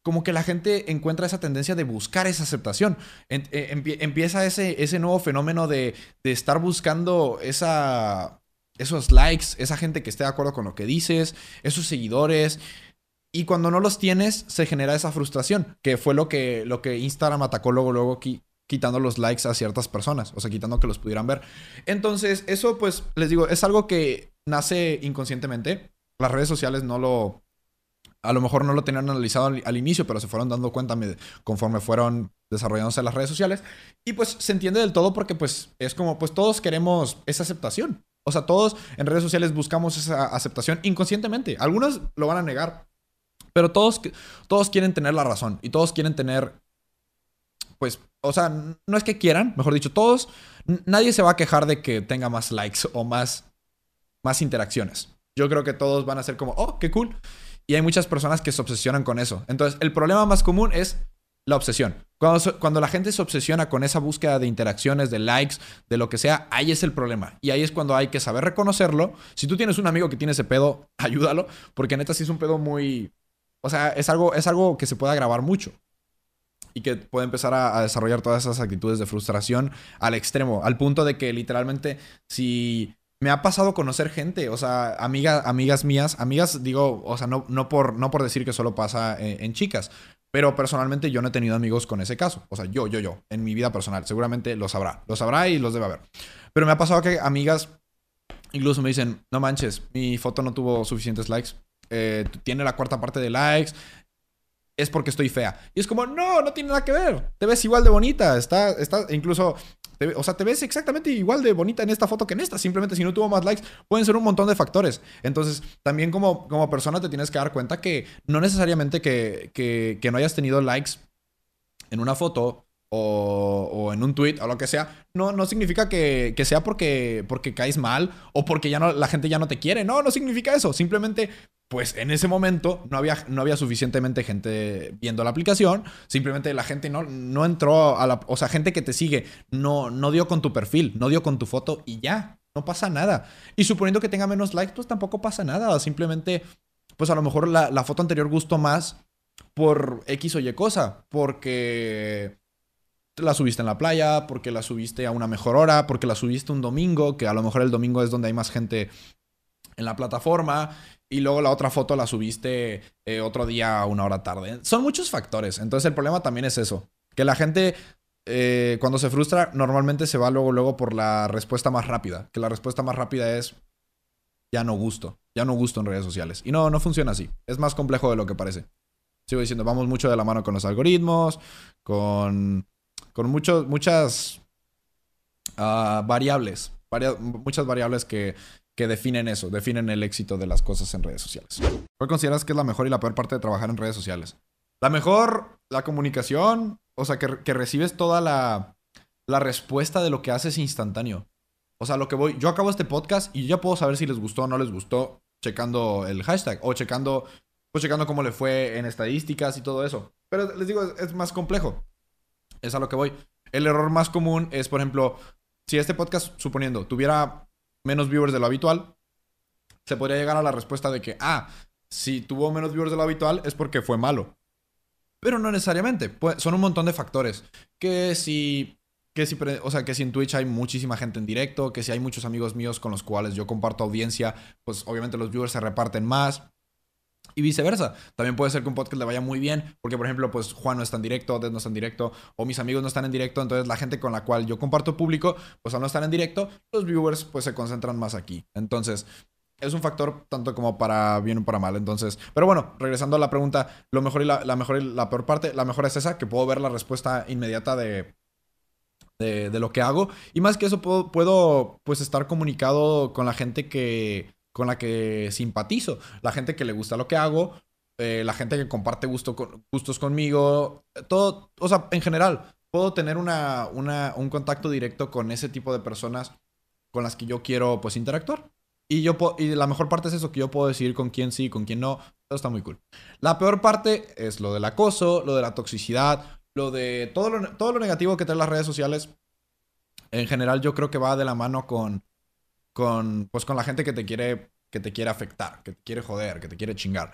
como que la gente encuentra esa tendencia de buscar esa aceptación. Eh, empieza ese, nuevo fenómeno de estar buscando esa esos likes, esa gente que esté de acuerdo con lo que dices, esos seguidores. Y cuando no los tienes, se genera esa frustración, que fue lo que, lo que Instagram atacó luego, luego quitando los likes a ciertas personas, o sea, quitando que los pudieran ver. Entonces, eso pues, les digo, es algo que nace inconscientemente. Las redes sociales no lo, a lo mejor no lo tenían analizado al, inicio, pero se fueron dando cuenta conforme fueron desarrollándose las redes sociales. Y pues se entiende del todo porque pues es como, pues todos queremos esa aceptación. O sea, todos en redes sociales buscamos esa aceptación inconscientemente. Algunos lo van a negar, pero todos, todos quieren tener la razón y todos quieren tener, pues, o sea, no es que quieran, mejor dicho, todos, nadie se va a quejar de que tenga más likes o más, más interacciones. Yo creo que todos van a ser como, oh, qué cool. Y hay muchas personas que se obsesionan con eso. Entonces, el problema más común es la obsesión. Cuando, cuando, la gente se obsesiona con esa búsqueda de interacciones, de likes, de lo que sea, ahí es el problema. Y ahí es cuando hay que saber reconocerlo. Si tú tienes un amigo que tiene ese pedo, ayúdalo, porque neta sí es un pedo muy... O sea, es algo, es algo que se puede agravar mucho. Y que puede empezar a, desarrollar todas esas actitudes de frustración al extremo, al punto de que literalmente si me ha pasado conocer gente, o sea, amigas, amigas mías, amigas, digo, o sea, no, no, por, no por decir que solo pasa en, chicas, pero personalmente yo no he tenido amigos con ese caso. O sea, yo, yo, yo, en mi vida personal. Seguramente lo sabrá. Lo sabrá y los debe haber. Pero me ha pasado que amigas incluso me dicen, no manches, mi foto no tuvo suficientes likes. Eh, tiene la cuarta parte de likes. Es porque estoy fea. Y es como, no, no tiene nada que ver. Te ves igual de bonita. Está, está, incluso o sea, te ves exactamente igual de bonita en esta foto que en esta. Simplemente si no tuvo más likes, pueden ser un montón de factores. Entonces, también como, como persona te tienes que dar cuenta que no necesariamente que, que, no hayas tenido likes en una foto o, en un tweet o lo que sea, no, no significa que, que, sea porque, porque caes mal o porque ya no, la gente ya no te quiere. No, no significa eso. Simplemente pues en ese momento no había, no había suficientemente gente viendo la aplicación. Simplemente la gente no, no entró a la... O sea, gente que te sigue no, no dio con tu perfil, no dio con tu foto y ya, no pasa nada. Y suponiendo que tenga menos likes, pues tampoco pasa nada. Simplemente, pues a lo mejor la, la foto anterior gustó más por X o Y cosa. Porque la subiste en la playa, porque la subiste a una mejor hora, porque la subiste un domingo, que a lo mejor el domingo es donde hay más gente en la plataforma y luego la otra foto la subiste eh, otro día a una hora tarde. Son muchos factores. Entonces el problema también es eso. Que la gente eh, cuando se frustra normalmente se va luego, luego por la respuesta más rápida. Que la respuesta más rápida es ya no gusto. Ya no gusto en redes sociales. Y no, no funciona así. Es más complejo de lo que parece. Sigo diciendo, vamos mucho de la mano con los algoritmos, con, con muchas ah, variables. muchas variables que que definen eso, definen el éxito de las cosas en redes sociales. ¿Cuál consideras que es la mejor y la peor parte de trabajar en redes sociales? La mejor, la comunicación, o sea, que, que recibes toda la, la respuesta de lo que haces instantáneo. O sea, lo que voy, yo acabo este podcast y ya puedo saber si les gustó o no les gustó checando el hashtag o checando, pues checando cómo le fue en estadísticas y todo eso. Pero les digo, es, más complejo. Es a lo que voy. El error más común es, por ejemplo, si este podcast, suponiendo, tuviera menos viewers de lo habitual, se podría llegar a la respuesta de que, ah, si tuvo menos viewers de lo habitual es porque fue malo. Pero no necesariamente. son un montón de factores. Que si que si, o sea, que si en Twitch hay muchísima gente en directo, que si hay muchos amigos míos con los cuales yo comparto audiencia, pues obviamente los viewers se reparten más. Y viceversa. También puede ser que un podcast le vaya muy bien, porque por ejemplo, pues Juan no está en directo, Dead no está en directo, o mis amigos no están en directo, entonces la gente con la cual yo comparto público, pues al no estar en directo, los viewers pues se concentran más aquí. Entonces, es un factor tanto como para bien o para mal. Entonces, pero bueno, regresando a la pregunta, lo mejor y la, la mejor y la peor parte, la mejor es esa, que puedo ver la respuesta inmediata de, de, lo que hago. Y más que eso, puedo, puedo pues estar comunicado con la gente que, con la que simpatizo, la gente que le gusta lo que hago, eh, la gente que comparte gusto gustos conmigo, todo, o sea, en general, puedo tener un contacto directo con ese tipo de personas con las que yo quiero pues interactuar. Y, yo y la mejor parte es eso, que yo puedo decidir con quién sí, con quién no. Eso está muy cool. La peor parte es lo del acoso, lo de la toxicidad, lo de todo lo, todo lo negativo que traen las redes sociales, en general yo creo que va de la mano con, con, pues con la gente que te quiere, que te quiere afectar, que te quiere joder, que te quiere chingar.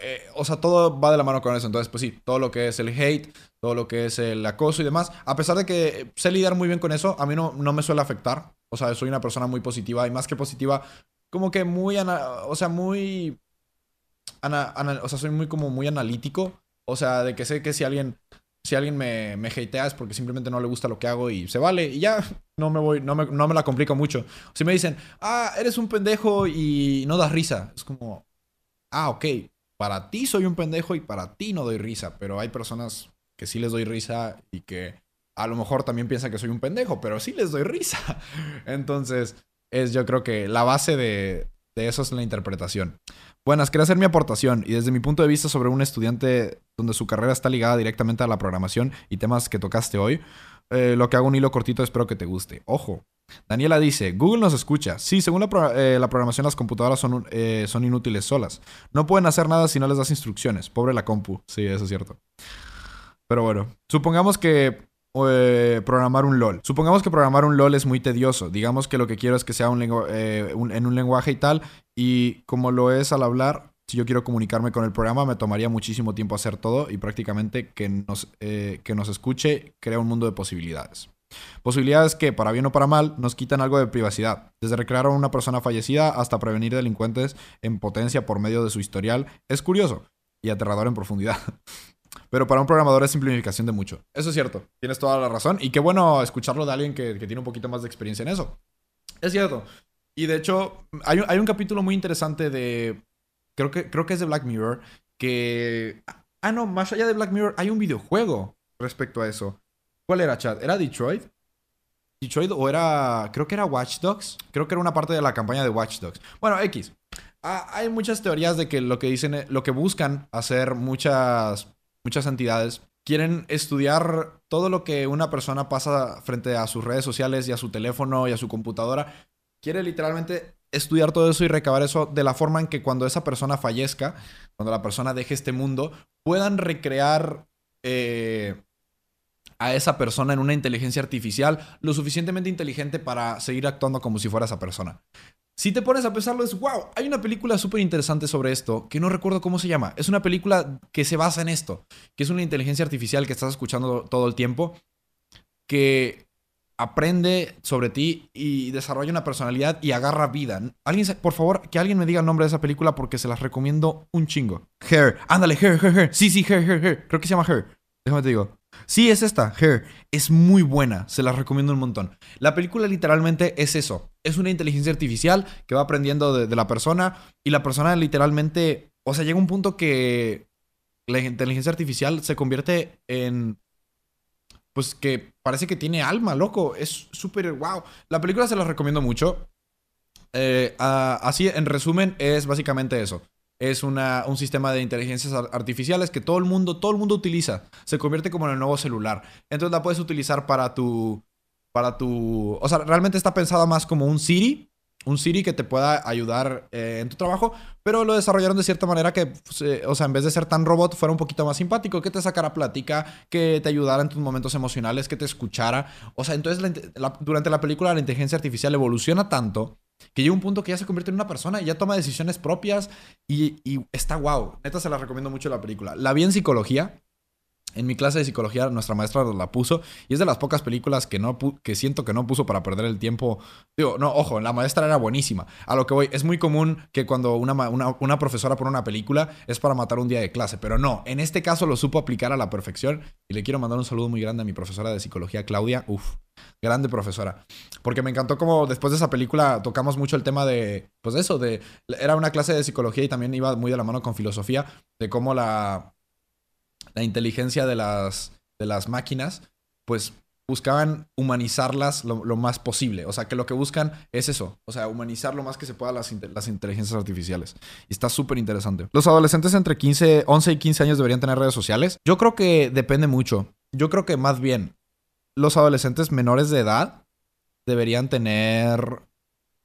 Eh, o sea, todo va de la mano con eso. Entonces, pues sí, todo lo que es el hate, todo lo que es el acoso y demás, a pesar de que sé lidiar muy bien con eso, a mí no, no me suele afectar. O sea, soy una persona muy positiva y más que positiva, como que muy, o sea, muy, o sea, soy muy como muy analítico. O sea, de que sé que si alguien si alguien me, me hatea es porque simplemente no le gusta lo que hago y se vale. Y ya no me voy, no me, no me la complico mucho. Si me dicen, ah, eres un pendejo y no das risa. Es como, ah, ok. Para ti soy un pendejo y para ti no doy risa. Pero hay personas que sí les doy risa y que a lo mejor también piensan que soy un pendejo, pero sí les doy risa. Entonces, es yo creo que la base de, de eso es la interpretación. Buenas, quería hacer mi aportación y desde mi punto de vista sobre un estudiante donde su carrera está ligada directamente a la programación y temas que tocaste hoy, eh, lo que hago un hilo cortito espero que te guste. Ojo. Daniela dice, Google nos escucha. Sí, según la, eh, programación las computadoras son, eh, son inútiles solas. No pueden hacer nada si no les das instrucciones. Pobre la compu. Sí, eso es cierto. Pero bueno, supongamos que programar un LOL. Supongamos que programar un LOL es muy tedioso. Digamos que lo que quiero es que sea un en un lenguaje y tal. Y como lo es al hablar, si yo quiero comunicarme con el programa, me tomaría muchísimo tiempo hacer todo y prácticamente que nos, eh, que nos escuche crea un mundo de posibilidades. Posibilidades que, para bien o para mal, nos quitan algo de privacidad. Desde recrear a una persona fallecida hasta prevenir delincuentes en potencia por medio de su historial. Es curioso y aterrador en profundidad. Pero para un programador es simplificación de mucho. Eso es cierto. Tienes toda la razón. Y qué bueno escucharlo de alguien que, que tiene un poquito más de experiencia en eso. Es cierto. Y de hecho, hay, hay, un capítulo muy interesante de. Creo que, creo que es de Black Mirror. Que. Ah, no, más allá de Black Mirror, hay un videojuego respecto a eso. ¿Cuál era, Chad? ¿Era Detroit? ¿Detroit o era. Creo que era Watch Dogs? Creo que era una parte de la campaña de Watch Dogs. Bueno, X. Ah, hay muchas teorías de que lo que dicen, lo que buscan hacer muchas, muchas entidades quieren estudiar todo lo que una persona pasa frente a sus redes sociales y a su teléfono y a su computadora quiere literalmente estudiar todo eso y recabar eso de la forma en que cuando esa persona fallezca, cuando la persona deje este mundo, puedan recrear eh, a esa persona en una inteligencia artificial lo suficientemente inteligente para seguir actuando como si fuera esa persona. Si te pones a pensarlo, es wow. Hay una película súper interesante sobre esto que no recuerdo cómo se llama. Es una película que se basa en esto, que es una inteligencia artificial que estás escuchando todo el tiempo, que aprende sobre ti y desarrolla una personalidad y agarra vida. Alguien, por favor, que alguien me diga el nombre de esa película porque se las recomiendo un chingo. Hair, ándale, Hair, Hair, Hair. Sí, sí, Hair, Hair, Hair. Creo que se llama Hair. Déjame te digo. Sí, es esta, Hair. Es muy buena, se las recomiendo un montón. La película literalmente es eso. Es una inteligencia artificial que va aprendiendo de, de la persona y la persona literalmente, o sea, llega un punto que la inteligencia artificial se convierte en pues que parece que tiene alma, loco. Es súper wow. La película se la recomiendo mucho. Eh, así, en resumen, es básicamente eso. es una, un sistema de inteligencias artificiales que todo el mundo, todo el mundo utiliza. Se convierte como en el nuevo celular. Entonces la puedes utilizar para tu, para tu, o sea, realmente está pensada más como un Siri, un Siri que te pueda ayudar eh, en tu trabajo, pero lo desarrollaron de cierta manera que, pues, eh, o sea, en vez de ser tan robot, fuera un poquito más simpático, que te sacara plática, que te ayudara en tus momentos emocionales, que te escuchara. O sea, entonces durante la película la inteligencia artificial evoluciona tanto que llega un punto que ya se convierte en una persona y ya toma decisiones propias y, está guau. Neta, se la recomiendo mucho la película. La vi en psicología en mi clase de psicología nuestra maestra la puso y es de las pocas películas que, no que siento que no puso para perder el tiempo. Digo, no, ojo, la maestra era buenísima. A lo que voy, es muy común que cuando una, una, profesora pone una película es para matar un día de clase, pero no, en este caso lo supo aplicar a la perfección y le quiero mandar un saludo muy grande a mi profesora de psicología, Claudia. Uf, grande profesora. Porque me encantó como después de esa película tocamos mucho el tema de, pues eso, de, era una clase de psicología y también iba muy de la mano con filosofía, de cómo la la inteligencia de las, de las máquinas, pues buscaban humanizarlas lo, más posible. O sea, que lo que buscan es eso. O sea, humanizar lo más que se pueda las, las inteligencias artificiales. Y está súper interesante. ¿Los adolescentes entre 15, 11 y 15 años deberían tener redes sociales? Yo creo que depende mucho. Yo creo que más bien los adolescentes menores de edad deberían tener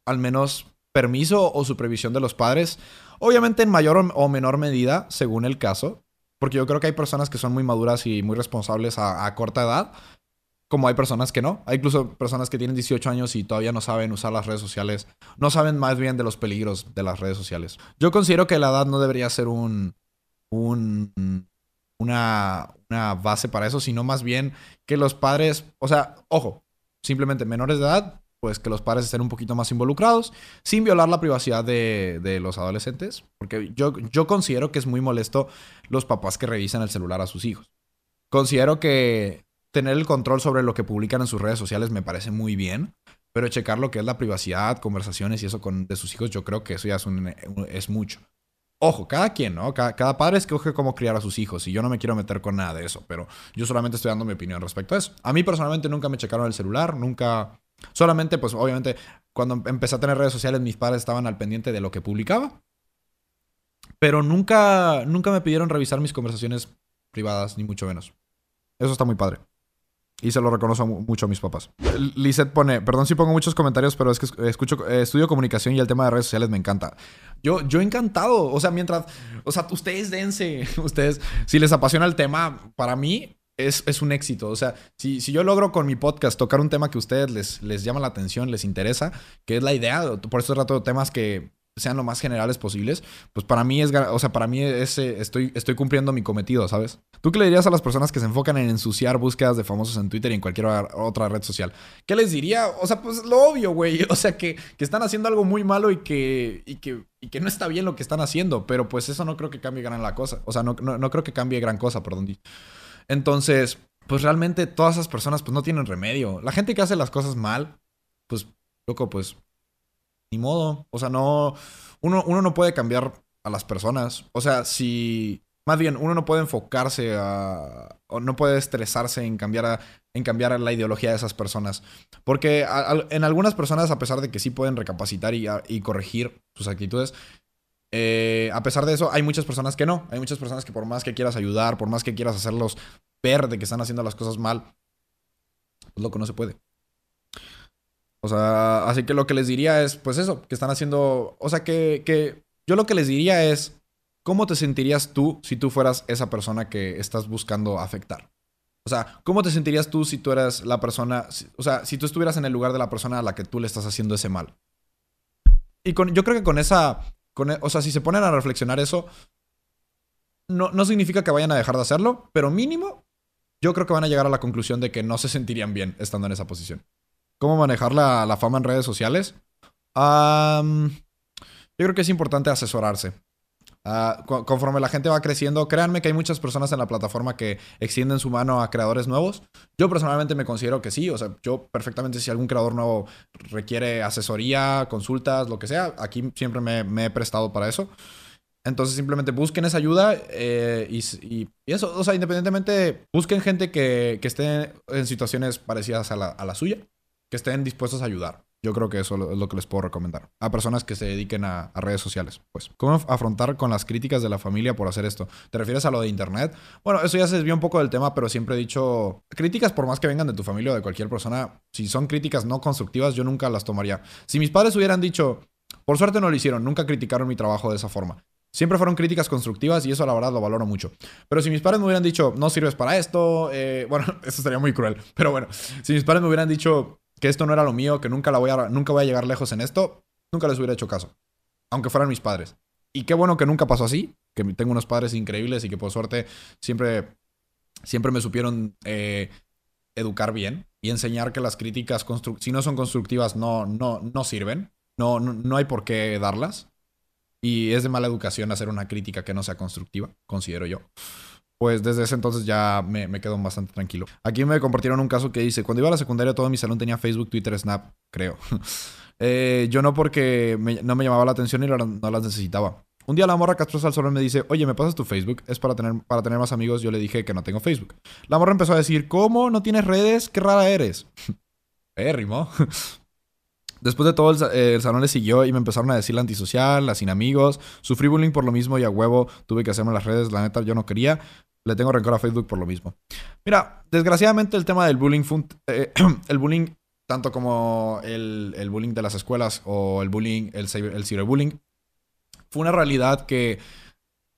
al menos permiso o supervisión de los padres. Obviamente en mayor o menor medida, según el caso. Porque yo creo que hay personas que son muy maduras y muy responsables a, corta edad, como hay personas que no. Hay incluso personas que tienen 18 años y todavía no saben usar las redes sociales. No saben más bien de los peligros de las redes sociales. Yo considero que la edad no debería ser un, un una, una base para eso, sino más bien que los padres, o sea, ojo, simplemente menores de edad pues que los padres estén un poquito más involucrados, sin violar la privacidad de, los adolescentes, porque yo, yo considero que es muy molesto los papás que revisan el celular a sus hijos. Considero que tener el control sobre lo que publican en sus redes sociales me parece muy bien, pero checar lo que es la privacidad, conversaciones y eso con, de sus hijos, yo creo que eso ya es, es mucho. Ojo, cada quien, ¿no? Cada, cada, padre escoge cómo criar a sus hijos y yo no me quiero meter con nada de eso, pero yo solamente estoy dando mi opinión respecto a eso. A mí personalmente nunca me checaron el celular, nunca Solamente, pues obviamente, cuando empecé a tener redes sociales, mis padres estaban al pendiente de lo que publicaba. Pero nunca, nunca me pidieron revisar mis conversaciones privadas, ni mucho menos. Eso está muy padre. Y se lo reconozco mucho a mis papás. Lizeth pone, perdón si pongo muchos comentarios, pero es que escucho, estudio comunicación y el tema de redes sociales me encanta. Yo, yo encantado. O sea, mientras, o sea, ustedes dense, ustedes, si les apasiona el tema, para mí, es, un éxito. O sea, si, yo logro con mi podcast tocar un tema que a ustedes les, les llama la atención, les interesa, que es la idea, por eso trato de temas que sean lo más generales posibles, pues para mí es, o sea, para mí es, estoy, estoy cumpliendo mi cometido, ¿sabes? ¿Tú qué le dirías a las personas que se enfocan en ensuciar búsquedas de famosos en Twitter y en cualquier otra red social? ¿Qué les diría? O sea, pues lo obvio, güey. O sea, que, están haciendo algo muy malo y que, y que, y que no está bien lo que están haciendo, pero pues eso no creo que cambie gran la cosa. O sea, no, no, no creo que cambie gran cosa, perdón. Entonces, pues realmente todas esas personas pues no tienen remedio. La gente que hace las cosas mal, pues, loco, pues, ni modo. O sea, no, uno, uno no puede cambiar a las personas. O sea, si, más bien, uno no puede enfocarse a, o no puede estresarse en cambiar, en cambiar la ideología de esas personas. Porque en algunas personas, a pesar de que sí pueden recapacitar y corregir sus actitudes, eh, a pesar de eso, hay muchas personas que no. Hay muchas personas que por más que quieras ayudar, por más que quieras hacerlos ver de que están haciendo las cosas mal, pues lo que no se puede. O sea, así que lo que les diría es, pues eso, que están haciendo, o sea, que, que yo lo que les diría es, ¿cómo te sentirías tú si tú fueras esa persona que estás buscando afectar? O sea, ¿cómo te sentirías tú si tú eras la persona, o sea, si tú estuvieras en el lugar de la persona a la que tú le estás haciendo ese mal? Y con, yo creo que con esa e, o sea, si se ponen a reflexionar eso, no, no significa que vayan a dejar de hacerlo, pero mínimo, yo creo que van a llegar a la conclusión de que no se sentirían bien estando en esa posición. ¿Cómo manejar la, fama en redes sociales? yo creo que es importante asesorarse. Ah, conforme la gente va creciendo, créanme que hay muchas personas en la plataforma que extienden su mano a creadores nuevos. Yo personalmente me considero que sí, o sea, yo perfectamente si algún creador nuevo requiere asesoría, consultas, lo que sea, aquí siempre me, he prestado para eso. Entonces simplemente busquen esa ayuda eh, y, eso, o sea, independientemente, busquen gente que, esté en situaciones parecidas a la suya, que estén dispuestos a ayudar. Yo creo que eso es lo que les puedo recomendar. A personas que se dediquen a, redes sociales. Pues, ¿cómo afrontar con las críticas de la familia por hacer esto? ¿Te refieres a lo de internet? Bueno, eso ya se desvió un poco del tema, pero siempre he dicho, críticas por más que vengan de tu familia o de cualquier persona, si son críticas no constructivas, yo nunca las tomaría. Si mis padres hubieran dicho, por suerte no lo hicieron, nunca criticaron mi trabajo de esa forma. Siempre fueron críticas constructivas y eso la verdad lo valoro mucho. Pero si mis padres me hubieran dicho, no sirves para esto, eh, bueno, eso sería muy cruel. Pero bueno, si mis padres me hubieran dicho que esto no era lo mío, que nunca, la voy a, nunca voy a llegar lejos en esto, nunca les hubiera hecho caso. Aunque fueran mis padres. Y qué bueno que nunca pasó así, que tengo unos padres increíbles y que por suerte siempre, siempre me supieron eh, educar bien y enseñar que las críticas, si no son constructivas, no, no, no sirven. No, no, no hay por qué darlas. Y es de mala educación hacer una crítica que no sea constructiva, considero yo. Pues desde ese entonces ya me, me quedo bastante tranquilo. Aquí me compartieron un caso que dice, cuando iba a la secundaria todo mi salón tenía Facebook, Twitter, Snap, creo. Eh, yo no porque no me llamaba la atención y no las necesitaba. Un día la morra castrosa al salón me dice, oye, ¿me pasas tu Facebook? Es para tener, para tener más amigos. Yo le dije que no tengo Facebook. La morra empezó a decir, ¿cómo? ¿No tienes redes? ¡Qué rara eres! eh, rimó. Después de todo, el, salón le siguió y me empezaron a decir la antisocial, la sin amigos. Sufrí bullying por lo mismo y a huevo tuve que hacerme las redes. La neta, yo no quería. Le tengo rencor a Facebook por lo mismo. Mira, desgraciadamente el tema del bullying eh, el bullying, tanto como el, bullying de las escuelas o el bullying, el, el ciberbullying, fue una realidad que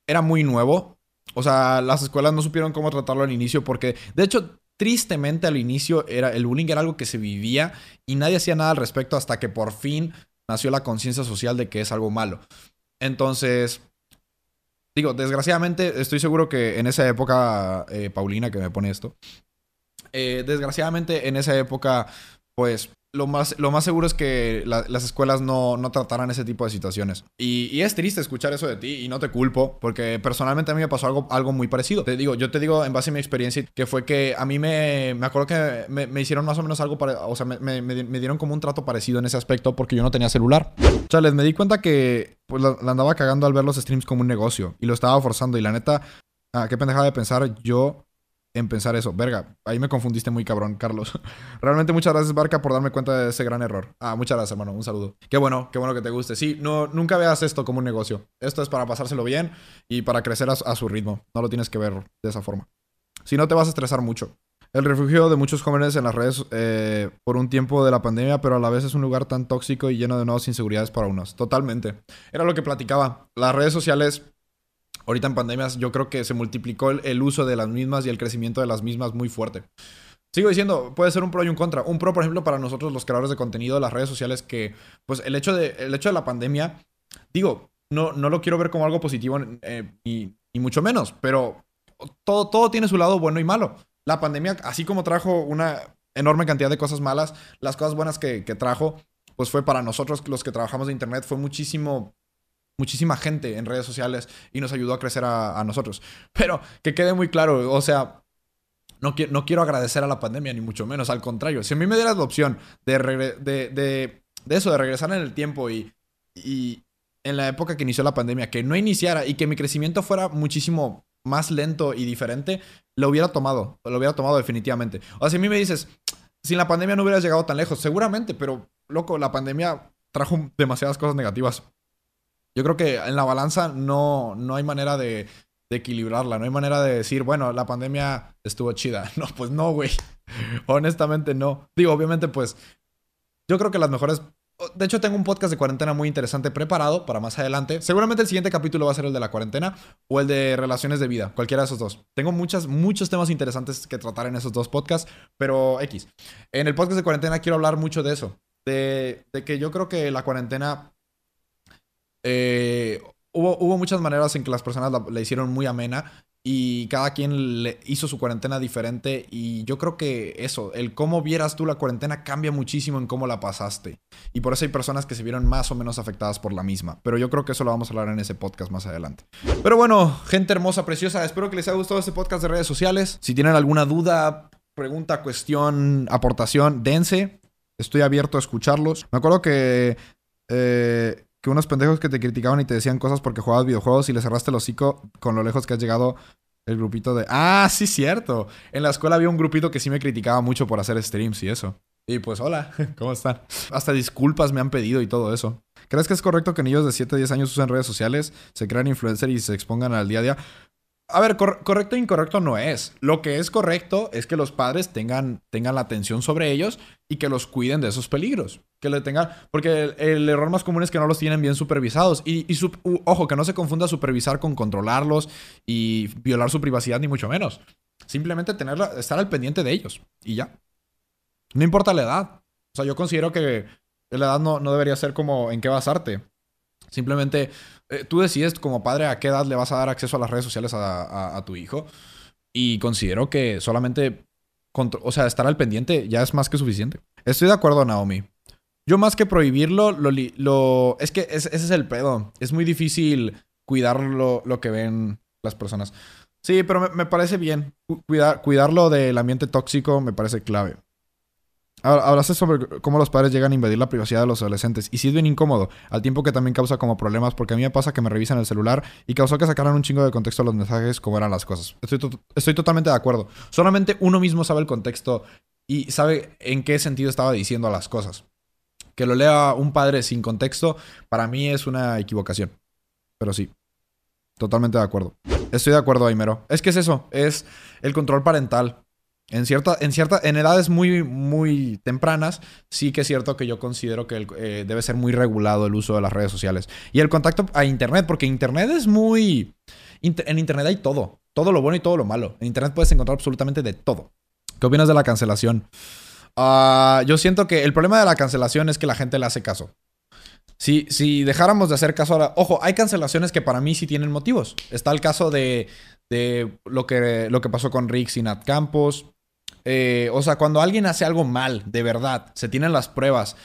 era muy nuevo. O sea, las escuelas no supieron cómo tratarlo al inicio porque, de hecho, tristemente al inicio era, el bullying era algo que se vivía y nadie hacía nada al respecto hasta que por fin nació la conciencia social de que es algo malo. Entonces, digo, desgraciadamente estoy seguro que en esa época, eh, Paulina que me pone esto, eh, desgraciadamente en esa época, pues lo más, lo más seguro es que las escuelas no, no trataran ese tipo de situaciones. Y, es triste escuchar eso de ti y no te culpo, porque personalmente a mí me pasó algo, algo muy parecido. Te digo, yo te digo en base a mi experiencia, que fue que a mí me, me acuerdo que me, hicieron más o menos algo, para, o sea, me, me, dieron como un trato parecido en ese aspecto porque yo no tenía celular. Chales, me di cuenta que pues la, andaba cagando al ver los streams como un negocio y lo estaba forzando y la neta, ah, qué pendejada de pensar yo en pensar eso. Verga, ahí me confundiste muy cabrón, Carlos. Realmente muchas gracias, Barca, por darme cuenta de ese gran error. Ah, muchas gracias, hermano. Un saludo. Qué bueno, qué bueno que te guste. Sí, no, nunca veas esto como un negocio. Esto es para pasárselo bien y para crecer a, su ritmo. No lo tienes que ver de esa forma. Si no, te vas a estresar mucho. El refugio de muchos jóvenes en las redes eh, por un tiempo de la pandemia, pero a la vez es un lugar tan tóxico y lleno de nuevas inseguridades para unos. Totalmente. Era lo que platicaba. Las redes sociales ahorita en pandemias yo creo que se multiplicó el, uso de las mismas y el crecimiento de las mismas muy fuerte. Sigo diciendo, puede ser un pro y un contra. Un pro, por ejemplo, para nosotros los creadores de contenido, las redes sociales, que pues el hecho de, el hecho de la pandemia, digo, no, no lo quiero ver como algo positivo eh, y, mucho menos, pero todo, todo tiene su lado bueno y malo. La pandemia, así como trajo una enorme cantidad de cosas malas, las cosas buenas que, que trajo, pues fue para nosotros los que trabajamos de Internet, fue muchísimo muchísima gente en redes sociales y nos ayudó a crecer a, nosotros. Pero que quede muy claro, o sea, no, no, quiero agradecer a la pandemia, ni mucho menos, al contrario. Si a mí me dieras la opción de, de, de, eso, de regresar en el tiempo y, y en la época que inició la pandemia, que no iniciara y que mi crecimiento fuera muchísimo más lento y diferente, lo hubiera tomado, lo hubiera tomado definitivamente. O sea, si a mí me dices, sin la pandemia no hubieras llegado tan lejos, seguramente, pero loco, la pandemia trajo demasiadas cosas negativas yo creo que en la balanza no, no hay manera de, equilibrarla, no hay manera de decir, bueno, la pandemia estuvo chida. No, pues no, güey. Honestamente no. Digo, obviamente, pues yo creo que las mejores... De hecho, tengo un podcast de cuarentena muy interesante preparado para más adelante. Seguramente el siguiente capítulo va a ser el de la cuarentena o el de relaciones de vida, cualquiera de esos dos. Tengo muchas, muchos temas interesantes que tratar en esos dos podcasts, pero X. En el podcast de cuarentena quiero hablar mucho de eso. De, de que yo creo que la cuarentena eh, hubo, hubo muchas maneras en que las personas la, hicieron muy amena y cada quien le hizo su cuarentena diferente y yo creo que eso, el cómo vieras tú la cuarentena cambia muchísimo en cómo la pasaste. Y por eso hay personas que se vieron más o menos afectadas por la misma. Pero yo creo que eso lo vamos a hablar en ese podcast más adelante. Pero bueno, gente hermosa, preciosa, espero que les haya gustado este podcast de redes sociales. Si tienen alguna duda, pregunta, cuestión, aportación, dense. Estoy abierto a escucharlos. Me acuerdo que... Eh, que unos pendejos que te criticaban y te decían cosas porque jugabas videojuegos y le cerraste el hocico con lo lejos que has llegado el grupito de... Ah, sí, cierto. En la escuela había un grupito que sí me criticaba mucho por hacer streams y eso. Y pues hola, ¿cómo están? Hasta disculpas me han pedido y todo eso. ¿Crees que es correcto que niños de 7 a 10 años usen redes sociales, se crean influencer y se expongan al día a día? A ver, correcto e incorrecto no es. Lo que es correcto es que los padres tengan, tengan la atención sobre ellos y que los cuiden de esos peligros. Que le tengan. Porque el, error más común es que no los tienen bien supervisados. Y, ojo, que no se confunda supervisar con controlarlos y violar su privacidad, ni mucho menos. Simplemente tenerla, estar al pendiente de ellos. Y ya. No importa la edad. O sea, yo considero que la edad no, no debería ser como en qué basarte. Simplemente eh, tú decides como padre a qué edad le vas a dar acceso a las redes sociales a, tu hijo. Y considero que solamente, o sea, estar al pendiente ya es más que suficiente. Estoy de acuerdo, Naomi. Yo más que prohibirlo, lo, lo es que ese es el pedo. Es muy difícil cuidar lo, que ven las personas. Sí, pero me, me parece bien. Cuidar, cuidarlo del ambiente tóxico me parece clave. Hablaste sobre cómo los padres llegan a invadir la privacidad de los adolescentes y si es bien incómodo, al tiempo que también causa como problemas, porque a mí me pasa que me revisan el celular y causó que sacaran un chingo de contexto los mensajes como eran las cosas. Estoy, estoy totalmente de acuerdo. Solamente uno mismo sabe el contexto y sabe en qué sentido estaba diciendo las cosas. Que lo lea un padre sin contexto, para mí es una equivocación. Pero sí, totalmente de acuerdo. Estoy de acuerdo, Aimero. Es que es eso, es el control parental. En cierta, en cierta, en edades muy, muy tempranas, sí que es cierto que yo considero que eh, debe ser muy regulado el uso de las redes sociales. Y el contacto a internet, porque internet es muy. en internet hay todo. Todo lo bueno y todo lo malo. En internet puedes encontrar absolutamente de todo. ¿Qué opinas de la cancelación? Ah, yo siento que el problema de la cancelación es que la gente le hace caso. Si, si dejáramos de hacer caso ahora. Ojo, hay cancelaciones que para mí sí tienen motivos. Está el caso de, de lo, que, lo que pasó con Rick y Nat Campos. Eh, o sea, cuando alguien hace algo mal, de verdad, se tienen las pruebas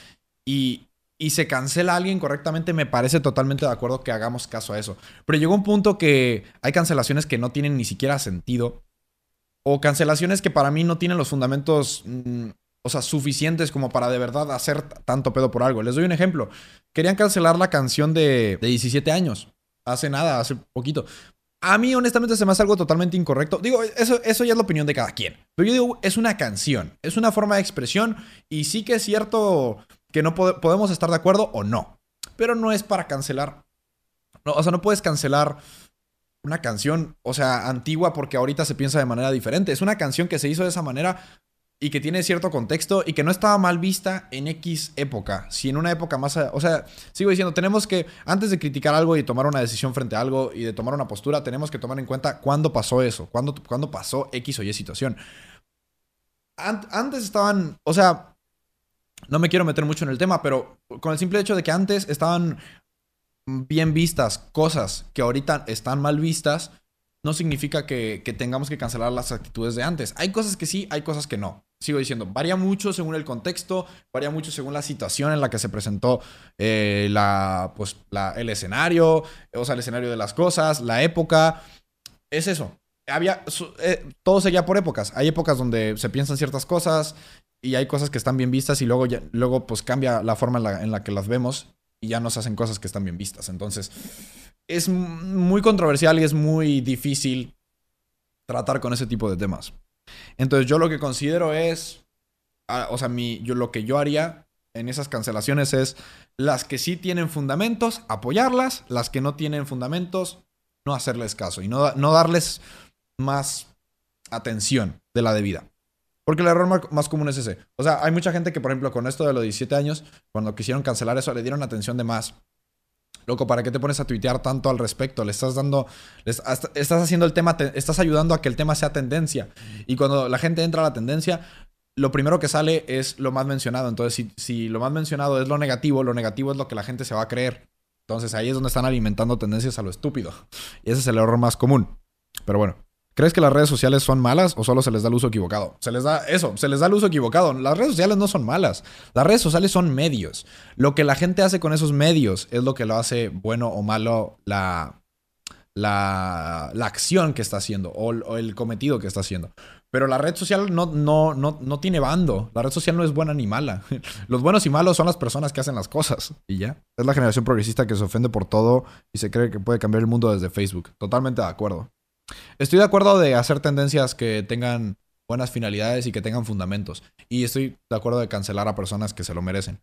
y, y se cancela a alguien correctamente, me parece totalmente de acuerdo que hagamos caso a eso. Pero llegó un punto que hay cancelaciones que no tienen ni siquiera sentido. O cancelaciones que para mí no tienen los fundamentos, mm, o sea, suficientes como para de verdad hacer tanto pedo por algo. Les doy un ejemplo. Querían cancelar la canción de, de 17 años. Hace nada, hace poquito. A mí, honestamente, se me hace algo totalmente incorrecto. Digo, eso, eso ya es la opinión de cada quien. Pero yo digo, es una canción, es una forma de expresión y sí que es cierto que no podemos estar de acuerdo o no. Pero no es para cancelar. No, o sea, no puedes cancelar una canción, o sea, antigua porque ahorita se piensa de manera diferente. Es una canción que se hizo de esa manera y que tiene cierto contexto y que no estaba mal vista en X época. Si en una época más... O sea, sigo diciendo, tenemos que, antes de criticar algo y tomar una decisión frente a algo y de tomar una postura, tenemos que tomar en cuenta cuándo pasó eso, cuándo, cuándo pasó X o Y situación. antes estaban, o sea, no me quiero meter mucho en el tema, pero con el simple hecho de que antes estaban bien vistas cosas que ahorita están mal vistas, no significa que, tengamos que cancelar las actitudes de antes. Hay cosas que sí, hay cosas que no. Sigo diciendo, varía mucho según el contexto, varía mucho según la situación en la que se presentó eh, la, pues, el escenario, o sea, el escenario de las cosas, la época. Es eso. Había, eh, todo seguía por épocas. Hay épocas donde se piensan ciertas cosas y hay cosas que están bien vistas y luego, ya, luego pues cambia la forma en la, en la que las vemos y ya nos hacen cosas que están bien vistas. Entonces, es muy controversial y es muy difícil tratar con ese tipo de temas. Entonces yo lo que considero es, ah, o sea, mi, yo, lo que yo haría en esas cancelaciones es las que sí tienen fundamentos, apoyarlas, las que no tienen fundamentos, no hacerles caso y no, no darles más atención de la debida. Porque el error más común es ese. O sea, hay mucha gente que, por ejemplo, con esto de los 17 años, cuando quisieron cancelar eso, le dieron atención de más. Loco, ¿para qué te pones a tuitear tanto al respecto? Le estás dando, estás haciendo el tema, estás ayudando a que el tema sea tendencia. Y cuando la gente entra a la tendencia, lo primero que sale es lo más mencionado. Entonces, si, si lo más mencionado es lo negativo, lo negativo es lo que la gente se va a creer. Entonces ahí es donde están alimentando tendencias a lo estúpido. Y ese es el error más común. Pero bueno. ¿Crees que las redes sociales son malas o solo se les da el uso equivocado? Se les da eso, se les da el uso equivocado. Las redes sociales no son malas. Las redes sociales son medios. Lo que la gente hace con esos medios es lo que lo hace bueno o malo la, la, la acción que está haciendo o, el cometido que está haciendo. Pero la red social no, no, no, no tiene bando. La red social no es buena ni mala. Los buenos y malos son las personas que hacen las cosas. Y ya. Es la generación progresista que se ofende por todo y se cree que puede cambiar el mundo desde Facebook. Totalmente de acuerdo. Estoy de acuerdo de hacer tendencias que tengan buenas finalidades y que tengan fundamentos. Y estoy de acuerdo de cancelar a personas que se lo merecen.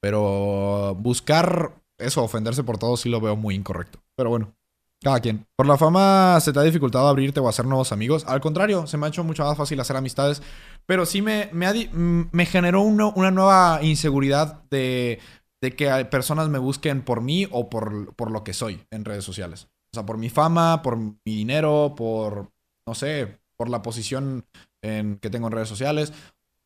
Pero buscar eso, ofenderse por todo, sí lo veo muy incorrecto. Pero bueno, cada quien. ¿Por la fama se te ha dificultado abrirte o hacer nuevos amigos? Al contrario, se me ha hecho mucho más fácil hacer amistades. Pero sí me, me, generó una nueva inseguridad de, de que personas me busquen por mí o por, por lo que soy en redes sociales. O sea, por mi fama, por mi dinero, por, no sé, por la posición en, que tengo en redes sociales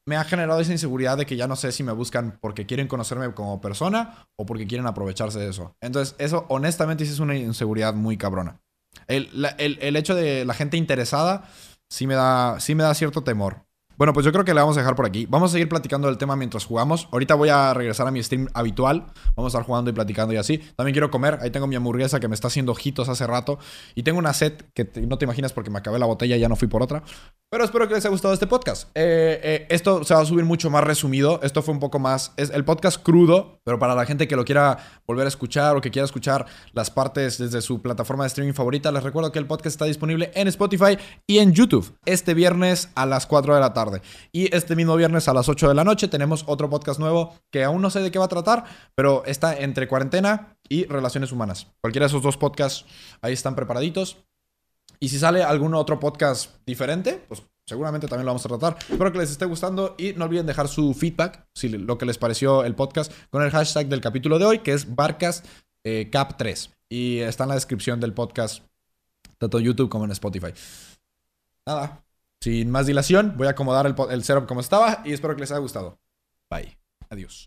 me ha generado esa inseguridad de que ya no sé si me buscan porque quieren conocerme como persona o porque quieren aprovecharse de eso. Entonces, eso honestamente es una inseguridad muy cabrona. El, el hecho de la gente interesada sí me da, sí me da cierto temor. Bueno, pues yo creo que le vamos a dejar por aquí. Vamos a seguir platicando del tema mientras jugamos. Ahorita voy a regresar a mi stream habitual. Vamos a estar jugando y platicando y así. También quiero comer. Ahí tengo mi hamburguesa que me está haciendo ojitos hace rato. Y tengo una set que no te imaginas porque me acabé la botella y ya no fui por otra. Pero espero que les haya gustado este podcast. Eh, eh, esto se va a subir mucho más resumido. Esto fue un poco más... Es el podcast crudo, pero para la gente que lo quiera volver a escuchar o que quiera escuchar las partes desde su plataforma de streaming favorita, les recuerdo que el podcast está disponible en Spotify y en YouTube este viernes a las 4 de la tarde. Y este mismo viernes a las 8 de la noche tenemos otro podcast nuevo que aún no sé de qué va a tratar, pero está entre cuarentena y relaciones humanas. Cualquiera de esos dos podcasts ahí están preparaditos. Y si sale algún otro podcast diferente, pues seguramente también lo vamos a tratar. Espero que les esté gustando y no olviden dejar su feedback, si lo que les pareció el podcast, con el hashtag del capítulo de hoy, que es BarcasCap3. y está en la descripción del podcast, tanto en YouTube como en Spotify. Nada, sin más dilación, voy a acomodar el, el setup como estaba y espero que les haya gustado. Bye. Adiós.